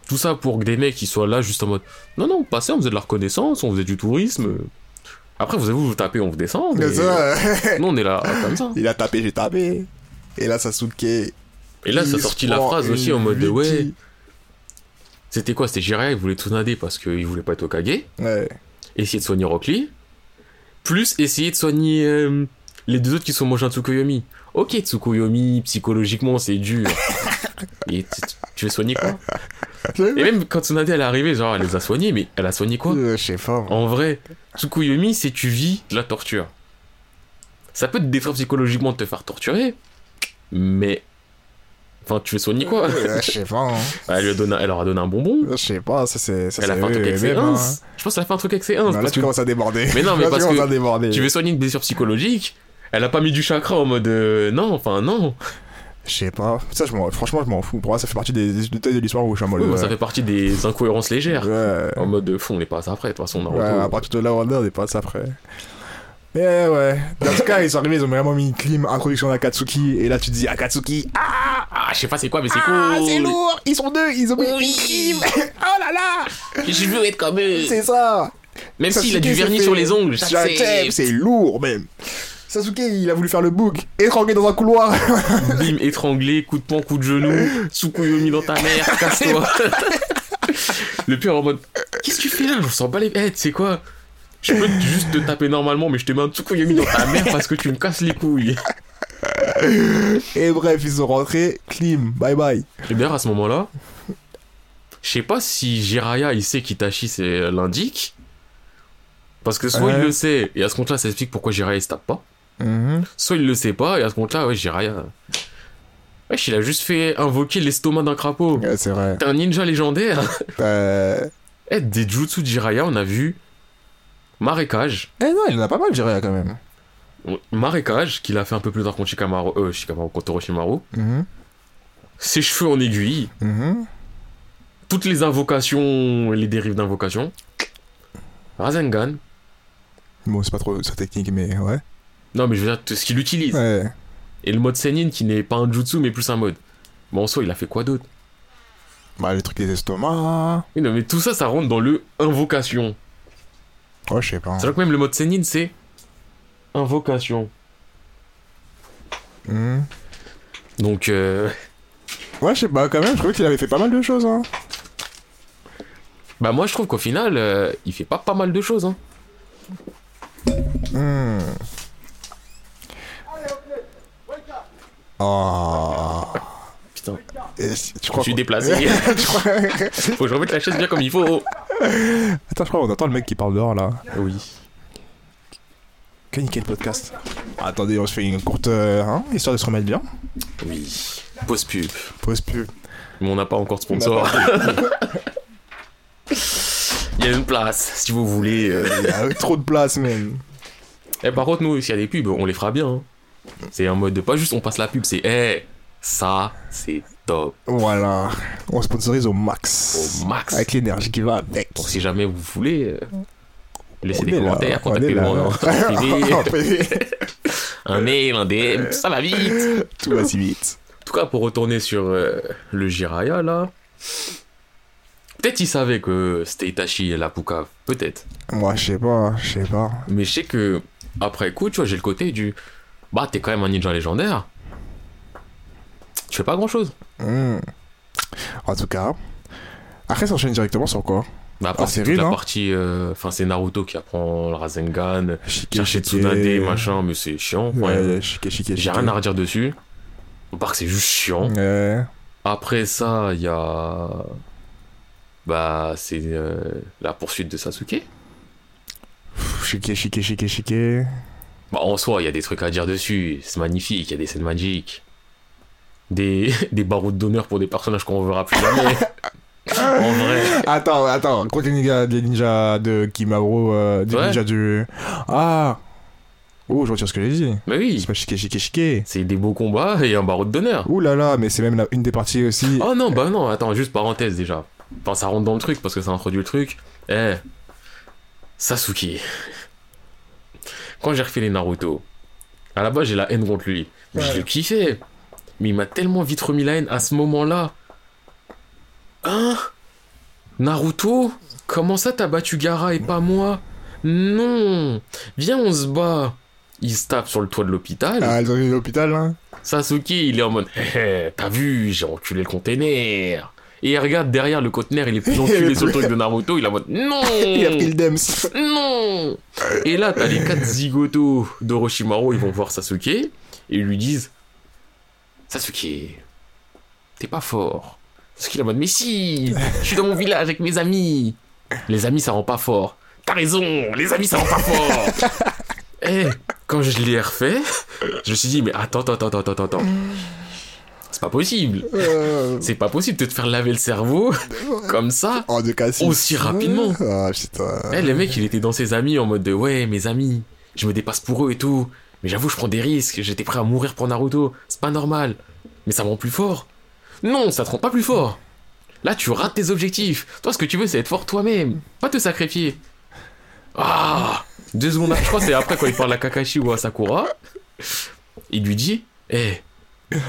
Tout ça pour que des mecs qui soient là juste en mode Non, non, passez, on faisait de la reconnaissance, on faisait du tourisme. Après, vous vous, vous tapez, on vous descend. Mais... Ça, Nous on est là comme ça. il a tapé, j'ai tapé. Et là, Sasuke. Et là, ça il sorti se la phrase aussi en mode de, Ouais, c'était quoi? C'était Jiraiya, il voulait Tsunade parce qu'il voulait pas être Okage. Ouais. essayer de soigner Rock Lee, plus essayer de soigner euh, les deux autres qui sont à Tsukuyomi. Ok, Tsukuyomi, psychologiquement, c'est dur. Et tu, veux soigner quoi? Et même quand Tsunade elle est arrivée, genre, elle les a soignés, mais elle a soigné quoi? Euh, Je sais pas. En vrai, Tsukuyomi, c'est tu vis de la torture. Ça peut te détruire psychologiquement de te faire torturer, mais. Enfin, tu veux soigner quoi? Euh, Je sais pas. hein. elle, lui a donné, elle leur a donné un bonbon. Je sais pas, ça c'est. Elle a fait un truc avec ses hein. Je pense qu'elle a fait un truc avec ses. Non, Là, tu que commences à déborder. Mais non, mais Là, parce tu que tu veux soigner une blessure psychologique Elle a pas mis du chakra en mode euh, non, enfin non. Je sais pas. Ça, je franchement, je m'en fous. Pour moi, ça fait partie des détails de l'histoire où je suis en mode. Oui, bah, ouais. ça fait partie des incohérences légères. Ouais. En mode de fond, on n'est pas à ça après, de toute façon, Naruto. Ouais, à partir de là, on est pas ça après. Mais ouais. Dans tout cas, ils sont arrivés, ils ont vraiment mis une clim, introduction d'Akatsuki. Et là, tu te dis Akatsuki. Ah, Ah, je sais pas c'est quoi, mais c'est ah, cool. c'est lourd Ils sont deux, ils ont mis Oui. une clim. Oh là là Je veux être comme eux. C'est ça Même s'il a du vernis sur les ongles, c'est lourd même. Sasuke, il a voulu faire le bug, étranglé dans un couloir. Bim, étranglé, coup de poing, coup de genou, Tsukuyomi dans ta mère, casse-toi. Le pire en mode, qu'est-ce que tu fais là? Je sens pas les. Eh, tu sais quoi? Je peux juste te taper normalement, mais je te mets un Tsukuyomi dans ta mère parce que tu me casses les couilles. Et bref, ils sont rentrés, clim, bye bye. Et d'ailleurs, à ce moment-là, je sais pas si Jiraya il sait qu'Itachi c'est l'indique. Parce que soit Ouais. il le sait, et à ce compte-là, ça explique pourquoi Jiraya il se tape pas. Mhm. Soit il le sait pas, et à ce compte-là, ouais, Jiraya. Wesh, il a juste fait invoquer l'estomac d'un crapaud. Ouais, c'est vrai. T'es un ninja légendaire. Euh... Eh, des jutsu Jiraya, on a vu Marécage. Eh non, il en a pas mal, je dirais, quand même. Marécage, qu'il a fait un peu plus tard contre Shikamaru, euh, Shikamaru, contre Orochimaru. Mhm. Ses cheveux en aiguille. Mhm. Toutes les invocations les dérives d'invocation. Rasengan. Bon, c'est pas trop sa technique, mais ouais. Non, mais je veux dire, tout ce qu'il utilise. Ouais. Et le mode Senin qui n'est pas un jutsu, mais plus un mode. Bon, en soi, il a fait quoi d'autre? Bah, le truc des estomacs. Oui, non, mais tout ça, ça rentre dans le invocation. Ouais, je sais pas. C'est vrai que même le mode Senin, c'est invocation. Mhm. Donc, euh, Ouais, je sais pas, quand même, je trouvais qu'il avait fait pas mal de choses, hein. bah moi, je trouve qu'au final, euh, il fait pas pas mal de choses. Hein. Hmm. Oh. Putain, Et tu je crois suis déplacé. Faut que je remette la chaise bien comme il faut. Attends, je crois qu'on entend le mec qui parle dehors là. Oui. Que nickel podcast. Attendez, on se fait une courte. euh, hein, histoire de se remettre bien. Oui. Pause pub. Pause pub. Mais on n'a pas encore de sponsor. Il y a une place, si vous voulez. euh. Il y a trop de place, même. Eh, par contre, nous, s'il y a des pubs, on les fera bien. hein. C'est en mode de pas juste on passe la pub, c'est eh, ça, c'est top. Voilà. On sponsorise au max. Au max. Avec l'énergie qui va avec. Donc, si jamais vous voulez, euh, laissez On des commentaires, contactez-moi en privé, En un mail, un DM, ça va vite. Tout va si vite. Tout tout cas, pour retourner sur euh, le Jiraya, là. Peut-être il savait que c'était Itachi et la Puka. Peut-être. Moi, je sais pas, je sais pas. Mais je sais que, après coup, tu vois, j'ai le côté du. Bah, t'es quand même un ninja légendaire. Tu fais pas grand chose. Hmm. En tout cas, après, ça enchaîne directement sur quoi? Bah, après, Ah, c'est toute la non partie. euh, Enfin, c'est Naruto qui apprend le Rasengan, Shike, chercher. Tsunade, machin, mais c'est chiant. Ouais, Ouais. Shike, Shike, J'ai rien à redire dessus. À part que c'est juste chiant. Ouais. Après ça, il y a. Bah, c'est euh, la poursuite de Sasuke. Shike, Shike, Shike, Shike. Bah, en soi, il y a des trucs à dire dessus. C'est magnifique, il y a des scènes magiques. Des, des barreaux d'honneur pour des personnages qu'on verra plus jamais. en vrai. Attends, attends, les ninjas, les ninjas de Kimaro, euh, des Ouais. ninjas du. Ah Oh, je retire ce que j'ai dit. Mais oui, C'est pas Shike, Shike, Shike. c'est des beaux combats et un barreau d'honneur. Ouh là là, mais c'est même la- une des parties aussi. Oh non, bah non, attends, juste parenthèse déjà. Enfin, ça rentre dans le truc parce que ça introduit le truc. Eh, Sasuke. Quand j'ai refait les Naruto, à la base j'ai la haine contre lui. Mais Je le kiffais. Mais il m'a tellement vite remis la haine à ce moment-là. Hein? Naruto? Comment ça t'as battu Gara et pas moi? Non Viens, on se bat Il se tape sur le toit de l'hôpital. Ah, elles ont eu l'hôpital, hein Sasuke, il est en mode hé, T'as vu, j'ai enculé le container. Et il regarde derrière le conteneur, il est plus enculé sur le truc de Naruto, il en mode Non Il a pris le Dems. Non Et là, t'as les quatre zigotos d'Orochimaru, ils vont voir Sasuke, et ils lui disent Sasuke, t'es pas fort. Sasuke, il est en mode Mais si Je suis dans mon village avec mes amis Les amis, ça rend pas fort. T'as raison, les amis, ça rend pas fort Eh, quand je l'ai refait, je me suis dit Mais attends, attends, attends, attends, attends. C'est pas possible. Euh, C'est pas possible de te faire laver le cerveau comme ça. En deux cas, six. Aussi rapidement. Ah, putain. Eh, le mec, il était dans ses amis en mode de ouais, mes amis, je me dépasse pour eux et tout. Mais j'avoue, je prends des risques. J'étais prêt à mourir pour Naruto. C'est pas normal. Mais ça me rend plus fort. Non, ça te rend pas plus fort. Là, tu rates tes objectifs. Toi, ce que tu veux, c'est être fort toi-même. Pas te sacrifier. Ah Deux secondes après, je crois que c'est après quand il parle à Kakashi ou à Sakura. Il lui dit Eh,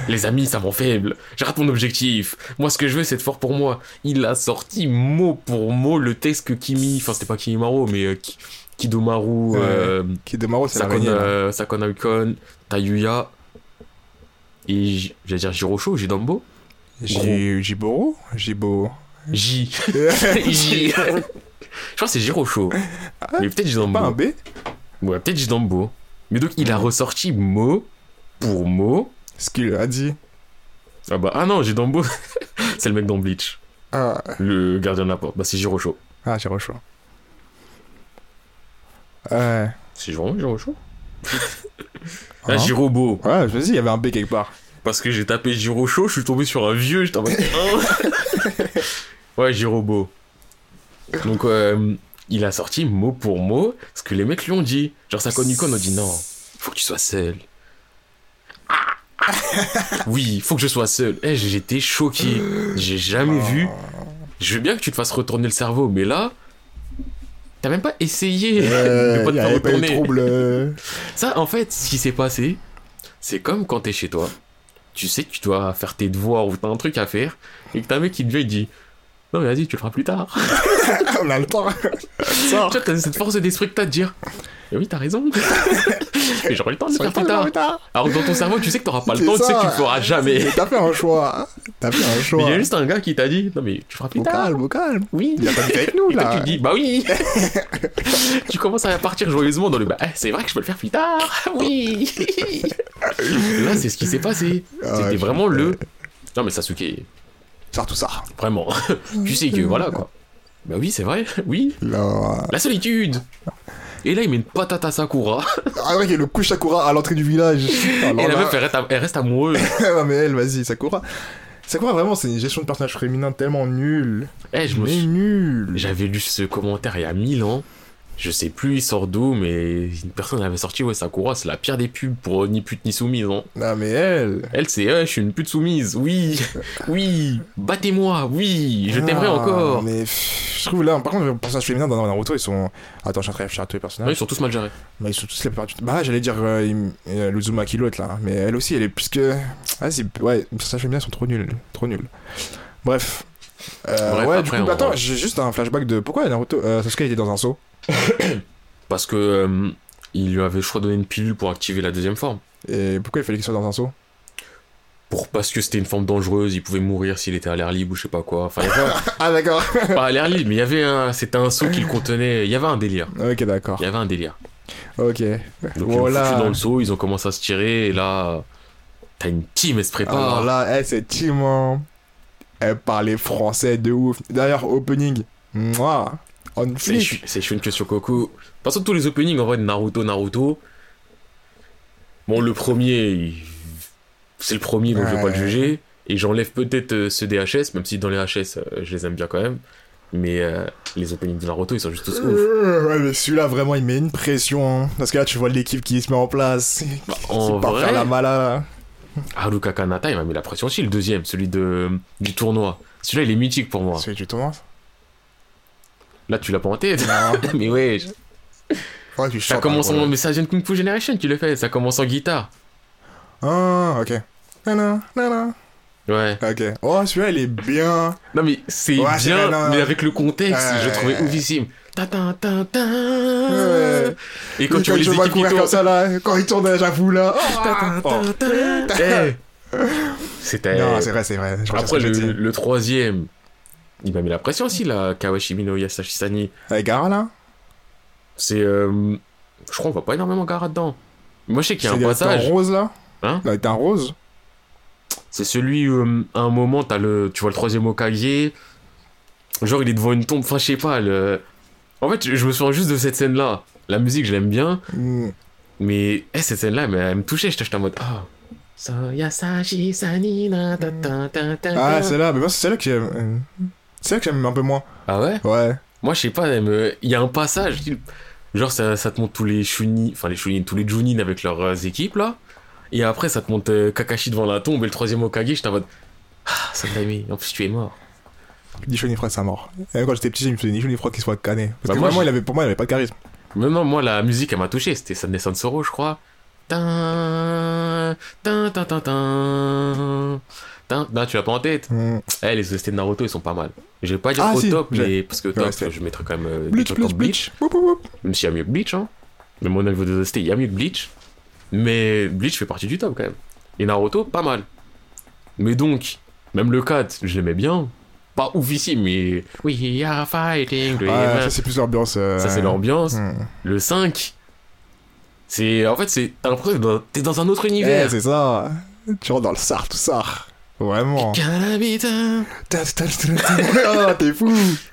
les amis, ça m'en faible. Je rate mon objectif. Moi, ce que je veux, c'est être fort pour moi. Il a sorti mot pour mot le texte que Kimi, enfin, c'était pas Kimimaro, mais euh, Ki- Kidomaru, euh, Kidemaro, c'est là. euh, Tayuya, et j'allais dire Jirosho, Jidambo J- Jiboro? Jibo. J. J. Je crois que c'est Jirosho. mais peut-être Jidambo. Pas un B? Ouais, peut-être Jidambo. Mais donc, il a ressorti mot pour mot. Ce qu'il a dit. Ah bah, ah non, Jidambo, c'est le mec dans Bleach. Ah, Le gardien de la porte. Bah, c'est Jirosho. ah rechaud. Ouais. C'est vraiment Jirosho Ah, Hein Jirobo. Ouais, je me dis, il y avait un B quelque part. Parce que j'ai tapé Jirosho, je suis tombé sur un vieux, j'étais en mode. Hein ouais, Jirobo. Donc, euh, il a sorti mot pour mot ce que les mecs lui ont dit. Genre, Sakonikon a dit non, faut que tu sois seul. Oui, faut que je sois seul. Eh, j'étais choqué. J'ai jamais vu. Je veux bien que tu te fasses retourner le cerveau, mais là, t'as même pas essayé Euh, de pas il te faire pas retourner. trouble. euh. Ça, en fait, ce qui s'est passé, c'est comme quand t'es chez toi. Tu sais que tu dois faire tes devoirs ou t'as un truc à faire, et que t'as un mec qui te vient et dit Non, mais vas-y, tu le feras plus tard. On a le temps. Tu vois, t'as cette force d'esprit que t'as de dire Oui, t'as raison. mais j'aurai le temps de le faire plus tard. Alors que dans ton cerveau, tu sais que t'auras pas le temps, tu sais ça. que tu le feras jamais. Mais T'as fait un choix. T'as fait un Mais choix. il y a juste un gars qui t'a dit Non, mais tu feras plus Au tard. calme, au calme. Oui. Il a pas avec nous Et toi, là. tu dis Bah oui. tu commences à partir joyeusement dans le Bah, eh, c'est vrai que je peux le faire plus tard. Oui. Là, c'est ce qui s'est passé. Ah, C'était vraiment le. Non, mais Sasuke, Sors tout ça. vraiment. tu sais que voilà quoi. Bah oui, c'est vrai, oui. Là. La solitude. Et là, il met une patate à Sakura. Ah ouais, il y a le couche Sakura à l'entrée du village. Alors et la là- meuf, elle reste, elle reste amoureuse. Ouais, mais elle, vas-y, Sakura. Sakura, vraiment, c'est une gestion de personnage féminin tellement nulle. Eh, je me suis. nulle. J'avais lu ce commentaire il y a mille ans. Je sais plus, il sort d'où, mais une personne avait sorti, ouais, Sakura, c'est la pire des pubs pour ni pute ni soumise. Hein. Non, mais elle. Elle, c'est, ouais, je suis une pute soumise, oui, oui, battez-moi, oui, je t'aimerais Ah, encore. Mais pff, je trouve là, par contre, les personnages féminins dans Naruto, ils sont. Attends, je suis en train de à tous les Ouais, personnages. ils sont tous mal gérés. Mais ils sont tous la plupart du temps. Bah, j'allais dire euh, il- euh, l'Uzumaki l'autre là. Mais elle aussi, elle est plus que. Ah, c'est. Ouais, les personnages féminins sont trop nuls. Trop nuls. Bref. Euh, Bref, ouais, après, du coup, on- bah, attends, j'ai juste un flashback de pourquoi Naruto. Euh, Sasuke était dans un seau. Parce que euh, il lui avait, je crois, donné une pilule pour activer la deuxième forme. Et pourquoi il fallait qu'il soit dans un seau? Pour, parce que c'était une forme dangereuse, il pouvait mourir s'il était à l'air libre ou je sais pas quoi. Enfin, Ah, d'accord. pas à l'air libre, mais il y avait un, c'était un seau qui le contenait. Il y avait un délire. ok, d'accord. Il y avait un délire. Ok. Donc Voilà. ils foutu dans le seau, ils ont commencé à se tirer, et là, t'as une team, elle se prépare. Alors là, elle, cette team, hein, elle parlait français de ouf. D'ailleurs, opening. Moi. On c'est Shu- c'est Kyoshikoku. De toute façon, tous les openings en vrai de Naruto, Naruto. Bon, le premier, c'est le premier, donc je vais pas le juger. Et j'enlève peut-être euh, ceux des HS, même si dans les HS, euh, je les aime bien quand même. Mais euh, les openings de Naruto, ils sont juste tous ouf. Ouais, mais celui-là, vraiment, il met une pression. hein. Parce que là, tu vois l'équipe qui se met en place. Bah, Qui en part faire vrai, la mala. Haruka Kanata, il m'a mis la pression aussi, le deuxième, celui de, du tournoi. Celui-là, il est mythique pour moi. Celui du tournoi? Là, tu l'as pas en tête. Mais ouais, Ouais, tu ça commence en ouais. message de Kung Fu Generation qui le fait. Ça commence en guitare. Ah, ok. Nana, nana. Ouais. Ok. Oh, celui-là, il est bien. Non mais c'est Ouais, bien, non, mais avec le contexte, Ouais, je trouvais ouais. oufissime. Ta ta ta ta. Ouais. Et quand tu vois les équipes qui comme tournent. ça, là, quand il tourne, j'avoue, là. Oh. ta. Eh. C'était. Non, c'est vrai, c'est vrai. Je Après le, le troisième, il m'a mis la pression aussi là, Kawashimi no Yasashisani. Avec Gara, là? C'est, euh, je crois qu'on voit pas énormément Gara dedans. Moi je sais qu'il y a un C'est un passage. rose, là? Hein? Là, t'es un rose C'est celui où, euh, à un moment, t'as le, tu vois le troisième Okage. Genre, il est devant une tombe. Enfin, je sais pas. Le... En fait, je me souviens juste de cette scène-là. La musique, je l'aime bien. Hmm. Mais eh, cette scène-là, mais elle me touchait. J'étais en mode. Ah. Ta Ah, ta. c'est là, mais moi, c'est celle-là que j'aime. Euh, C'est celle que j'aime un peu moins. Ah ouais? Ouais. Moi, je sais pas. Il y a un passage. Genre, ça, ça te montre tous les Shunin. Enfin, les Shunin, tous les Junin avec leurs euh, équipes là. Et après, ça te montre euh, Kakashi devant la tombe et le troisième Okage. J'étais en mode. Ah, ça m'a mis. En plus, tu es mort. Ni chaud ni froid, ça mort. Et même quand j'étais petit, je me faisais ni chaud ni froid qu'il soit cané. Parce Bah, que moi, vraiment, je- il avait, pour moi, il avait pas de charisme. Mais non, moi, la musique, elle m'a touché. C'était Sadness Sansoro, je crois. Tin, tin, tin, tin, tin. Non, tu l'as pas en tête. Hmm. Eh, les OST de Naruto, ils sont pas mal. Je vais pas dire Ah, au si, top, mais parce que top, Ouais, je mettrais quand même euh, des Bleach, trucs Bleach, comme Bleach. Même s'il y a mieux que Bleach, hein. Même au niveau des OST, il y a mieux que Bleach. Mais Bleach fait partie du top quand même. Et Naruto, pas mal. Mais donc, même le 4, je l'aimais bien. Pas oufissime, mais. We are fighting. evil. ça, c'est plus l'ambiance. euh, Ça, c'est l'ambiance. hmm. Le 5, c'est. En fait, c'est. T'as l'impression que t'es dans un autre Eh, univers. c'est ça. Tu rentres dans le sar, tout ça. Vraiment. Ta- Oh, t'es fou.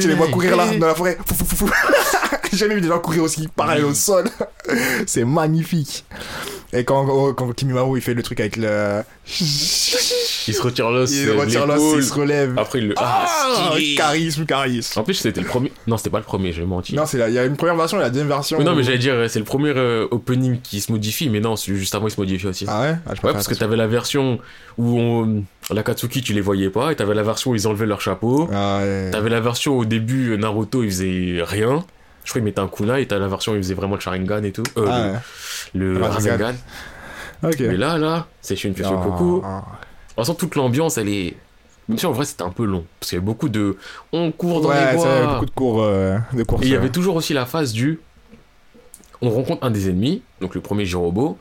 Tu les vois courir là, dans la forêt. J'ai jamais vu des gens courir aussi pareil au sol. C'est magnifique. Et quand, oh, quand Kimimaru il fait le truc avec le. Il se retire l'os. Il retire l'os, il se relève. Après, il le. Ah, Ah, charisme, charisme. En plus, c'était le premier. Non, c'était pas le premier, j'ai menti. Non, c'est là, il y a une première version et la deuxième version. Mais non, mais où- j'allais dire, c'est le premier euh, opening qui se modifie, mais non, celui juste avant, il se modifie aussi. Ah ouais? Ah, je Ouais, parce que t'avais la version où on... la Katsuki, tu les voyais pas, et t'avais la version où ils enlevaient leur chapeau. Ah ouais. T'avais la version au début, Naruto, il faisait rien. Je crois qu'il mettait un kunai, et t'as la version où il faisait vraiment le Sharingan et tout. Euh, Ah ouais. le, le Le Rasengan. Rasengan. Ok. Mais là, là, c'est Shun Kyoshikoku. Ah, De toute façon, toute l'ambiance, elle est. Même si en vrai, c'était un peu long. Parce qu'il y avait beaucoup de. On court dans Ouais, les ça, il y avait bois. beaucoup de cours euh, de courses. Et il y avait toujours aussi la phase du. On rencontre un des ennemis, donc le premier Jirobo.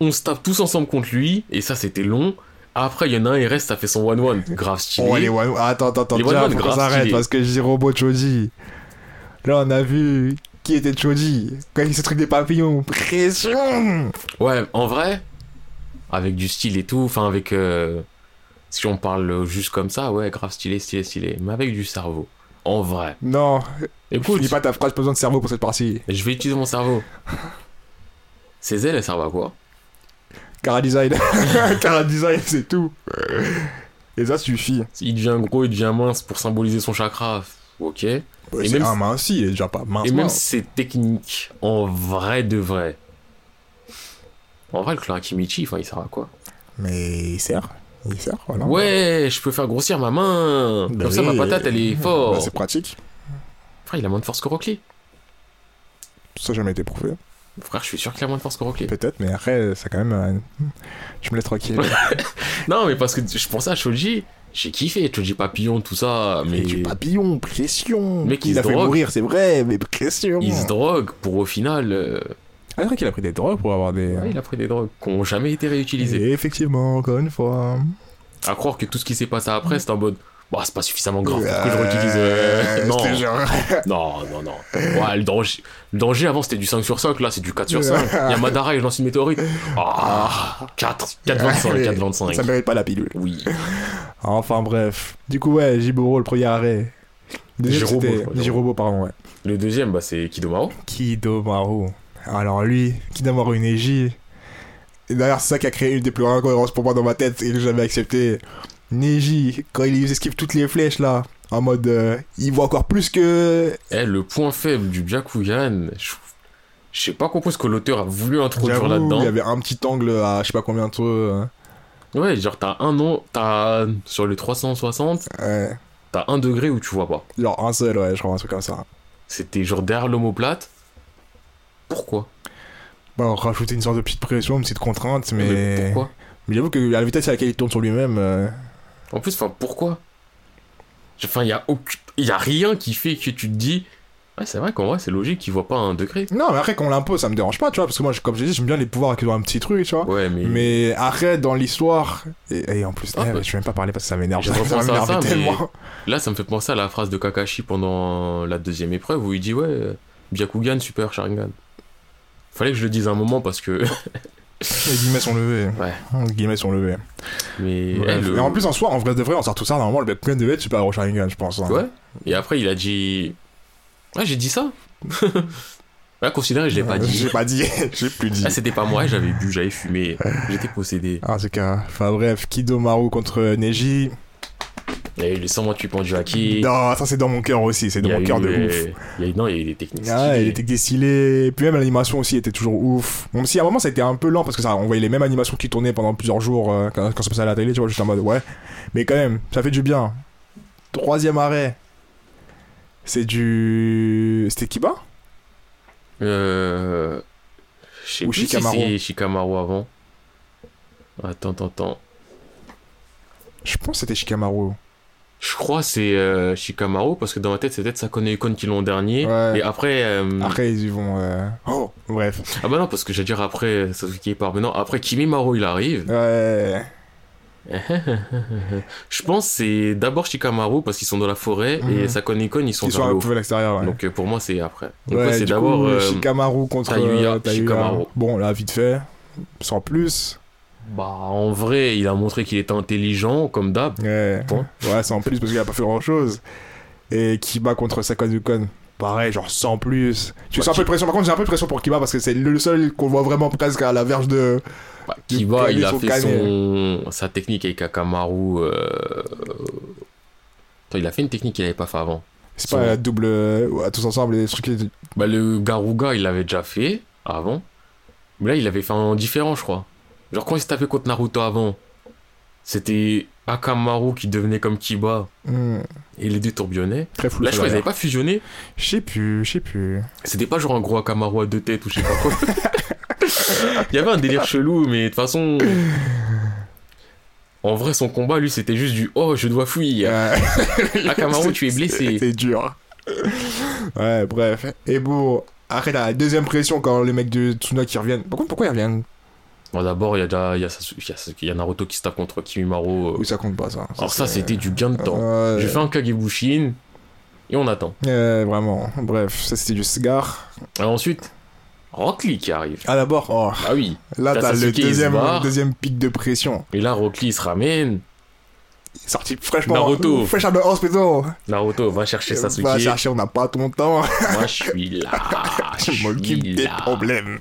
On se tape tous ensemble contre lui, et ça c'était long. Après, il y en a un, il reste, ça fait son one-one. Grave stylé. Oh, les one... Attends, attends, attends. Les déjà, one-one faut qu'on grave s'arrête stylés. parce que j'ai robot Choji. Là, on a vu qui était Choji. Quand il ce truc des papillons. Pression Ouais, en vrai, avec du style et tout, enfin avec. euh, Si on parle juste comme ça, ouais, grave stylé, stylé, stylé. Mais avec du cerveau. En vrai. Non, Écoute, finis pas ta phrase, pas besoin de cerveau pour cette partie. je vais utiliser mon cerveau. Ces ailes, elles servent à quoi? Cara design. Cara design, c'est tout. Et ça suffit. Il devient gros, il devient mince pour symboliser son chakra. Ok. Et Ouais, même un si- mince, il est déjà pas mince. Et même c'est technique, en vrai de vrai. En vrai, le clan Akimichi, enfin, il sert à quoi? Mais il sert. Il sert, voilà. Ouais, je peux faire grossir ma main. Bah Comme ça, ma patate, elle est Bah, forte. c'est pratique. Frère, il a moins de force que Rock Lee. Ça n'a jamais été prouvé. Frère, je suis sûr qu'il a moins de force que Rock Lee. Peut-être, mais après, ça quand même. Je me laisse tranquille. Non, mais parce que je pensais à Shoji. J'ai kiffé, Shoji Papillon, tout ça. Mais Du papillon, pression. Mec, il il se a fait drogue. mourir, c'est vrai, mais pression. il se drogue pour au final. euh, Ah, c'est vrai qu'il a pris des drogues pour avoir des. ouais, il a pris des drogues qui n'ont jamais été réutilisées. Et effectivement, encore une fois. À croire que tout ce qui s'est passé après, c'est en mode. Bah, c'est pas suffisamment grave pour que je réutilise. Euh, Non. genre- non, non, non. Ouais, le danger, le danger avant c'était du 5 sur 5, là c'est du 4 sur 5. Il y a Madara et je lance une météorite. Ah, 4, 4,25, Allez, 4,25. Ça mérite pas la pilule. Oui. Enfin bref. Du coup, ouais, Jiboro, le premier arrêt. Jirobo, pardon, ouais. Le deuxième, bah, c'est Kidomaru. Kidomaru. Alors lui, Kidomaru Neji. Et d'ailleurs, c'est ça qui a créé une des plus grandes incohérences pour moi dans ma tête et que j'avais accepté. Neji, quand il esquive toutes les flèches là, en mode. euh, il voit encore plus que. Eh, le point faible du Byakugan, je je sais pas compris ce que l'auteur a voulu introduire là-dedans. il y avait un petit angle à je sais pas combien de trucs. euh, Ouais, genre t'as un nom, t'as sur le 360, ouais. t'as un degré où tu vois pas. Genre un seul, ouais, je crois, un truc comme ça. C'était genre derrière l'homoplate. Pourquoi? Bon, rajouter une sorte de petite pression, une petite contrainte, mais. Mais pourquoi? Mais j'avoue que à la vitesse à laquelle il tourne sur lui-même. euh, En plus, enfin, pourquoi? Enfin, il y a aucun... y a rien qui fait que tu te dis. Ouais, c'est vrai qu'en vrai, c'est logique qu'il voit pas un degré. Non, mais après, quand on l'impose, ça me dérange pas, tu vois, parce que moi, comme je dis, j'aime bien les pouvoirs qui ont un petit truc, tu vois. Ouais, mais. Mais après, dans l'histoire. Et, et en plus, Ah, eh, bah. je vais même pas parler parce que ça m'énerve. J'ai Ça, m'énerve ça, mais- tellement. Là, ça me fait penser à la phrase de Kakashi pendant la deuxième épreuve où il dit Ouais, Byakugan, super Sharingan. Fallait que je le dise un moment parce que. Les guillemets sont levés. Ouais. Les guillemets sont levés. Mais. Le- Et en plus, en soi, en vrai de vrai, on sort tout ça, normalement, le Batman devait être super Sharingan, je pense. hein. Ouais. Et après, il a dit. Ouais, j'ai dit ça. ouais, considéré, je l'ai pas Euh, dit. J'ai pas dit, j'ai plus dit. Ah, c'était pas moi, j'avais bu, j'avais fumé, j'étais possédé. En tout cas, enfin bref, Kidomaru contre Neji. Il y a eu les 128 points du haki. Non, ça c'est dans mon cœur aussi, c'est dans mon cœur de euh, ouf. il y a eu- non, il y a eu des techniques. Ah, stylées. il était distillé. Puis même l'animation aussi était toujours ouf. Bon, si à un moment ça a été un peu lent parce que ça, on voyait les mêmes animations qui tournaient pendant plusieurs jours euh, quand, quand ça passait à la télé, tu vois, juste en mode ouais. Mais quand même, ça fait du bien. Troisième arrêt. C'est du. C'était Kiba? Euh. Je sais Ou plus Shikamaru. si Shikamaru avant. Attends, attends, attends. Je pense que c'était Shikamaru. Je crois que c'est euh, Shikamaru parce que dans ma tête, c'est peut-être Sakone Ukon qui l'ont dernier. Ouais. Et après. euh, Après, ils y vont. euh, Oh, bref. Ah bah non, parce que j'allais dire après Sasuke part. Mais non, après Kimimaru il arrive. Ouais. Je pense que c'est d'abord Shikamaru parce qu'ils sont dans la forêt et Mhm. Sakone Ukon ils sont Ils vers sont à l'extérieur, ouais. Donc euh, pour moi, c'est après. Donc ouais, c'est d'abord. euh, Shikamaru contre Tayuya Tayuya. Shikamaru. Bon, là, vite fait. Sans plus. Bah, en vrai, il a montré qu'il était intelligent, comme d'hab. Ouais, Point. ouais sans plus parce qu'il a pas fait grand chose. Et Kiba contre Sakazukon, pareil, genre sans plus. Tu Bah, sens un peu de pression. Par contre, j'ai un peu de pression pour Kiba parce que c'est le seul qu'on voit vraiment presque à la verge de. Bah, Kiba, il a fait son... sa technique avec Akamaru. Euh... Attends, il a fait une technique qu'il n'avait pas fait avant. C'est Son- pas la double. ouais, tous ensemble, les trucs. Bah, le Garuga, il l'avait déjà fait avant. Mais là, il avait fait un différent, je crois. Genre, quand il s'est tapé contre Naruto avant, c'était Akamaru qui devenait comme Kiba Hmm, et les deux tourbillonnaient. très flou. Là, je crois qu'ils n'avaient pas fusionné. Je sais plus, je sais plus. C'était pas genre un gros Akamaru à deux têtes ou je sais pas quoi. Il y avait un délire chelou, mais de toute façon. En vrai, son combat, lui, c'était juste du Oh, je dois fuir. Ouais. Akamaru, tu es blessé. C'est dur. Ouais, bref. Et bon, après la deuxième pression quand les mecs de Tsuna qui reviennent. Par contre, pourquoi ils reviennent? Bon, d'abord, il y a déjà il y a, Sasu- il y a Sasuke- il y a Naruto qui se tape contre Kimimaru. euh. Oui, ça compte pas ça. Alors, ça, c'était du gain de temps. Ouais. J'ai fait un Kagebushin et on attend. Vraiment. Bref, ça c'était du cigare. Alors, ensuite, Rock Lee qui arrive. Ah d'abord, oh, Ah oui. là T'as le il deuxième, barre. deuxième pic de pression. Et là, Rock Lee se ramène. Sorti fraîchement. Naruto. Fresh out of hospital. Naruto va chercher Sasuke. Va chercher, on n'a pas ton temps. Moi, je suis là. Je m'occupe des problèmes.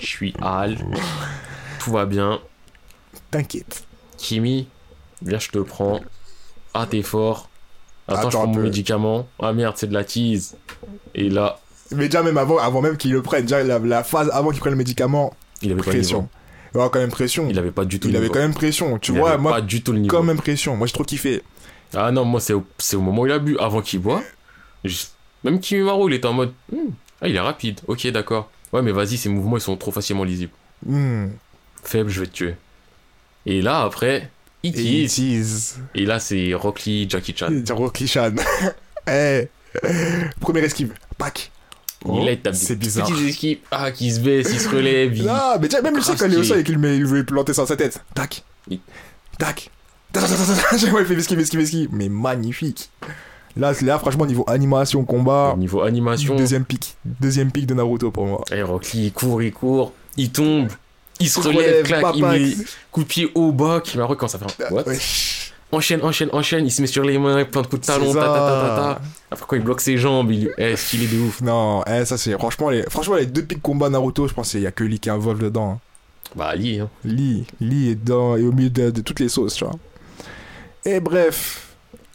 Je suis Al. Tout va bien. T'inquiète. Kimi, viens, je te prends. Ah, t'es fort. Attends, je Attends prends un mon médicament. Ah merde, c'est de la tease. Et là, Mais déjà, même avant, avant même qu'il le prenne, déjà la, la phase avant qu'il prenne le médicament, il avait pas pression. Il avait quand même pression. Il avait pas du tout Il le avait quand même pression. Tu Il vois, avait moi, pas du tout le niveau. quand même pression. Moi, j'ai trop kiffé. Ah non, moi, c'est au, c'est au moment où il a bu, avant qu'il boit. je- Même Kimimaro, il était en mode. Hmm, ah, il est rapide. Ok, d'accord. Ouais, mais vas-y, ses mouvements, ils sont trop facilement lisibles. Hmm. Faible, je vais te tuer. Et là, après, il Et il tease. tease. Et là, c'est Rock Lee, Jackie Chan. Il Rocky Chan. Eh. Première esquive. Pac. Et là, il des C'est bizarre. petites esquives. Ah, qui se baisse, il se relève. il- Non, mais déjà, même le sais quand il est au sol et qu'il met- il veut planter ça dans sa tête. Tac. Il- Tac. Tac, tac, tac, tac, tac. Ouais, il fait esquive, esquive, esquive. Mais magnifique. Là, là, franchement, niveau animation, combat, Au niveau animation, deuxième pic. Deuxième pic de Naruto pour moi. eh, Rock Lee, il court, il court, il tombe, il se relève, clac, il met coup de pied au bas. Kimimaro, quand ça fait un. What? Ouais. Enchaîne, enchaîne, enchaîne, il se met sur les mains, plein de coups de talon, ta ta. Après, quand il bloque ses jambes, il. Eh, stylé de ouf. Non, eh, ça c'est franchement les franchement les deux pics combat Naruto, je pense qu'il y a que Lee qui involve dedans. hein. Bah, Ali, hein. Lee, Lee est dedans et au milieu de, de toutes les sauces, tu vois. Et bref,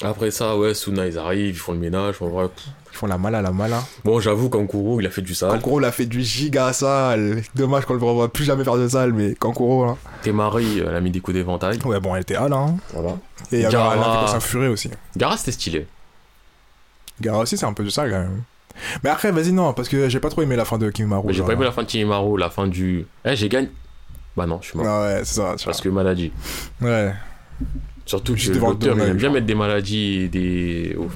Après ça, ouais, Suna, ils arrivent, ils font le ménage. En vrai. Ils font la mala la mala. Bon, j'avoue, Kankuro, il a fait du sale. Kankuro l'a fait du giga sale. Dommage qu'on le revoit plus jamais faire de sale, mais Kankuro là. Temari, elle a mis des coups d'éventail. Ouais bon elle était là, hein. Voilà. Et il y avait Gara. la séquence infurée aussi. Gara, c'était stylé. Gara aussi c'est un peu de ça quand même. Mais après vas-y non parce que j'ai pas trop aimé la fin de Kimaru. J'ai pas aimé la fin de Kimimaro, la fin du. Eh, j'ai gagné. Bah non, je suis mort. Ah ouais c'est ça. Parce que maladie. Ouais. Surtout Juste que l'auteur, il aime bien mettre des maladies et des. oh,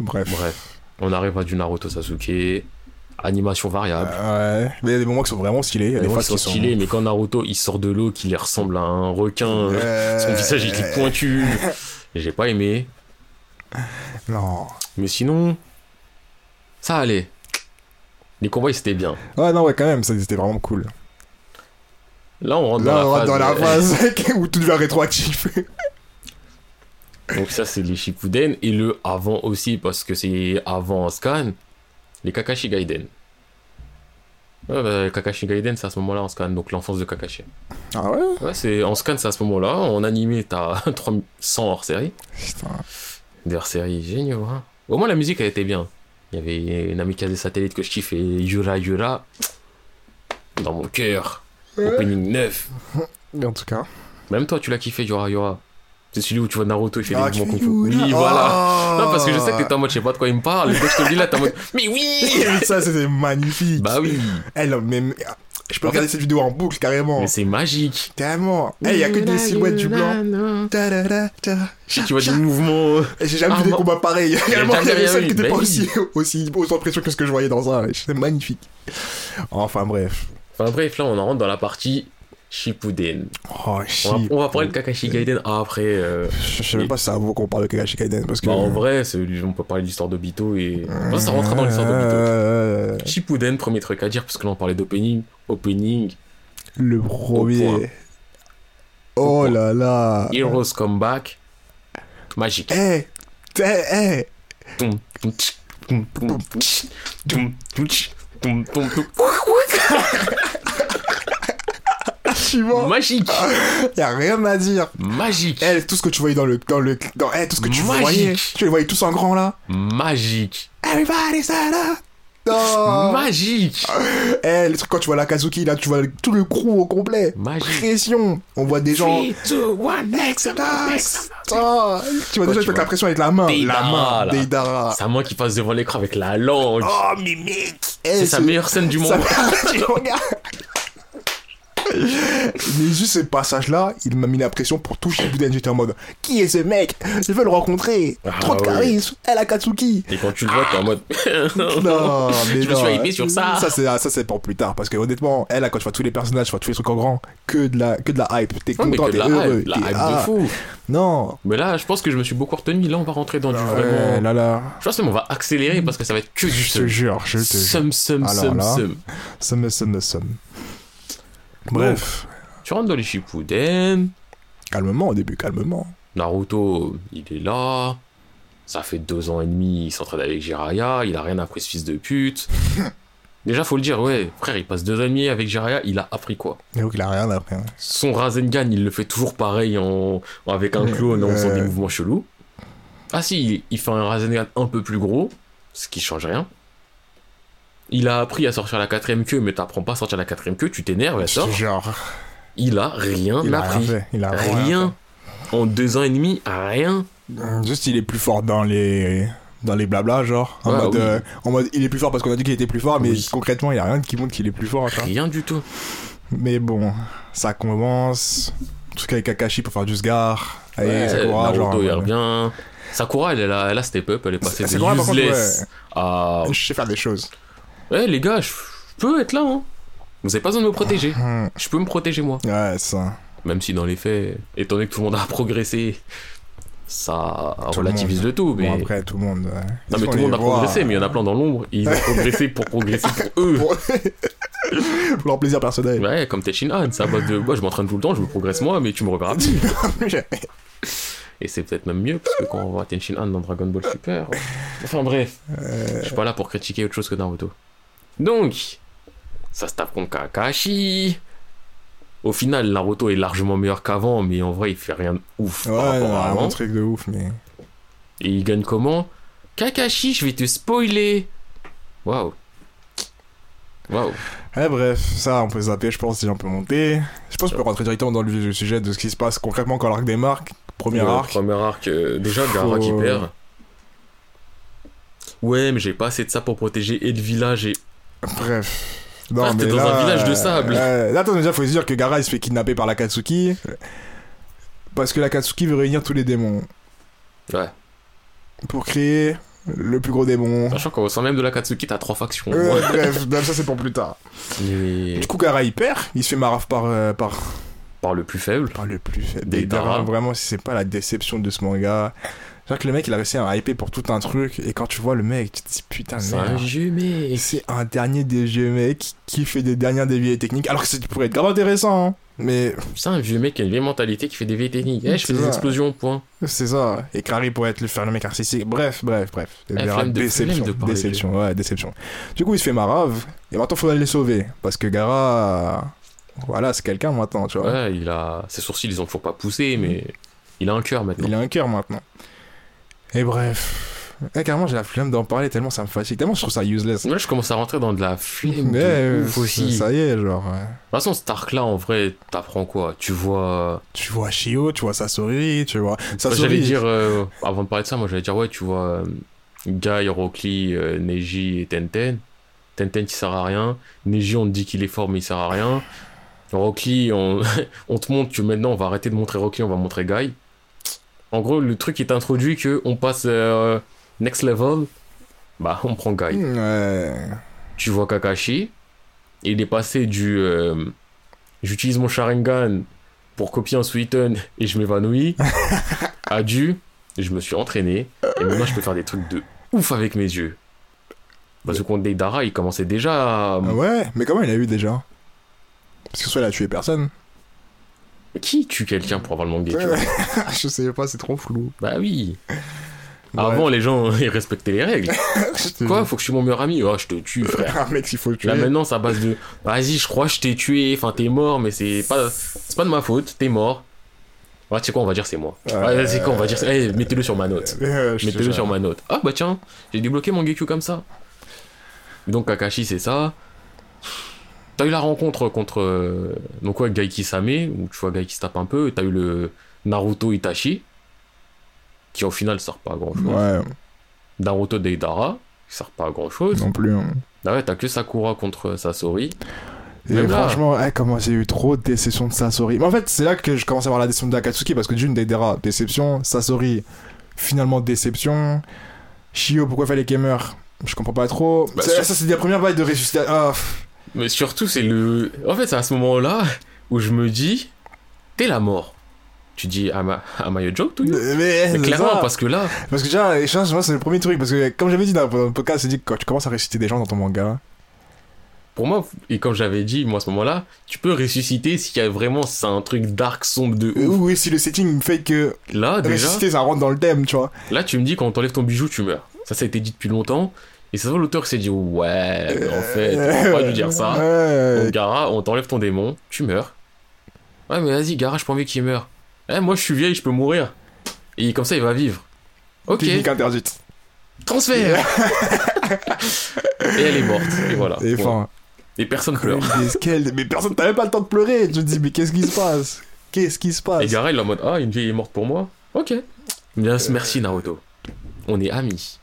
Bref. Bref. On arrive à du Naruto Sasuke. Animation variable. Euh, ouais. Mais il y a des moments qui sont vraiment stylés. Il y a Les des fois, phases ils sont stylés, mais quand Naruto il sort de l'eau, qu'il ressemble à un requin, euh, son visage il est pointu. J'ai pas aimé. Non. Mais sinon, ça allait. Les combats ils étaient bien. Ouais, non, ouais, quand même, ça c'était vraiment cool. Là on rentre Là, on dans, rentre dans la phase où tout devient rétroactif. Donc ça c'est les Shippuden et le avant aussi parce que c'est avant Scan, les Kakashi Gaiden. Ouais, bah, Kakashi Gaiden c'est à ce moment-là en Scan, donc l'enfance de Kakashi. Ah ouais? Ouais, c'est en Scan c'est à ce moment-là. En animé t'as 300 hors série. Putain. Des hors-séries géniaux, hein. Au moins la musique elle était bien. Il y avait une amicale satellite que je kiffe et Yura Yura. Dans mon cœur. Opening 9. En tout cas. Même toi tu l'as kiffé Yura Yura? C'est celui où tu vois Naruto il fait Ah, des mouvements fais kung fu. Yura. Oui, voilà. Ah. Non, parce que je sais que t'es en mode, je sais pas de quoi il me parle. Et quand je te le dis là, t'es en mode, mais oui! ça, c'était magnifique. bah oui. Eh, là, mais, je peux regarder cette vidéo en boucle carrément. Mais c'est magique. Tellement. Eh, il y a que des silhouettes du blanc. Tu vois des mouvements. euh, J'ai jamais Ah, vu des combats pareils. Il y avait celle qui était pas oui. aussi, aussi, autant pression que ce que je voyais dans ça. C'est magnifique. Enfin, bref. Enfin bref, là, on en rentre dans la partie Shippuden. Oh, On va, shit. on va parler de Kakashi Gaiden après. euh, Je sais même pas si ça vaut qu'on parle de Kakashi Kaiden parce que. Bah, en vrai, on peut parler de l'histoire d'Obito et. Enfin, ça rentre dans l'histoire d'Obito. Euh, Shippuden, premier truc à dire, parce que là, on parlait d'opening. Opening, Le premier. Oh là là. Heroes Comeback. Magique. Eh, eh, eh. Magique. Y a rien à dire. Magique. Eh, tout ce que tu voyais dans le. Dans le dans, eh, tout ce que tu Magique. voyais. Tu les voyais tous en grand là. Magique. Everybody stand up. Non. Magique. Eh, les trucs quand tu vois la Kazuki là, tu vois tout le crew au complet. Magique. Pression. On voit des gens. 3, 2, 1, next, next. ah, tu vois gens tu avec la pression avec la main. La main. là. Deidara. C'est à moi qui passe devant l'écran avec la langue. Oh, mec. Eh, c'est sa meilleure scène du monde. Ça- tu regardes. Mais juste ce passage-là, il m'a mis la pression pour tout Shippuden. J'étais en mode, qui est ce mec? Je veux le rencontrer. Ah, Trop de oui. charisme. Elle a Katsuki. Et quand tu le vois, t'es en mode. Non, mais Je me non. suis hypé sur ça. Ça, c'est, ça, c'est pour plus tard. Parce que honnêtement, elle, quand tu vois tous les personnages, tu vois tous les trucs en grand, que de la, que de la hype. T'es content, de t'es la heureux. hype, la t'es- hype de ah, fou. Non. Mais là, je pense que je me suis beaucoup retenu. Là, on va rentrer dans du Ouais, vraiment. là, là. Je pense même on va accélérer parce que ça va être que du Je te jure, je te jure. Sum, sum, Alors sum, là. sum. Somme, Bref. Tu rentres dans les Shippuden. Calmement au début, calmement. Naruto, il est là. Ça fait deux ans et demi, il s'entraîne avec Jiraiya. Il a rien appris, ce fils de pute. Déjà, faut le dire, ouais, frère, il passe deux ans et demi avec Jiraiya. Il a appris quoi? Donc, il a rien appris. hein. Son Rasengan, il le fait toujours pareil en... avec un clone en faisant des mouvements chelous. Ah si, il, il fait un Rasengan un peu plus gros, ce qui change rien. Il a appris à sortir la quatrième queue, mais t'apprends pas à sortir la quatrième queue, tu t'énerves, elle sort. Genre, Il a rien il a rien appris. fait. Il a Rien. En deux ans et demi, rien. fait. Juste, il est plus fort dans les dans les blabla, genre. En, Ouais, mode, oui. euh, en mode, il est plus fort parce qu'on a dit qu'il était plus fort, mais Oui. concrètement, il y a rien qui montre qu'il est plus fort. Rien du tout. Mais bon, ça commence. Tout avec Kakashi pour faire du Sgar. Allez, Ouais, Sakura, Naruto, genre. il euh, revient. Sakura, elle, elle a, elle a step up, elle est passée de Sakura, contre, useless ouais. à... Je sais faire des choses. Ouais, les gars, je peux être là, hein. Vous avez pas besoin de me protéger. Hmm. Je peux me protéger, moi. Ouais, ça. Même si dans les faits, étant donné que tout le monde a progressé, ça Tout relativise le tout. Mais... Bon, après, tout le monde. ouais. non, mais tout le monde a progressé, mais il y en a plein dans l'ombre. Ils ont progressé pour progresser pour eux. Pour... leur plaisir personnel. Ouais, comme Tenshinhan, c'est à base de. Moi, je m'entraîne tout le temps, je me progresse moi, mais tu me plus. Et c'est peut-être même mieux, parce que quand on voit Tenshinhan dans Dragon Ball Super. Enfin bref, Euh, je suis pas là pour critiquer autre chose que Naruto. Donc, ça se tape contre Kakashi. Au final, Naruto est largement meilleur qu'avant, mais en vrai, il fait rien de ouf Ouais, par rapport à avant. un truc de ouf, mais. Et il gagne comment? Kakashi, je vais te spoiler. Waouh. Waouh. Eh, bref, ça, on peut zapper, je pense, si on peut monter. Je pense qu'on peut rentrer directement dans le vif du sujet de ce qui se passe concrètement quand l'arc démarque. Premier Ouais, arc. Premier arc. euh, déjà, Gara qui Faut- perd. Ouais, mais j'ai pas assez de ça pour protéger et le village et. Bref. Non, Frère, dans un village de sable. euh, là, attends, déjà, faut se dire que Gara il se fait kidnapper par l'Akatsuki. Parce que l'Akatsuki veut réunir tous les démons. Ouais. Pour créer le plus gros démon. Sachant qu'au sein même de la Katsuki, t'as trois factions. Euh, Ouais. bref, bref, ça c'est pour plus tard. Du coup, Gara il perd, il se fait marave par, euh, par, par le plus faible. par le plus faible. Des Dara. vraiment, si c'est pas la déception de ce manga. Genre que le mec il a réussi à hyper pour tout un truc, et quand tu vois le mec, tu te dis putain, C'est un jeu, mais. C'est un dernier des jeux, mec, qui fait des dernières déviés techniques, alors que ça pourrait être grave intéressant, hein. Mais C'est un vieux mec qui a une vieille mentalité qui fait des vieilles techniques. Eh, je fais des explosions, point. c'est ça. Et Kari pourrait être le faire le mec artistique. Bref, bref, bref. Eh, Gara, flemme de- déception, de déception, ouais, déception. Du coup, il se fait marave, et maintenant, faudrait les sauver. Parce que Gara, voilà, c'est quelqu'un maintenant, tu vois. Ouais, il a. Ses sourcils, ils ont toujours pas poussé, mais. Il a un cœur maintenant. Il a un cœur maintenant. Et bref. Eh, carrément, j'ai la flemme d'en parler tellement ça me fatigue. Tellement je trouve ça useless. Moi, je commence à rentrer dans de la flemme. Mais, de ouf aussi. ça y est, genre. ouais. De toute façon, cet arc-là, en vrai, t'apprends quoi? Tu vois. Tu vois Shio, tu vois Sasori, tu vois. Sasori. J'allais dire, euh, avant de parler de ça, moi j'allais dire, ouais, tu vois, euh, Guy, Rockly, euh, Neji et Tenten. Tenten qui sert à rien. Neji, on te dit qu'il est fort, mais il sert à rien. Rockly, on, on te montre que maintenant on va arrêter de montrer Rockly, on va montrer Guy. En gros, le truc est introduit que on passe euh, next level, bah on prend Guy. Ouais. Tu vois Kakashi, il est passé du euh, j'utilise mon Sharingan pour copier un Suiten et je m'évanouis à du je me suis entraîné et maintenant je peux faire des trucs de ouf avec mes yeux. Parce que contre Deidara, il commençait déjà à... Ah ouais, mais comment il a eu déjà? Parce que soit il a tué personne. Qui tue quelqu'un pour avoir le Gekyou je sais pas, c'est trop flou. Bah oui. Bref. Avant, les gens, ils respectaient les règles. Quoi. Faut que je suis mon meilleur ami? Oh, je te tue, frère. Un mec, s'il faut le tuer. Là maintenant, ça base de vas-y, je crois que je t'ai tué, enfin t'es mort, mais c'est pas c'est pas de ma faute, t'es mort. Ouais, tu sais quoi, on va dire c'est moi. Ouais. Ouais, c'est quoi, on va dire c'est- eh, mettez-le sur ma note. Euh, Mettez-le sur ma note. Ah bah tiens, j'ai débloqué mon Gekyou comme ça. Donc Kakashi, c'est ça. T'as eu la rencontre contre euh, donc ouais, Gaiki Same, où tu vois Gaiki se tape un peu, et t'as eu le Naruto Itachi, qui au final sert pas à grand chose. Ouais, Naruto Deidara, qui sert pas à grand chose. non plus. hein. Ah ouais, t'as que Sakura contre Sasori. Et Même là. franchement, eh, comment j'ai eu trop de déception de Sasori. Mais en fait, c'est là que je commence à avoir la déception de Akatsuki parce que d'une, Deidara, déception. Sasori, finalement déception. Shio, pourquoi fallait qu'elle meure? Je comprends pas trop. Bah, C'est- sur- Ça, c'est la première vague de ressuscitation. Ah. Mais surtout, c'est le. En fait, c'est à ce moment-là où je me dis, t'es la mort. Tu dis, am I, am I a joke to you? Mais, Mais clairement, ça. parce que là, Parce que déjà, moi, c'est le premier truc. Parce que, comme j'avais dit dans le podcast, c'est dit que quand tu commences à ressusciter des gens dans ton manga, pour moi, et comme j'avais dit, moi, à ce moment-là, tu peux ressusciter s'il y a vraiment, c'est un truc dark, sombre de ouf. oui, si le setting fait que Là, déjà, ressusciter, ça rentre dans le thème, tu vois. là, tu me dis, quand on t'enlève ton bijou, tu meurs. Ça, ça a été dit depuis longtemps. Et c'est ça, l'auteur s'est dit, ouais, mais en fait, on pas dû dire ça. Donc, Gara, on t'enlève ton démon, tu meurs. Ouais, mais vas-y, Gara, j'ai pas envie qu'il meure. Eh, moi, je suis vieille, je peux mourir. Et comme ça, il va vivre. Ok, Technique interdite. transfert Et elle est morte, et voilà. Et Et personne pleure. Mais personne, t'as même pas le temps de pleurer. Tu te dis, mais qu'est-ce qui se passe? Qu'est-ce qui se passe? Et Gara, il est en mode Ah, une vieille est morte pour moi Ok. Bien, merci Naruto. On est amis.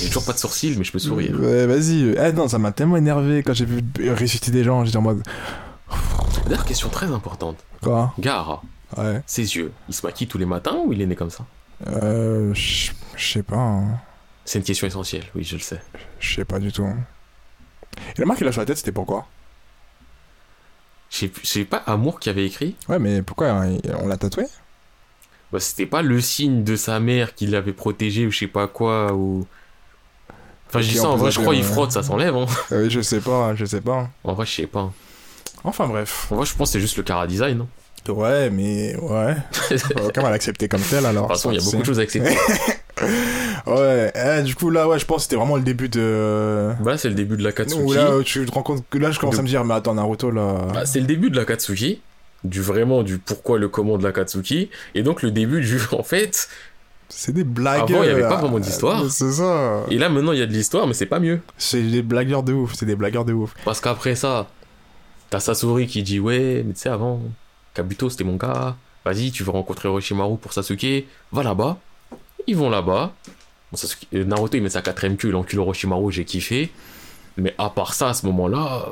J'ai toujours pas de sourcils, mais je peux sourire. Ouais, vas-y. Ah non, ça m'a tellement énervé quand j'ai vu ressusciter des gens. J'étais en mode. D'ailleurs, question très importante. Quoi? Gara, Ouais. ses yeux, il se maquille tous les matins ou il est né comme ça? Euh. Je sais pas. hein. C'est une question essentielle, oui, je le sais. Je sais pas du tout. Et la marque qu'il a sur la tête, c'était pourquoi? Je sais- je sais pas Amour qui avait écrit? Ouais, mais pourquoi hein, On l'a tatoué? Bah, C'était pas le signe de sa mère qui l'avait protégé ou je sais pas quoi ou. Enfin, je dis ça en vrai, je crois il euh, frotte, ça s'enlève. Hein. euh, Je sais pas, je sais pas. En vrai, je sais pas. Enfin bref. En vrai, je pense c'est juste le cara design. hein. Ouais, mais ouais. de toute Aucun va l'accepter comme tel alors. façon, il y a beaucoup de choses à accepter. Ouais, eh, du coup là, ouais, je pense que c'était vraiment le début de. bah, c'est le début de la Où Katsuki. là, tu te rends compte que là, je commence De- à me dire, mais attends, Naruto là. Bah, c'est le début de la Katsuki, du vraiment du pourquoi le comment de la Katsuki, et donc le début du en fait. C'est des blagues. Avant, il y avait là. pas vraiment d'histoire. C'est ça. Et là maintenant il y a de l'histoire, mais c'est pas mieux. C'est des blagueurs de ouf. C'est des blagueurs de ouf. Parce qu'après ça, t'as Sasori qui dit ouais, mais tu sais avant, Kabuto c'était mon gars. Vas-y, tu veux rencontrer Orochimaru pour Sasuke, va là-bas. Ils vont là-bas. Bon, Sasuke- euh, Naruto il met sa quatrième queue, il encule Orochimaru, j'ai kiffé. Mais à part ça, à ce moment-là,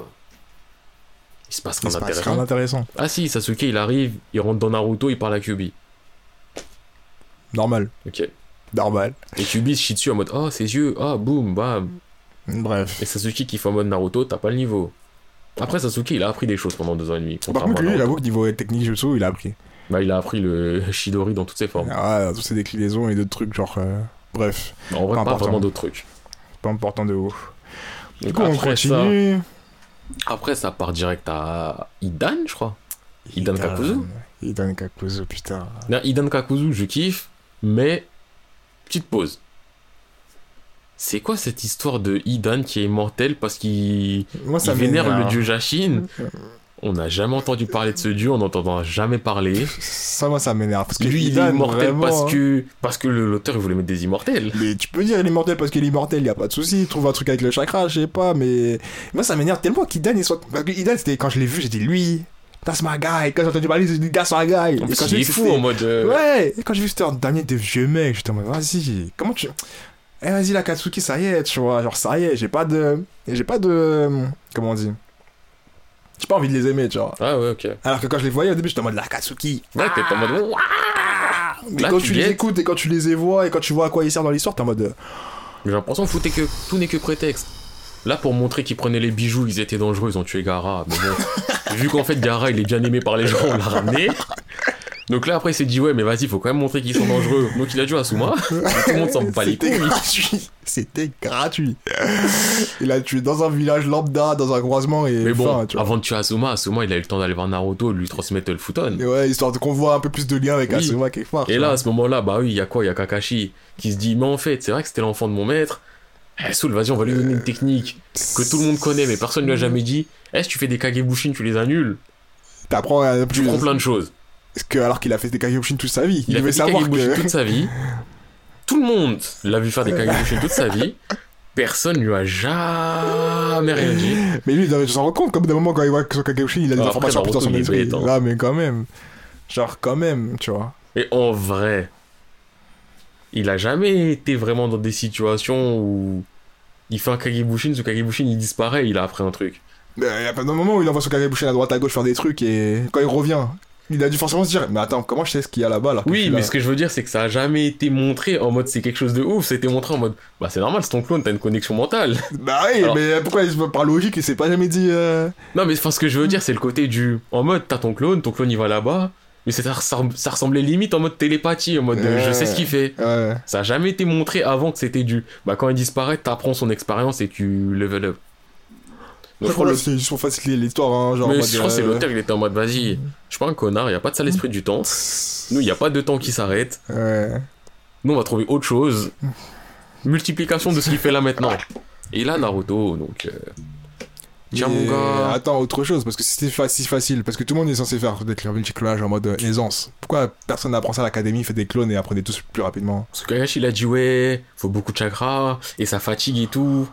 il se passe Il rien d'intéressant. rien d'intéressant. Ah si, Sasuke il arrive, il rentre dans Naruto, il parle à Kyubi. Normal. Ok. Normal. Et Kyubi se chie dessus en mode oh ses yeux, ah boum, bam. Bref. Et Sasuke qui fait en mode Naruto, t'as pas le niveau. Après Sasuke il a appris des choses pendant deux ans et demi. Par contre, lui, j'avoue que niveau technique jutsu, il a appris. Bah, il a appris le Shidori dans toutes ses formes. Ah, toutes ces déclinaisons et d'autres trucs, genre. euh, Bref. En vrai, Pas pas, important. vraiment d'autres trucs. Pas important de ouf. Du coup, on après, ça, continue. Après, ça part direct à Idan, je crois. Idan Kakuzu Idan Kakuzu, putain. Non, Idan Kakuzu, je kiffe, mais petite pause. C'est quoi cette histoire de Idan qui est immortel parce qu'il vénère le dieu Jashin On n'a jamais entendu parler de ce dieu, on n'entendra jamais parler. Ça, moi, ça m'énerve. Parce que Lui, il est immortel vraiment, parce que, parce que l'auteur il voulait mettre des immortels. Mais tu peux dire il est immortel parce qu'il est immortel, y a pas de souci. Il trouve un truc avec le chakra, je sais pas, mais. Moi, ça m'énerve tellement qu'Idan, il soit. Parce que Idan, c'était quand je l'ai vu, j'ai dit lui, that's my guy. Quand j'ai entendu parler, j'ai dit that's my guy. En Et plus, quand il est fou en mode. euh, Ouais, et quand j'ai vu c'était un dernier des vieux mecs, j'étais en mode, vas-y, comment tu. Eh, vas-y, la Katsuki, ça y est, tu vois, genre, ça y est, j'ai pas de. J'ai pas de. Comment on dit J'ai pas envie de les aimer, tu vois. Ah ouais, ok. Alors que quand je les voyais au début, j'étais en mode, la Katsuki. Ouais, t'es en mode. Ouah Mais Là, quand tu tu les écoutes et quand tu les vois et quand tu vois à quoi ils servent dans l'histoire, t'es en mode. euh, J'ai l'impression que tout n'est que prétexte. Là, pour montrer qu'ils prenaient les bijoux, ils étaient dangereux, ils ont tué Gara. Mais bon, vu qu'en fait, Gara, il est bien aimé par les gens, on l'a ramené. Donc là, après, il s'est dit, ouais, mais vas-y, faut quand même montrer qu'ils sont dangereux. Donc il a tué Asuma. Tout le monde s'en bat les C'était couilles. gratuit. C'était gratuit. Il a tué dans un village lambda, dans un croisement et. Mais bon, fin, tu avant de tuer Asuma, Asuma, il a eu le temps d'aller voir Naruto, lui transmettre le futon. Et ouais, histoire de qu'on voit un peu plus de lien avec Oui. Asuma quelque part. Et là, vois. à ce moment-là, bah oui, il y a quoi? Il y a Kakashi qui se dit, mais en fait, c'est vrai que c'était l'enfant de mon maître. Eh, Soul, vas-y, on va lui donner une technique que tout le monde connaît, mais personne ne lui a jamais dit. Eh, si tu fais des Kagebushin, tu les annules. T'apprends Tu prends plein de choses. Que alors qu'il a fait des Kagebushin toute sa vie, il, Il a devait fait des savoir que. toute sa vie. Tout le monde l'a vu faire des Kagebushin toute sa vie. Personne lui a jamais rien dit. Mais lui, il s'en rendre compte, comme d'un moment quand il voit que son Kagebushin, il a des Ah, informations après, dans son esprit. hein. Ah, mais quand même. Genre, quand même, tu vois. Et en vrai, il a jamais été vraiment dans des situations où il fait un Kagebushin, ce Kagebushin il disparaît, il a appris un truc. Il y a pas de moment où il envoie son Kagebushin à droite à gauche faire des trucs et quand il revient, il a dû forcément se dire Mais attends, comment je sais ce qu'il y a là-bas je Oui, mais là ce que je veux dire, c'est que ça a jamais été montré en mode c'est quelque chose de ouf, c'était montré en mode bah c'est normal, c'est ton clone, t'as une connexion mentale. Bah oui, Alors- mais pourquoi il se par logique il s'est pas jamais dit. euh, Non, mais enfin, ce que je veux dire, c'est le côté du en mode t'as ton clone, ton clone il va là-bas, mais ça, ça ressemblait limite en mode télépathie, en mode euh, je sais ce qu'il fait. Ouais. Ça a jamais été montré avant que c'était du bah quand il disparaît, t'apprends son expérience et tu level up. Je crois le- c'est juste pour faciliter l'histoire, hein, genre. en Mais je crois que c'est l'auteur, il était en mode vas-y, je suis pas un connard, y a pas de sale esprit du temps. Nous, y a pas de temps qui s'arrête. Ouais. Nous, on va trouver autre chose. Multiplication de ce qu'il fait là maintenant. Et là, Naruto, donc. euh, Tiens, mon gars. Attends, autre chose, parce que c'était fa- si facile, parce que tout le monde est censé faire des multiclonage en mode euh, aisance. Pourquoi personne n'apprend ça à l'académie, fait des clones et apprenez tous plus rapidement? Parce que Kakashi, il a dit, ouais, faut beaucoup de chakra, et ça fatigue et tout.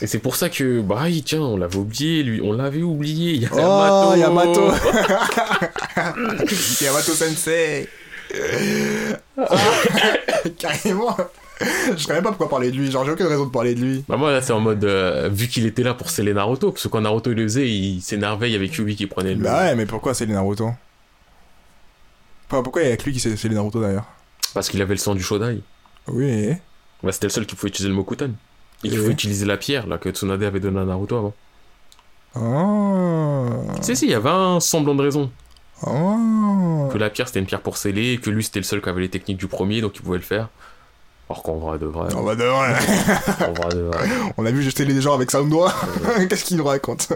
Et c'est pour ça que, bah, tiens, on l'avait oublié, lui, on l'avait oublié. Il y a Oh, Yamato. Yamato Yamato Sensei Ah, Carrément Je savais pas pourquoi parler de lui, genre j'ai aucune raison de parler de lui. Bah, moi, là, c'est en mode, euh, vu qu'il était là pour sceller Naruto, parce que quand Naruto il le faisait, il s'énervait, il y avait qui prenait le. Bah ouais, mais pourquoi les Naruto? Enfin, pourquoi il y a que lui qui les Naruto d'ailleurs? Parce qu'il avait le sang du Shodai. Oui. Bah, c'était le seul qui pouvait utiliser le Mokutan. Et qu'il Oui. pouvait utiliser la pierre, là, que Tsunade avait donné à Naruto avant. Oh. Si, si, il y avait un semblant de raison. Oh. Que la pierre, c'était une pierre pour sceller, et que lui, c'était le seul qui avait les techniques du premier, donc il pouvait le faire. Alors qu'en vrai de vrai. On va de vrai. en vrai de vrai. On a vu jeter les gens avec Soundwa. Qu'est-ce qu'il nous raconte?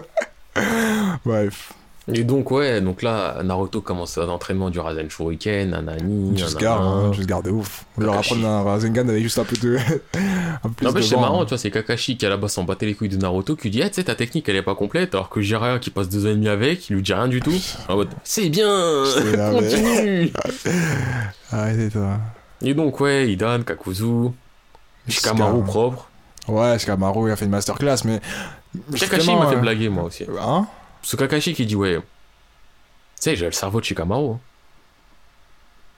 Bref. Et donc, ouais, donc là, Naruto commence un entraînement du Rasen Shuriken, nanani, garde, hein, juste garde de ouf. On leur apprendre un Rasengan avec juste un peu de. un plus Non, mais c'est marrant, tu vois, c'est Kakashi qui à la base s'en battait les couilles de Naruto qui lui dit, ah, tu sais, ta technique elle est pas complète, alors que Jiraiya qui passe deux ans et demi avec, il lui dit rien du tout. En mode, c'est bien, continue. Arrêtez-toi. Et donc, ouais, Idan, Kakuzu, Shikamaru propre. Ouais, Shikamaru, il a fait une masterclass, mais. Kakashi m'a fait euh, blaguer, moi aussi. Hein? Parce que Kakashi qui dit, ouais, tu sais, j'ai le cerveau de Shikamaru. hein.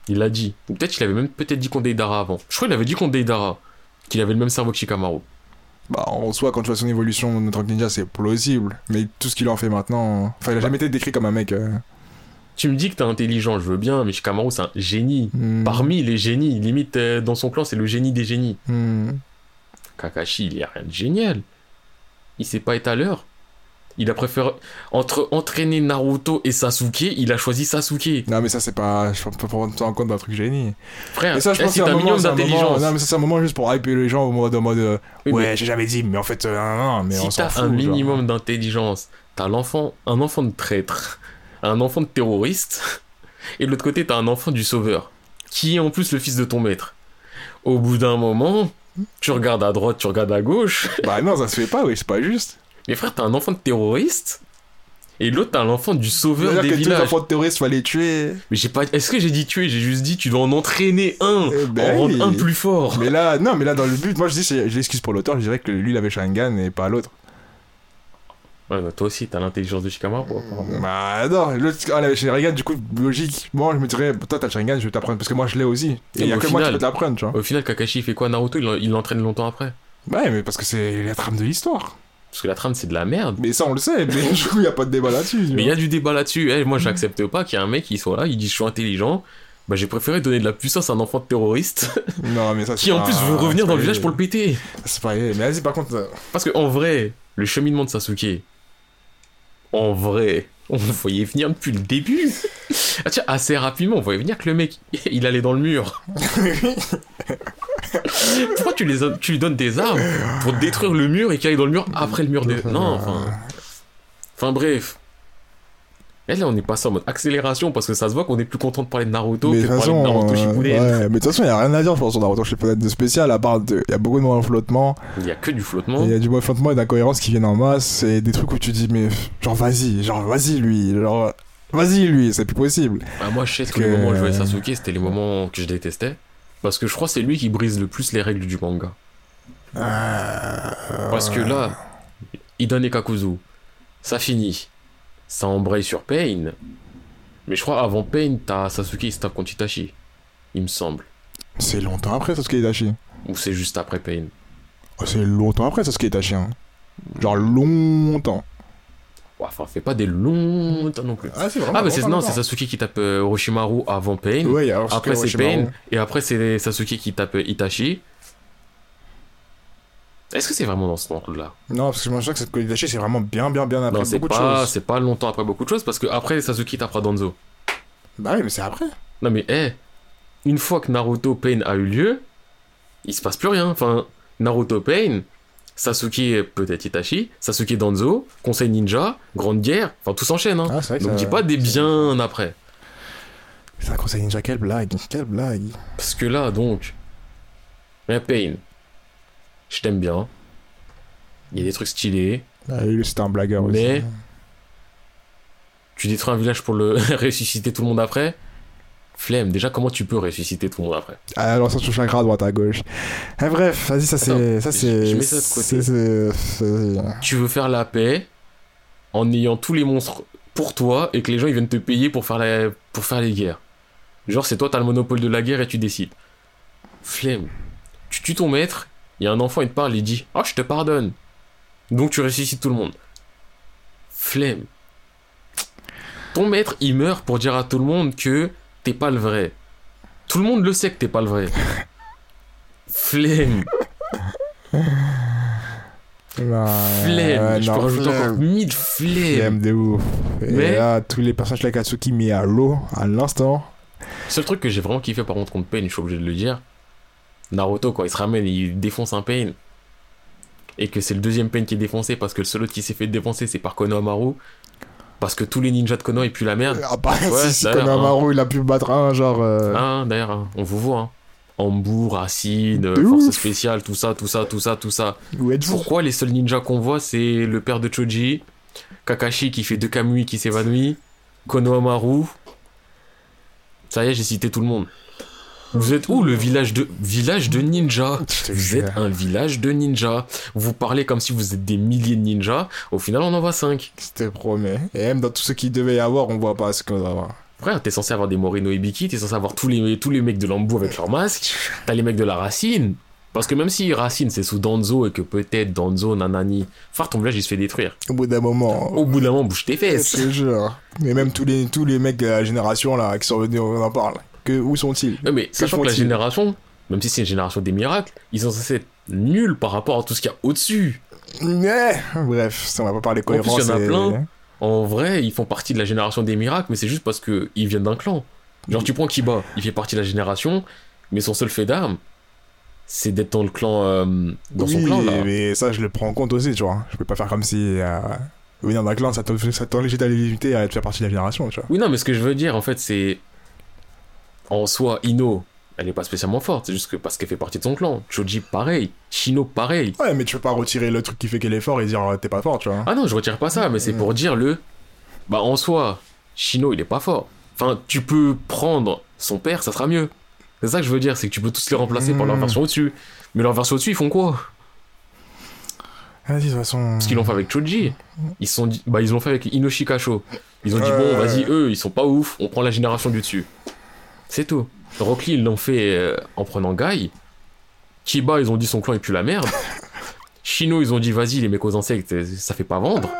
Il l'a dit. Ou peut-être qu'il avait même peut-être dit contre Deidara avant. Je crois qu'il avait dit contre Deidara qu'il avait le même cerveau que Shikamaru. Bah, en soi, quand tu vois son évolution de Tank Ninja, c'est plausible. Mais tout ce qu'il en fait maintenant. Enfin, il a jamais été décrit comme un mec. euh, Tu me dis que t'es intelligent, je veux bien, mais Shikamaru c'est un génie. hmm, Parmi les génies, limite euh, dans son clan, c'est le génie des génies. hmm. Kakashi, il y a rien de génial. Il s'est pas été à l'heure. Il a préféré entre entraîner Naruto et Sasuke, il a choisi Sasuke. Non, mais ça, c'est pas. Je peux pas prendre ça en compte d'un truc génie. Frère, Et ça, je pense c'est un, moment, un moment- d'intelligence. Non, mais ça, c'est un moment juste pour hyper les gens au mode. En mode euh, Oui, ouais, mais j'ai jamais dit, mais en fait, euh, non, non, mais si t'as un minimum d'intelligence, t'as l'enfant, un enfant de traître, un enfant de terroriste, et de l'autre côté t'as un enfant du sauveur, qui est en plus le fils de ton maître. Au bout d'un moment, tu regardes à droite, tu regardes à gauche, Bah, non, ça se fait pas, oui, c'est pas juste. Mais frère, t'as un enfant de terroriste, et l'autre t'as l'enfant du sauveur des que tous les villages. enfants de terroristes, fallait tuer. Mais j'ai pas. Est-ce que j'ai dit tuer? J'ai juste dit tu dois en entraîner un, Eh ben en rendre oui. un plus fort. Mais là, non, mais là, dans le but, moi, je dis, je l'excuse pour l'auteur, je dirais que lui, il avait Sharingan et pas l'autre. Ouais, bah, toi aussi, t'as l'intelligence de Shikamaru. quoi, apparemment. Bah, non, l'autre, il avait Sharingan, du coup, logiquement, je me dirais, toi, t'as Sharingan, je vais t'apprendre, parce que moi, je l'ai aussi. Et il y a que moi qui peux t'apprendre, tu vois. Au final, Kakashi il fait quoi Naruto? Il il l'entraîne longtemps après. Ouais, mais parce que c'est la trame de l'histoire. Parce que la trame c'est de la merde. Mais ça, on le sait, mais du coup, il y a pas de débat là-dessus. Mais il y a du débat là-dessus. Eh, moi, j'accepte pas qu'il y ait un mec qui soit là, il dit je suis intelligent. Bah, j'ai préféré donner de la puissance à un enfant de terroriste Non, mais ça, c'est qui en pas- plus veut revenir dans le village pour le péter. C'est pas. Mais vas-y, par contre. euh, Parce que en vrai, le cheminement de Sasuke, en vrai, on le voyait venir depuis le début. Ah tiens, assez rapidement, on voyait venir que le mec, il allait dans le mur. Pourquoi tu, les, tu lui donnes des armes pour détruire le mur et qu'il aille dans le mur après le mur de... Non, enfin... Enfin bref. Et là, on est passé en mode accélération parce que ça se voit qu'on est plus content de parler de Naruto Mais que de parler de Naruto euh, Shippuden. ouais, mais de toute façon, il y a rien à dire, je pense, sur Naruto Shippuden de spécial, à part il y a beaucoup de de flottement, Il y a que du flottement. il y a du de flottement et d'incohérence qui viennent en masse, et des trucs où tu dis, mais genre, vas-y, genre, vas-y, lui, genre, vas-y, lui, c'est plus possible. Ah, moi, je sais que, que- les moments où je jouais Sasuke, c'était les moments que je détestais. Parce que je crois que c'est lui qui brise le plus les règles du manga. Euh, Parce que là, Idan et Kakuzu, ça finit. Ça embraye sur Pain. Mais je crois avant Pain, t'as Sasuke il se tape contre Itachi. Il me semble. C'est longtemps après Sasuke Itachi. Ou c'est juste après Pain. Oh, C'est longtemps après Sasuke Itachi, hein. Genre longtemps. Enfin, fais pas des longs temps non plus. Ah, c'est Ah, bah c'est non, c'est Sasuke qui tape euh, Orochimaru avant Pain. Ouais, alors après c'est. Pain. Et après c'est Sasuke qui tape euh, Itachi. Est-ce que c'est vraiment dans ce ordre-là Non, parce que je sais que Sasuke Itachi, c'est vraiment bien, bien, bien après Non, beaucoup de choses. c'est pas longtemps après beaucoup de choses parce que après Sasuke tapera Danzo. Bah oui, mais c'est après. Non mais eh, une fois que Naruto Pain a eu lieu, il se passe plus rien. Enfin, Naruto Pain, Sasuke peut-être Itachi, Sasuke Danzo, Conseil Ninja, Grande Guerre, enfin tout s'enchaîne. Hein. Ah, vrai Donc dis pas des bien après. C'est un conseil ninja, quelle blague, quelle blague. Parce que là donc, mais Pain, je t'aime bien. Il y a des trucs stylés. Ah, c'était un blagueur Mais- aussi. Tu détruis un village pour le ressusciter tout le monde après Flemme, déjà comment tu peux ressusciter tout le monde après? Ah, alors ça, tu chakra à droite, à gauche. Ah, bref, vas-y, ça c'est. Ça je- c'est. je mets ça de côté. c'est- c'est- c'est- Tu veux faire la paix en ayant tous les monstres pour toi et que les gens ils viennent te payer pour faire, la... pour faire les guerres. Genre c'est toi t'as le monopole de la guerre et tu décides. Flemme. Tu tues ton maître, il y a un enfant il te parle, il dit « Ah je te pardonne ». Donc tu ressuscites tout le monde. Flemme. Ton maître il meurt pour dire à tout le monde que t'es pas le vrai. Tout le monde le sait que t'es pas le vrai. Flemme. Non, Flemme. ouais, je peux encore flemme. mille. Flemme de ouf. Et Mais- là, tous les personnages la Katsuki mis à l'eau à l'instant. Seul truc que j'ai vraiment kiffé par contre contre Pain, je suis obligé de le dire. Naruto, quand il se ramène, il défonce un Pain. Et que c'est le deuxième Pain qui est défoncé parce que le seul autre qui s'est fait défoncer, c'est par Konohamaru. Parce que tous les ninjas de Kono ils puent la merde. Ah, bah, Ouais, si, si d'ailleurs, Konohamaru, il a pu battre un, genre. euh, Hein, d'ailleurs, hein, on vous voit. Hein. Ambu, Racine, De Force ouf. Spéciale, tout ça, tout ça, tout ça, tout ça. Pourquoi les seuls ninjas qu'on voit, c'est le père de Choji, Kakashi qui fait deux Kamui qui s'évanouit, Konohamaru. Ça y est, j'ai cité tout le monde. Vous êtes où le village de village de ninjas Je te Vous êtes un village de ninjas. Vous parlez comme si vous êtes des milliers de ninjas. Au final, on en voit 5. Je te promets. Et même dans tout ce qu'il devait y avoir, on voit pas ce qu'on doit avoir. Frère, t'es censé avoir des Moreno et Biki, t'es censé avoir tous les, tous les mecs de l'Ambu avec leur masque. T'as les mecs de la Racine. Parce que même si Racine c'est sous Danzo et que peut-être Danzo, Nanani, frère, ton village il se fait détruire. Au bout d'un moment. Au bout d'un moment, bouge tes Je fesses. te jure. Mais même tous les, tous les mecs de la génération là qui sont venus, on en parle. Que, où sont-ils? Mais sachant que la génération, même si c'est une génération des miracles, ils sont censés être nuls par rapport à tout ce qu'il y a au-dessus. Mais, bref, ça on va pas parler plus, cohérence. il y en a et- plein. En vrai, ils font partie de la génération des miracles, mais c'est juste parce qu'ils viennent d'un clan. Genre, tu prends Kiba, il fait partie de la génération, mais son seul fait d'armes, c'est d'être dans le clan, euh, dans son clan là. mais ça je le prends en compte aussi, tu vois. Je peux pas faire comme si euh, venir d'un clan, ça t'en- ça t'enlège ta légitimité à faire partie de la génération, tu vois. Oui, non, mais ce que je veux dire, en fait, c'est. En soi, Ino, elle est pas spécialement forte, c'est juste que parce qu'elle fait partie de son clan. Choji, pareil. Shino, pareil. Ouais, mais tu peux pas retirer le truc qui fait qu'elle est fort et dire euh, t'es pas fort, tu vois. Ah non, je retire pas ça, mais c'est pour dire le. Bah, en soi, Shino, il est pas fort. Enfin, tu peux prendre son père, ça sera mieux. C'est ça que je veux dire, c'est que tu peux tous les remplacer par leur Mm. version au-dessus. Mais leur version au-dessus, ils font quoi? Vas-y, de toute façon. Parce qu'ils l'ont fait avec Choji. Ils sont dit, bah ils l'ont fait avec Inoshi Kasho. Ils ont dit bon, vas-y, eux, ils sont pas ouf, on prend la génération du dessus. C'est tout. Rock Lee, ils l'ont fait euh, en prenant Guy. Kiba, ils ont dit son clan est plus la merde. Shino, ils ont dit vas-y, les mecs aux insectes, ça fait pas vendre.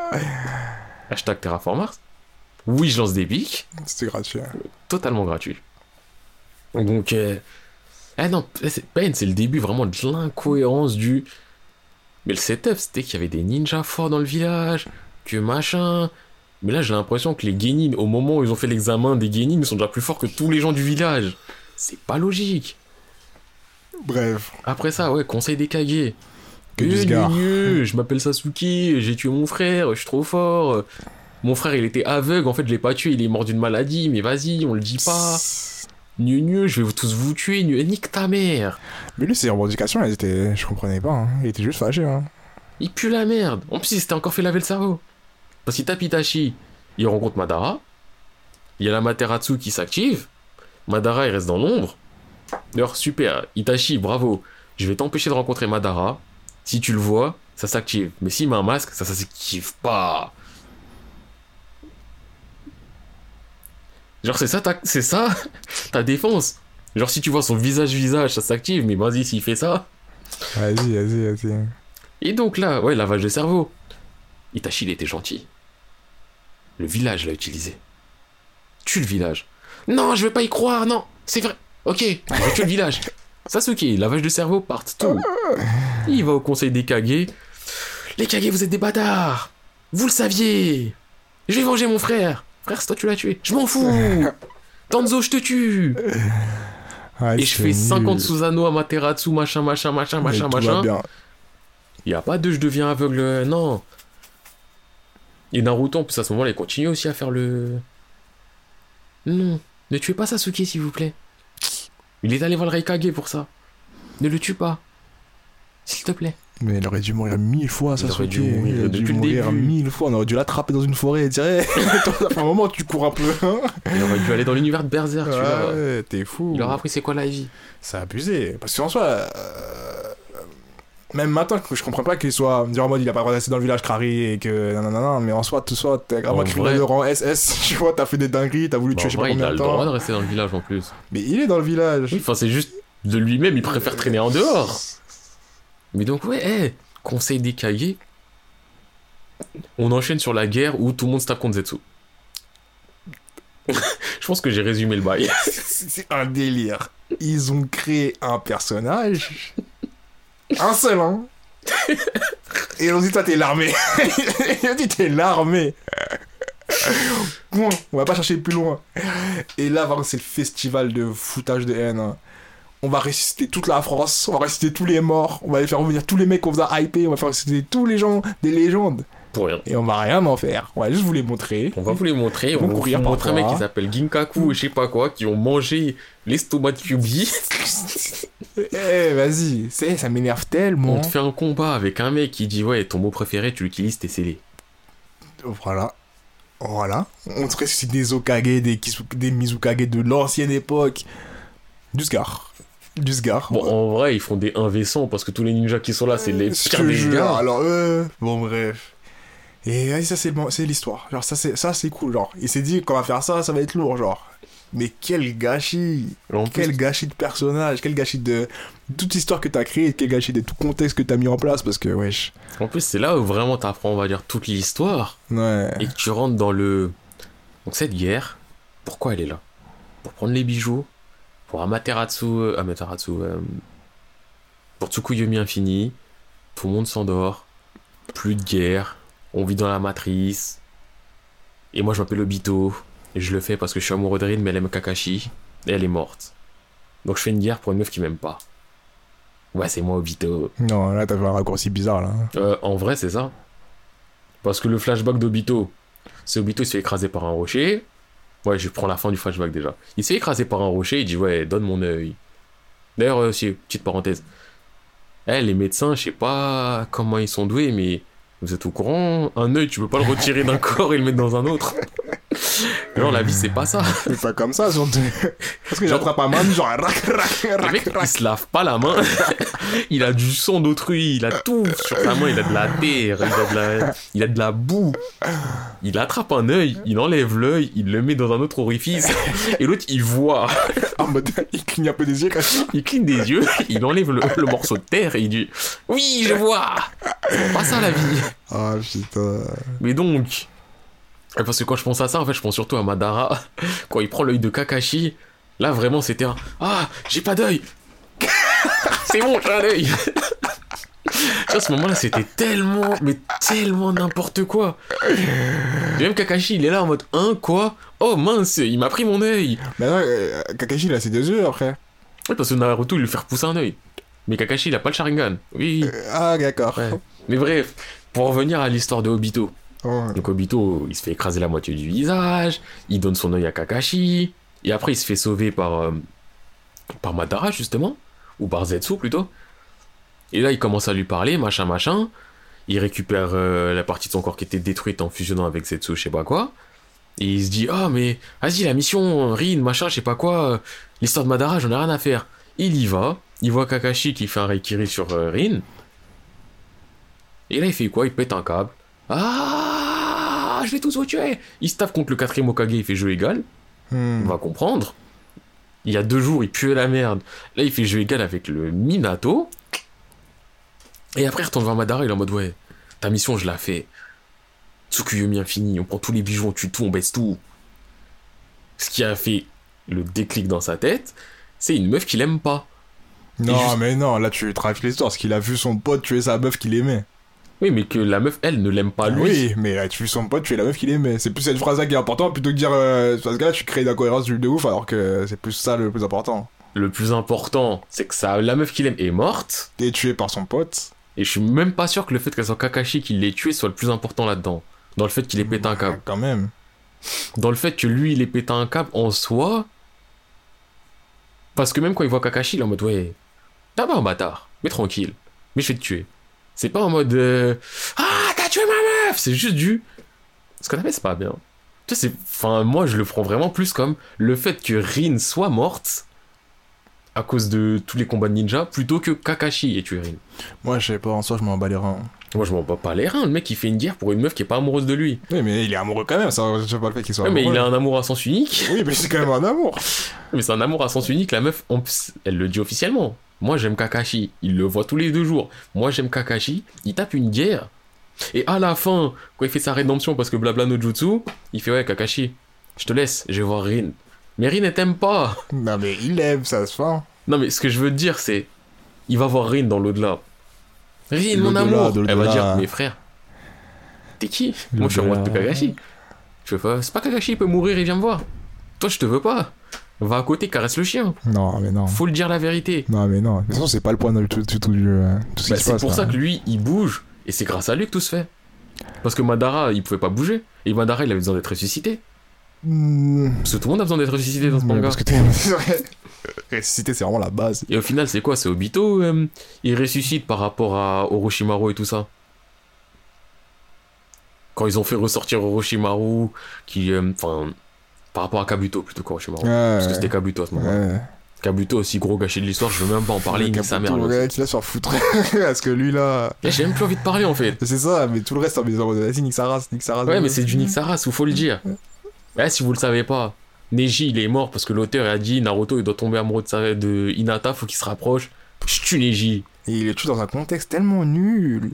Hashtag Terraformars. Oui, je lance des pics. C'était gratuit. hein. Totalement gratuit. Donc, euh... eh non, c'est Pain, c'est le début vraiment de l'incohérence du. Mais le setup, c'était qu'il y avait des ninjas forts dans le village, que machin. Mais là, j'ai l'impression que les Genin, au moment où ils ont fait l'examen des Genin, ils sont déjà plus forts que tous les gens du village. C'est pas logique. Bref. Après ça, ouais, conseil des Kage. Que gneu, je m'appelle Sasuke, j'ai tué mon frère, je suis trop fort. Mon frère, il était aveugle, en fait, je l'ai pas tué, il est mort d'une maladie, mais vas-y, on le dit pas. Gneu, gneu, je vais vous tous vous tuer, nique ta mère. Mais lui, ses revendications, elles étaient. Je comprenais pas. hein. Il était juste fâché. Hein. Il pue la merde. En plus, il s'était encore fait laver le cerveau. Parce qu'il tape Itachi, il rencontre Madara. Il y a la Materatsu qui s'active. Madara, il reste dans l'ombre. D'ailleurs, super. Itachi, bravo. Je vais t'empêcher de rencontrer Madara. Si tu le vois, ça s'active. Mais s'il met un masque, ça, ça s'active pas. Genre, c'est ça, ta... c'est ça ta défense. Genre, si tu vois son visage-visage, ça s'active. Mais vas-y, s'il fait ça. Vas-y, vas-y, vas-y. Et donc là, ouais, lavage de cerveau. Itachi, il était gentil. Le village l'a utilisé. Tue le village. Non, je vais pas y croire, non, c'est vrai. Ok, je tue le village. Sasuke, lavage de cerveau, part tout. Il va au conseil des Kage. Les Kage, vous êtes des bâtards. Vous le saviez. Je vais venger mon frère. Frère, c'est toi tu l'as tué. Je m'en fous. Tanzo, je te tue. Ouais, Et je c'est fais nul. 50 Susanoo, Amaterasu, machin, machin, machin, machin, machin. Il a pas de je deviens aveugle, non. Et Naruto, en plus à ce moment-là, il continue aussi à faire le. Non, ne tuez pas Sasuke, s'il vous plaît. Il est allé voir le Raikage pour ça. Ne le tue pas. S'il te plaît. Mais il aurait dû mourir mille fois, ça Il aurait dû Sasuke. mourir Il aurait depuis dû le mourir début. mille fois. On aurait dû l'attraper dans une forêt et dire Hey, fait un moment tu cours un peu. Hein Il aurait dû aller dans l'univers de Berserk, tu vois. ouais, t'es fou. Il aurait appris c'est quoi la vie. C'est abusé. Parce qu'en soi, euh, même maintenant, je comprends pas qu'il soit. En mode il a pas le droit de rester dans le village Krari et que. Non, non, non, non, mais en soi, tout ça, t'es tu vrai- le rang SS, tu vois, t'as fait des dingueries, t'as voulu tuer je sais pas vrai, il combien a de le droit de rester dans le village en plus. Mais il est dans le village. Oui, enfin, c'est juste de lui-même, il préfère traîner en dehors. Mais donc, ouais, hey, conseil des cahiers. On enchaîne sur la guerre où tout le monde se tape contre Zetsu. Je pense que j'ai résumé le bail. C'est un délire. Ils ont créé un personnage. Un seul, hein. Et on dit, toi, t'es l'armée. Ils ont dit, t'es l'armée. Point. On va pas chercher plus loin. Et là, c'est le festival de foutage de haine. hein. On va ressusciter toute la France. On va ressusciter tous les morts. On va faire revenir tous les mecs qu'on a hypés. On va faire ressusciter tous les gens des légendes. Pour rien. Et on va rien en faire. On va juste vous les montrer. On va vous les montrer. On va vous courir montrer un mec qui s'appelle Ginkaku ou je sais pas quoi, qui ont mangé l'estomac de Kyubi. Eh, vas-y. Ça m'énerve On tellement. te fait un combat avec un mec qui dit Ouais, ton mot préféré, tu l'utilises, t'es scellé. Voilà. Voilà. On te ressuscite des Okage, des, Mizukage de l'ancienne époque. Du Scar. Du Scar. Bon, en vrai, ils font des 1v100 parce que tous les ninjas qui sont là, c'est les Je pires des gars. Alors, euh, bon, bref. Et vas-y, ça, c'est, l'histoire. Genre, ça, c'est, ça, c'est cool. Genre, il s'est dit qu'on va faire ça, ça va être lourd. Genre, mais quel gâchis. En plus, Quel gâchis de personnage. Quel gâchis de toute histoire que t'as créée. Quel gâchis de tout contexte que t'as mis en place. Parce que, wesh. en plus, c'est là où vraiment t'apprends, on va dire, toute l'histoire Ouais. et que tu rentres dans le. Donc, cette guerre, pourquoi elle est là? Pour prendre les bijoux, pour Amaterasu. euh, Amaterasu. euh, pour Tsukuyomi Infini, tout le monde s'endort, plus de guerre, on vit dans la matrice. Et moi, je m'appelle Obito, et je le fais parce que je suis amoureux de Rin, mais elle aime Kakashi, et elle est morte. Donc, je fais une guerre pour une meuf qui m'aime pas. Ouais, c'est moi, Obito. Non, là, t'as fait un raccourci bizarre, là. Euh, en vrai, c'est ça. Parce que le flashback d'Obito, c'est Obito, il se fait écraser par un rocher. Ouais, je prends la fin du flashback déjà. Il se fait écraser par un rocher, il dit Ouais, donne mon œil. D'ailleurs, euh, si, petite parenthèse. Eh, les médecins, je sais pas comment ils sont doués, mais vous êtes au courant? Un œil, tu peux pas le retirer d'un corps et le mettre dans un autre. Genre, la vie, c'est pas ça. C'est pas comme ça, surtout. Parce que Genre- j'attrape un man, genre, rac, rac, rac, mec, rac. il se lave pas la main. il a du sang d'autrui, il a tout sur sa main, il a de la terre, il a de la, il a de la boue. Il attrape un œil, il enlève l'œil, il le met dans un autre orifice. Et l'autre, il voit, En mode, il cligne un peu des yeux quand même. il cligne des yeux, il enlève le, le morceau de terre et il dit Oui, je vois C'est pas ça la vie Ah putain. Mais donc. Parce que quand je pense à ça, en fait, je pense surtout à Madara. Quand il prend l'œil de Kakashi, là vraiment c'était un Ah, j'ai pas d'œil C'est bon, j'ai un œil À ce moment-là, c'était tellement, mais tellement n'importe quoi. Et même Kakashi, il est là en mode Hein, quoi? Oh mince, il m'a pris mon œil Mais non, euh, Kakashi, il a ses deux yeux après. Oui, parce que Naruto, il lui fait repousser un œil. Mais Kakashi, il a pas le Sharingan. Oui, Euh, Ah, d'accord. ouais. Mais bref, pour revenir à l'histoire de Obito. Donc Obito, il se fait écraser la moitié du visage, il donne son œil à Kakashi, et après il se fait sauver par, euh, Madara justement, ou par Zetsu plutôt. Et là il commence à lui parler, machin machin, il récupère euh, la partie de son corps qui était détruite en fusionnant avec Zetsu, je sais pas quoi. Et il se dit, ah mais vas-y la mission, Rin, machin, je sais pas quoi, euh, l'histoire de Madara, j'en ai rien à faire. Il y va, il voit Kakashi qui fait un Reikiri sur Rin. Et là il fait quoi? Il pète un câble. Ah, je vais tous vous tuer. Il se tape contre le quatrième Okage, il fait jeu égal. Hmm. On va comprendre. Il y a deux jours, il puait la merde. Là, il fait jeu égal avec le Minato. Et après, il retourne voir Madara, il est en mode ouais, ta mission, je la fais. Tsukuyomi infini, on prend tous les bijoux, on tue tout, on baisse tout. Ce qui a fait le déclic dans sa tête, c'est une meuf qu'il aime pas. Non, juste- mais non, là tu trafiques l'histoire parce qu'il a vu son pote tuer sa meuf qu'il aimait. Oui, mais que la meuf, elle, ne l'aime pas lui. Oui, mais tu vu son pote tuer la meuf qu'il aimait. C'est plus cette phrase-là qui est importante plutôt que de dire euh, que là tu crées de la cohérence du- de ouf alors que c'est plus ça le plus important. Le plus important, c'est que ça, la meuf qu'il aime est morte. T'es tué par son pote. Et je suis même pas sûr que le fait qu'elle soit Kakashi qui l'ait tué soit le plus important là-dedans. Dans le fait qu'il ait pété un câble. Quand même. Dans le fait que lui, il ait pété un câble en soi. Parce que même quand il voit Kakashi, il est en mode ouais. D'abord, bâtard. Mais tranquille. Mais je vais te tuer. C'est pas en mode euh, Ah, t'as tué ma meuf C'est juste du. Ce qu'on appelle, c'est pas bien. Tu sais, c'est. Enfin, moi, je le prends vraiment plus comme le fait que Rin soit morte à cause de tous les combats de ninja plutôt que Kakashi ait tué Rin. Moi, je sais pas, en soi, je m'en bats les reins. Moi, je m'en bats pas les reins. Le mec, il fait une guerre pour une meuf qui est pas amoureuse de lui. Oui, mais il est amoureux quand même, ça, je sais pas le fait qu'il soit Ouais, mais amoureux. il a un amour à sens unique. Oui, mais c'est quand même un amour. Mais c'est un amour à sens unique. La meuf, elle le dit officiellement. Moi, j'aime Kakashi. Il le voit tous les deux jours. Moi, j'aime Kakashi. Il tape une guerre. Et à la fin, quand il fait sa rédemption parce que blabla no jutsu, il fait Ouais, Kakashi, je te laisse, je vais voir Rin. Mais Rin, elle t'aime pas. Non, mais il aime, ça se fait. Non, mais ce que je veux te dire, c'est il va voir Rin dans l'au-delà. Rin, mon amour. de Elle va dire Mais frère, t'es qui? Moi, je suis amoureux de L'au-delà. Kakashi. Je fais C'est pas Kakashi, il peut mourir, il vient me voir. Toi, je te veux pas. Va à côté, caresse le chien. Non, mais non. Faut le dire la vérité. Non, mais non. De toute façon, c'est pas le point du tout, du tout du. euh, tout ce Bah, qui se c'est pour là. ça que lui, il bouge. Et c'est grâce à lui que tout se fait. Parce que Madara, il pouvait pas bouger. Et Madara, il avait besoin d'être ressuscité. Hmm. Parce que tout le monde a besoin d'être ressuscité dans ce manga. Parce que t'es. c'est vrai. Ressusciter, c'est vraiment la base. Et au final, c'est quoi? C'est Obito euh, Il ressuscite par rapport à Orochimaru et tout ça. Quand ils ont fait ressortir Orochimaru, qui. euh, Enfin. Par rapport à Kabuto plutôt qu'Orochimaru. Parce que c'était Kabuto à ce moment Ouais. Kabuto, aussi gros gâchis de l'histoire, je veux même pas en parler, il nique sa mère. Le lui gars qui laisse s'en foutre. Parce que lui, là. J'ai même plus envie de parler en fait. C'est ça, mais tout le reste, en disant, vas-y, nique sa race, nique sa race. Ouais, mais c'est du Nick Saras, il faut le dire. Ouais, si vous le savez pas, Neji il est mort parce que l'auteur a dit Naruto il doit tomber amoureux de, sa, de Hinata, faut qu'il se rapproche. Je tue Neji. Et il est tout dans un contexte tellement nul.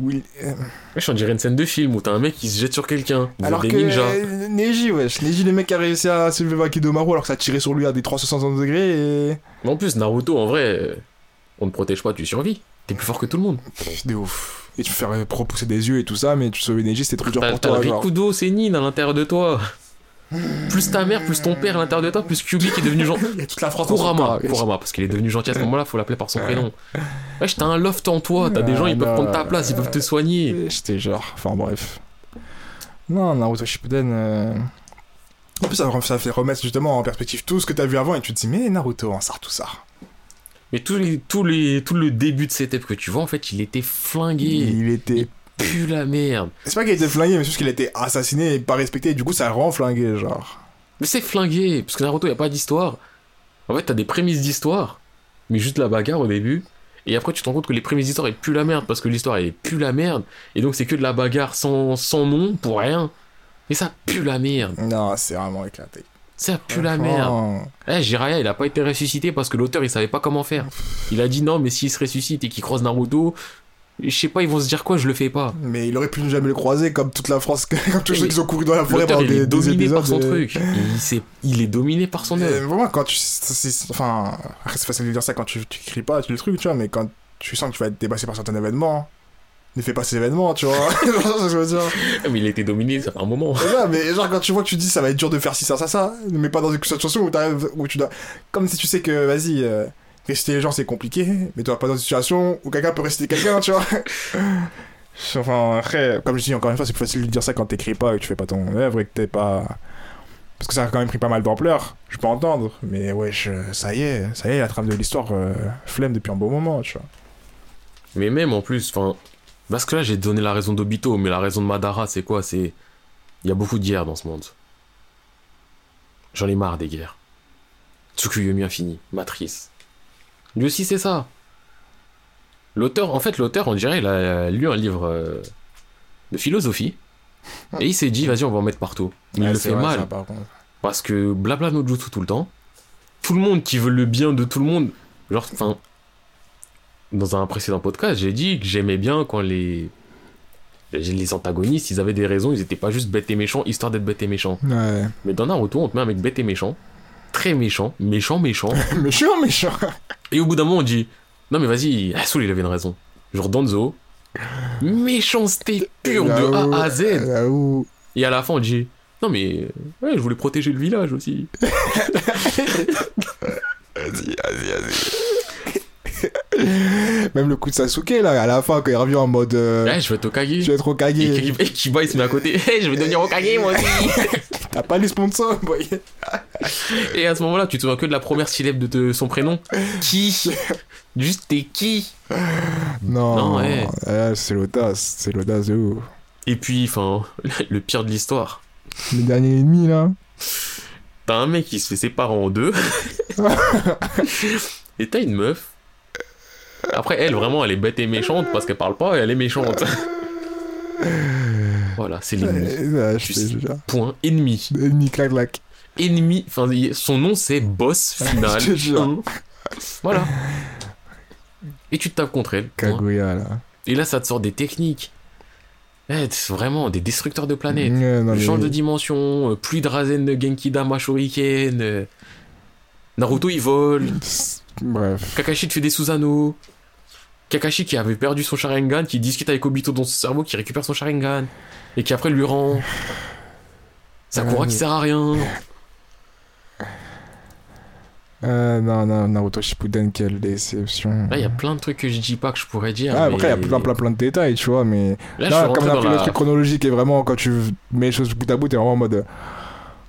Où il... euh, Ouais, je dirais une scène de film où t'as un mec qui se jette sur quelqu'un. Alors que ninjas. euh, Neji, wesh. Neji, le mec qui a réussi à soulever Vakidomaru alors que ça tirait sur lui à des 360 degrés et. Mais en plus, Naruto en vrai, euh, on ne protège pas, tu survis. T'es plus fort que tout le monde. Pff, De ouf. Et tu fais repousser des yeux et tout ça, mais tu sauves Neji, c'était trop dur T'as pour t'as toi. le genre. Rikudo Senin à l'intérieur de toi. Plus ta mère, plus ton père à l'intérieur de toi, plus Kyubi qui est devenu gentil. Il y a toute la France Kurama. Kurama, parce qu'il est devenu gentil à ce moment-là, faut l'appeler par son prénom. Wesh, t'as un loft en toi, t'as des gens, ils peuvent Ah, prendre ta place, ils peuvent te soigner. J'étais genre. Enfin bref. Non, Naruto Shippuden. euh, En plus, ça, ça fait remettre justement en perspective tout ce que t'as vu avant et tu te dis, mais Naruto, en sort tout ça. Mais tous les, tous les, tout le début de cette ép que tu vois, en fait, il était flingué. Il était. Pue la merde. C'est pas qu'il était flingué, mais c'est juste qu'il a été assassiné et pas respecté, et du coup, ça rend flingué, genre. Mais c'est flingué, parce que Naruto, il a pas d'histoire. En fait, t'as des prémices d'histoire, mais juste la bagarre au début. Et après, tu te rends compte que les prémices d'histoire, elles puent la merde, parce que l'histoire, elle pue la merde. Et donc, c'est que de la bagarre sans, sans nom, pour rien. Et ça pue la merde. Non, c'est vraiment éclaté. Ça pue la merde. Eh, Jiraiya, il a pas été ressuscité parce que l'auteur, il savait pas comment faire. Il a dit non, mais s'il se ressuscite et qu'il croise Naruto, je sais pas, ils vont se dire quoi, je le fais pas. Mais il aurait pu ne jamais le croiser, comme toute la France, comme tous ceux qui ont couru dans la forêt pendant il est des, des dominé épisodes. par son et- truc. Il, s'est- il est dominé par son Et œuvre. Vraiment, quand tu. Enfin, c'est facile de dire ça quand tu, tu écris pas, tu le truc, tu vois, mais quand tu sens que tu vas être dépassé par certains événements, ne fais pas ces événements, tu vois. Je veux dire? Ah, Mais il a été dominé, ça fait un moment. Ça, mais genre quand tu vois que tu dis ça va être dur de faire ci, ça, ça, ça, mais pas dans une situation où, où tu dois. Comme si tu sais que, vas-y, euh, réciter les gens c'est compliqué, mais tu vas pas dans une situation où quelqu'un peut réciter quelqu'un, tu vois. Enfin, après, comme je dis encore une fois, c'est plus facile de dire ça quand t'écris pas et que tu fais pas ton œuvre et que t'es pas. Parce que ça a quand même pris pas mal d'ampleur, je peux entendre, mais ouais, je- ça y est, ça y est, la trame de l'histoire euh, flemme depuis un bon moment, tu vois. Mais même en plus, enfin. Parce que là, j'ai donné la raison d'Obito, mais la raison de Madara, c'est quoi? C'est. Il y a beaucoup de guerres dans ce monde. J'en ai marre des guerres. Tsukuyomi Infini, Matrice. Lui aussi, c'est ça. L'auteur, en fait, l'auteur, on dirait, il a lu un livre euh, de philosophie. Et il s'est dit, vas-y, on va en mettre partout. Il Ouais, le fait vrai, mal. ça, par contre. Parce que blabla no jutsu tout le temps. Tout le monde qui veut le bien de tout le monde. Genre, enfin. Dans un précédent podcast, j'ai dit que j'aimais bien quand les. Les antagonistes, ils avaient des raisons, ils étaient pas juste bêtes et méchants, histoire d'être bêtes et méchants. Ouais. Mais dans Naruto, on te met un mec bête et méchant. Très méchant, méchant, méchant. méchant, méchant. et au bout d'un moment, on dit Non, mais vas-y, Soul, il avait une raison. Genre Danzo. Méchanceté pure de A à Z. Et à la fin, on dit Non, mais. Ouais, je voulais protéger le village aussi. Vas-y, vas-y, vas-y. Même le coup de Sasuke, là, à la fin, quand il revient en mode. euh, je vais te Okage. être Et et Kiba il se met à côté, Hey, je vais devenir Okage moi aussi T'as pas les sponsors, boy. Et à ce moment-là, tu te souviens que de la première syllabe de te- son prénom? Qui? Juste t'es qui? Non, Non, ouais. eh, c'est l'audace, c'est l'audace de ouf. Et puis, enfin, le pire de l'histoire. Le dernier ennemi là. T'as un mec qui se fait séparer en deux. et t'as une meuf. Après, elle, vraiment, elle est bête et méchante parce qu'elle parle pas et elle est méchante. voilà, c'est l'ennemi. Euh. Point ennemi. Ennemi clac clac. Ennemi, enfin, son nom c'est boss final. Un. Voilà. Et tu te tapes contre elle. Kaguya là. Et là, ça te sort des techniques. Eh, vraiment des destructeurs de planètes. Non, mais- Change de dimension, euh, pluie de Rasen de Genkidama Shuriken. euh, Naruto il vole. Bref. Kakashi te fait des Susanoo. Kakashi qui avait perdu son Sharingan, qui discute avec Obito dans son cerveau, qui récupère son Sharingan. Et qui après lui rend. Sakura Ouais, qui sert à rien. Euh, non, non, Naruto Shippuden, quelle déception. Là, il y a plein de trucs que je dis pas que je pourrais dire. Ah, mais- après, il y a plein, plein, plein de détails, tu vois, mais. Là, je comme on a pris le la... truc chronologique et vraiment, quand tu mets les choses bout à bout, t'es vraiment en mode.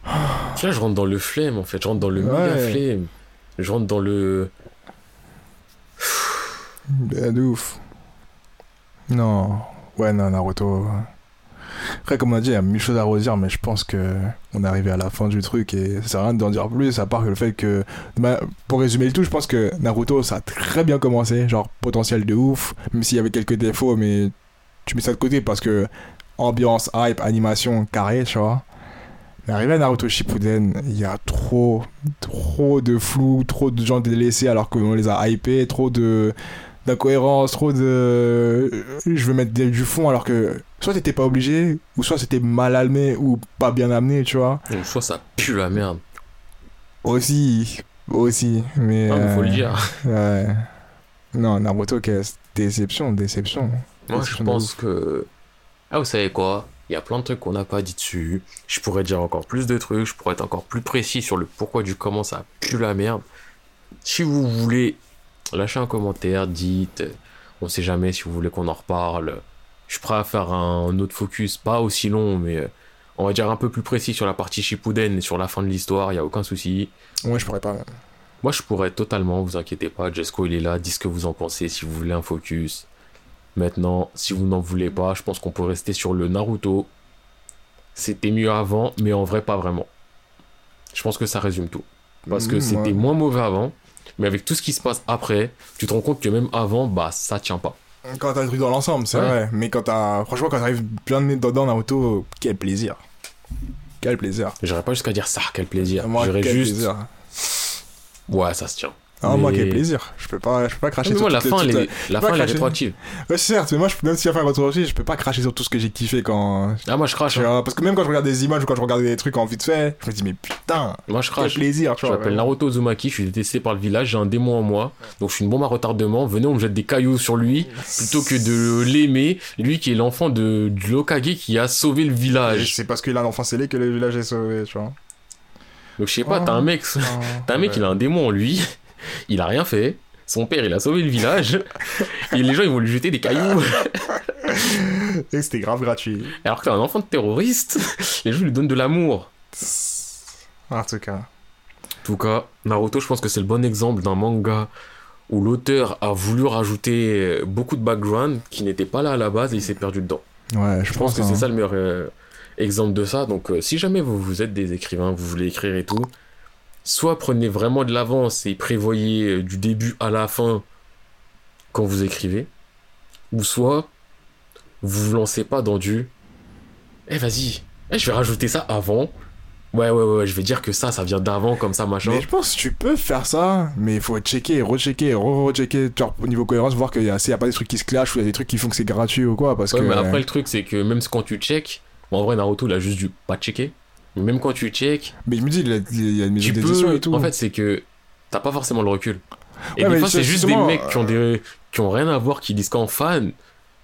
Là, je rentre dans le flemme, en fait. Je rentre dans le Ouais. méga flemme. Je rentre dans le... De ouf. Non. Ouais, non, Naruto. Après, comme on a dit, il y a mille choses à redire, mais je pense que on est arrivé à la fin du truc et ça sert à rien d'en dire plus, à part que le fait que. bah, pour résumer le tout, je pense que Naruto, ça a très bien commencé, genre potentiel de ouf, même s'il y avait quelques défauts, mais tu mets ça de côté parce que ambiance, hype, animation, carré, tu vois. Mais arrivé à Naruto Shippuden, il y a trop, trop de flou, trop de gens délaissés alors qu'on les a hypés, trop de d'incohérence, trop de je veux mettre du fond alors que soit t'étais pas obligé ou soit c'était mal amené ou pas bien amené, tu vois. Donc, soit ça pue la merde. Aussi, aussi, mais, Ah, mais faut le euh, dire. Ouais. Non, Naruto, quelle déception, déception. Moi, je Déception pense que... Ah, vous savez quoi? Il y a plein de trucs qu'on n'a pas dit dessus. Je pourrais dire encore plus de trucs. Je pourrais être encore plus précis sur le pourquoi du comment ça pue la merde. Si vous voulez, lâchez un commentaire, dites... euh, On sait jamais si vous voulez qu'on en reparle. Je suis prêt à faire un autre focus, pas aussi long, mais... euh, On va dire un peu plus précis sur la partie Shippuden et sur la fin de l'histoire, il y a aucun souci. Ouais, je pourrais pas. Moi, je pourrais totalement, vous inquiétez pas. Jesco, il est là. Dites ce que vous en pensez si vous voulez un focus. Maintenant, si vous n'en voulez pas, je pense qu'on peut rester sur le Naruto. C'était mieux avant, mais en vrai, pas vraiment. Je pense que ça résume tout. Parce que Mmh, c'était ouais. moins mauvais avant, mais avec tout ce qui se passe après, tu te rends compte que même avant, bah, ça tient pas. Quand t'as le truc dans l'ensemble, c'est Ouais. vrai. Mais quand t'as. Franchement, quand t'arrives bien de dedans, Naruto, quel plaisir. Quel plaisir. J'irais pas jusqu'à dire ça, quel plaisir. Moi, J'irais juste. plaisir. Ouais, ça se tient. Ah, moi, Mais- quel plaisir. Je peux pas, je peux pas cracher Mais sur moi, la les- fin, est, la fin, elle est rétroactive. les- Ouais, certes, mais moi, je, même si la fin est rétroactive, je peux pas cracher sur tout ce que j'ai kiffé quand. Ah, moi, je crache. Hein. parce que même quand je regarde des images ou quand je regarde des trucs en vite fait, je me dis, mais putain, Moi, je quel crache. plaisir, tu Je m'appelle Naruto Uzumaki, je suis détesté par le village, j'ai un démon en moi, donc je suis une bombe à retardement. Venez, on me jette des cailloux sur lui, plutôt que de l'aimer, lui qui est l'enfant de, du Lokage qui a sauvé le village. C'est parce qu'il a un enfant scellé que le village est sauvé, tu vois. Donc je sais pas, t'as un mec, t'as un mec, il a un démon en lui, il a rien fait, son père il a sauvé le village, et les gens ils vont lui jeter des cailloux. Et c'était grave gratuit. Alors que t'es un enfant de terroriste, les gens lui donnent de l'amour. En tout cas. En tout cas, Naruto, je pense que c'est le bon exemple d'un manga où l'auteur a voulu rajouter beaucoup de background qui n'était pas là à la base et il s'est perdu dedans. Ouais, je, Je pense que hein. c'est ça le meilleur euh, exemple de ça. Donc, euh, si jamais vous, vous êtes des écrivains, vous voulez écrire et tout, soit prenez vraiment de l'avance et prévoyez euh, du début à la fin quand vous écrivez, ou soit vous vous lancez pas dans du Eh, vas-y, eh, je vais rajouter ça avant. Ouais, ouais, ouais, je vais dire que ça, ça vient d'avant, comme ça, machin. Mais je pense que tu peux faire ça, mais il faut checker, rechecker, re-rechecker, genre au niveau cohérence, voir qu'il y a, pas des trucs qui se clashent ou il y a des trucs qui font que c'est gratuit ou quoi, parce Ouais, que. mais après, le truc, c'est que même quand tu check, bon, en vrai, Naruto, il a juste dû pas checker. Même quand tu check, Mais je me dis, il y a, il y a une maison tu d'édition peux. et tout. En fait, c'est que t'as pas forcément le recul. Et Ouais, des fois, c'est juste des mecs qui ont, des... qui ont rien à voir, qui disent qu'en fan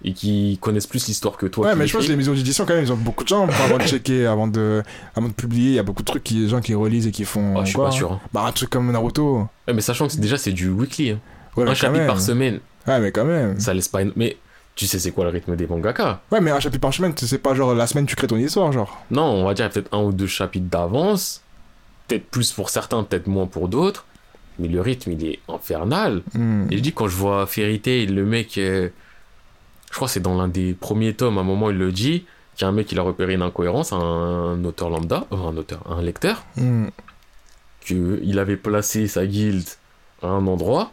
et qui connaissent plus l'histoire que toi. Ouais, mais je pense que les maisons d'édition, quand même, ils ont beaucoup de gens avant de checker, avant de, avant de publier. Il y a beaucoup de trucs, qui, des gens qui relisent et qui font. Ouais, je suis quoi. pas sûr. hein. Bah, un truc comme Naruto. Ouais, mais sachant que déjà, c'est du weekly. hein. Ouais, Un chapitre même. par semaine. Ouais, mais quand même. Ça laisse pas. une- Mais tu sais, c'est quoi le rythme des mangaka? Ouais, mais un chapitre par semaine, c'est pas genre la semaine tu crées ton histoire, genre. Non, on va dire peut-être un ou deux chapitres d'avance. Peut-être plus pour certains, peut-être moins pour d'autres. mais le rythme, il est infernal. Hmm. Et je dis, quand je vois Fairy Tail, le mec, euh, je crois que c'est dans l'un des premiers tomes, à un moment, il le dit, qu'il y a un mec qui a repéré une incohérence, un auteur lambda, euh, un auteur, un lecteur, Hmm. qu'il avait placé sa guilde à un endroit,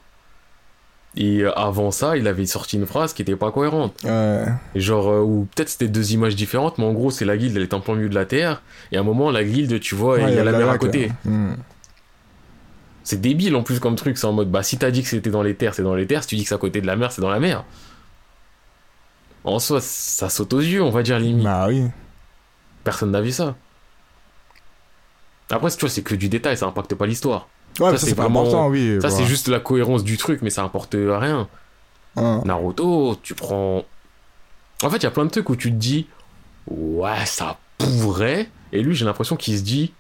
et euh, avant ça, il avait sorti une phrase qui était pas cohérente. Ouais. Genre, euh, ou peut-être c'était deux images différentes, mais en gros, c'est la guilde, elle est en plein milieu de la Terre, et à un moment, la guilde, tu vois, Ouais, il y a la mer à côté. Hmm. C'est débile en plus comme truc, c'est en mode bah si t'as dit que c'était dans les terres, c'est dans les terres, si tu dis que c'est à côté de la mer, c'est dans la mer. En soi, ça saute aux yeux, on va dire limite. Bah oui. Personne n'a vu ça. Après, tu vois, c'est que du détail, ça impacte pas l'histoire. Ouais, Ça, c'est pas vraiment- important, oui. Ça, c'est juste la cohérence du truc, mais ça importe rien. Hein. Naruto, tu prends. En fait, il y a plein de trucs où tu te dis, ouais, ça pourrait. Et lui, j'ai l'impression qu'il se dit,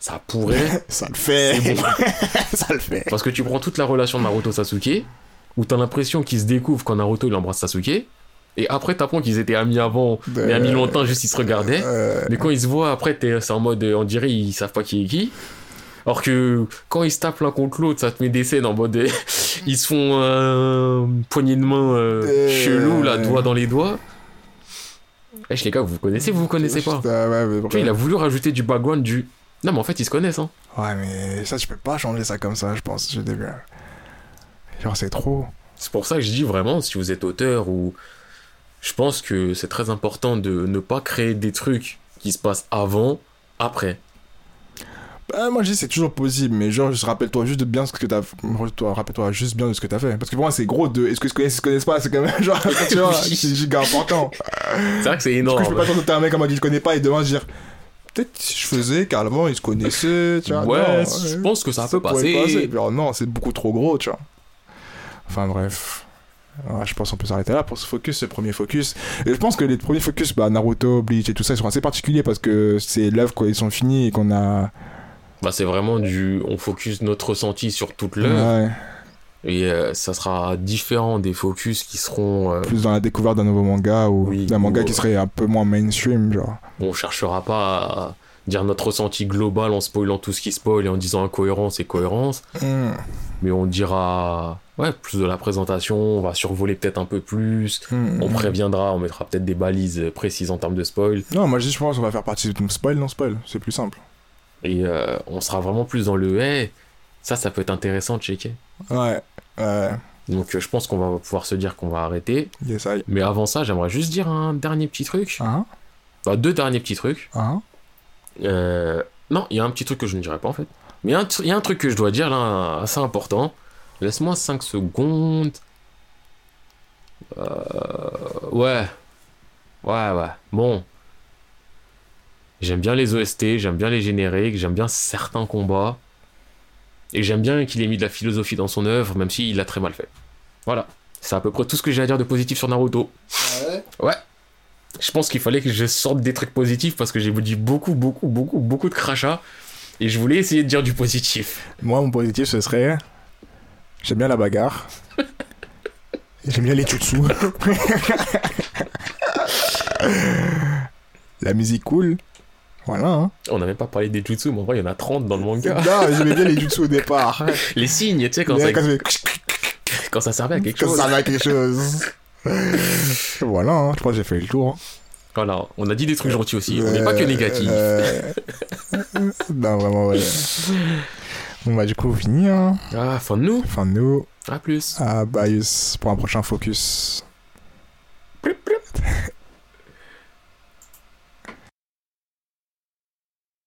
ça pourrait. Ça le fait. Bon. ça le fait. Parce que tu prends toute la relation de Naruto-Sasuke, où t'as l'impression qu'ils se découvrent quand Naruto il embrasse Sasuke, et après t'apprends qu'ils étaient amis avant, mais amis longtemps, juste ils se regardaient. Euh, Mais quand ils se voient après, t'es- c'est en mode, on dirait ils savent pas qui est qui. Alors que quand ils se tapent l'un contre l'autre, ça te met des scènes en mode, euh, ils se font un poignée de main euh, Euh, chelou, là, doigt dans les doigts. Wesh les gars, vous vous connaissez, vous vous connaissez pas. Ouais, mais Tu vois, vrai. il a voulu rajouter du background du... Non mais en fait ils se connaissent hein. Ouais, mais ça, tu peux pas changer ça comme ça, je pense, j'ai début. Genre, c'est trop. C'est pour ça que je dis vraiment, si vous êtes auteur ou. Je pense que c'est très important de ne pas créer des trucs qui se passent avant, après. Bah, moi, je dis, c'est toujours possible, mais genre, je rappelle-toi juste de bien ce que t'as. Toi, rappelle-toi juste bien de ce que t'as fait. Parce que pour moi, c'est gros de. Est-ce que se connaissent, se connaissent pas C'est quand même, genre, tu vois, c'est giga important. C'est vrai que c'est Du coup, je peux énorme. pas t'entendre un mec en mode il se connaît pas et demain dire. Peut-être si je faisais, carrément, ils se connaissaient, tu vois. Ouais, non, je pense que ça peut pourrait passer. Genre, non, c'est beaucoup trop gros, tu vois. Enfin, bref. Ouais, je pense qu'on peut s'arrêter là pour ce focus, ce premier focus. Et je pense que les premiers focus, bah, Naruto, Bleach et tout ça, ils sont assez particuliers parce que c'est l'œuvre quand ils sont finis et qu'on a. Bah, c'est vraiment du. On focus notre ressenti sur toute l'œuvre. Ouais, Et euh, ça sera différent des focus qui seront. euh, plus dans la découverte d'un nouveau manga ou Oui, d'un manga ou, qui serait un peu moins mainstream, genre. on cherchera pas à dire notre ressenti global en spoilant tout ce qui spoil et en disant incohérence et cohérence. Hmm, Mais on dira. Ouais, plus de la présentation, on va survoler peut-être un peu plus. hmm, On préviendra, on mettra peut-être des balises précises en termes de spoil. Non, moi je dis, je pense qu'on va faire partie de spoil, non spoil, c'est plus simple. Et euh, on sera vraiment plus dans le hey, ça, ça peut être intéressant de checker. Ouais, ouais, Donc euh, je pense qu'on va pouvoir se dire qu'on va arrêter. yes, I. Mais avant ça, j'aimerais juste dire un dernier petit truc. Hein, Enfin, deux derniers petits trucs. hein. Euh, Non, il y a un petit truc que je ne dirai pas en fait. Mais il y y, a un truc que je dois dire là, assez important. Laisse-moi 5 secondes. Euh, Ouais. Ouais, ouais. Bon. J'aime bien les OST, j'aime bien les génériques, j'aime bien certains combats. Et j'aime bien qu'il ait mis de la philosophie dans son œuvre, même s'il l'a très mal fait. Voilà. C'est à peu près tout ce que j'ai à dire de positif sur Naruto. Ouais. Je pense qu'il fallait que je sorte des trucs positifs parce que j'ai dit beaucoup, beaucoup, beaucoup, beaucoup de crachats. Et je voulais essayer de dire du positif. Moi, mon positif, ce serait. J'aime bien la bagarre. J'aime bien les jutsu. la musique cool. Voilà. Hein. On n'a même pas parlé des jutsu, mais en vrai, il y en a 30 dans le manga. Non, j'aimais bien les jutsu au départ. Les signes, tu sais, quand, ça, quand ça- quand ça servait à quelque quand chose. ça va à quelque chose. voilà, hein. je pense que j'ai fait le tour. hein. Voilà, on a dit des trucs gentils aussi. On n'est pas que Euh, négatif. euh, non, vraiment, ouais. Bon, bah, du coup, fini. Hein. Ah, fin de nous. Fin de nous. À plus. À Bios pour un prochain focus.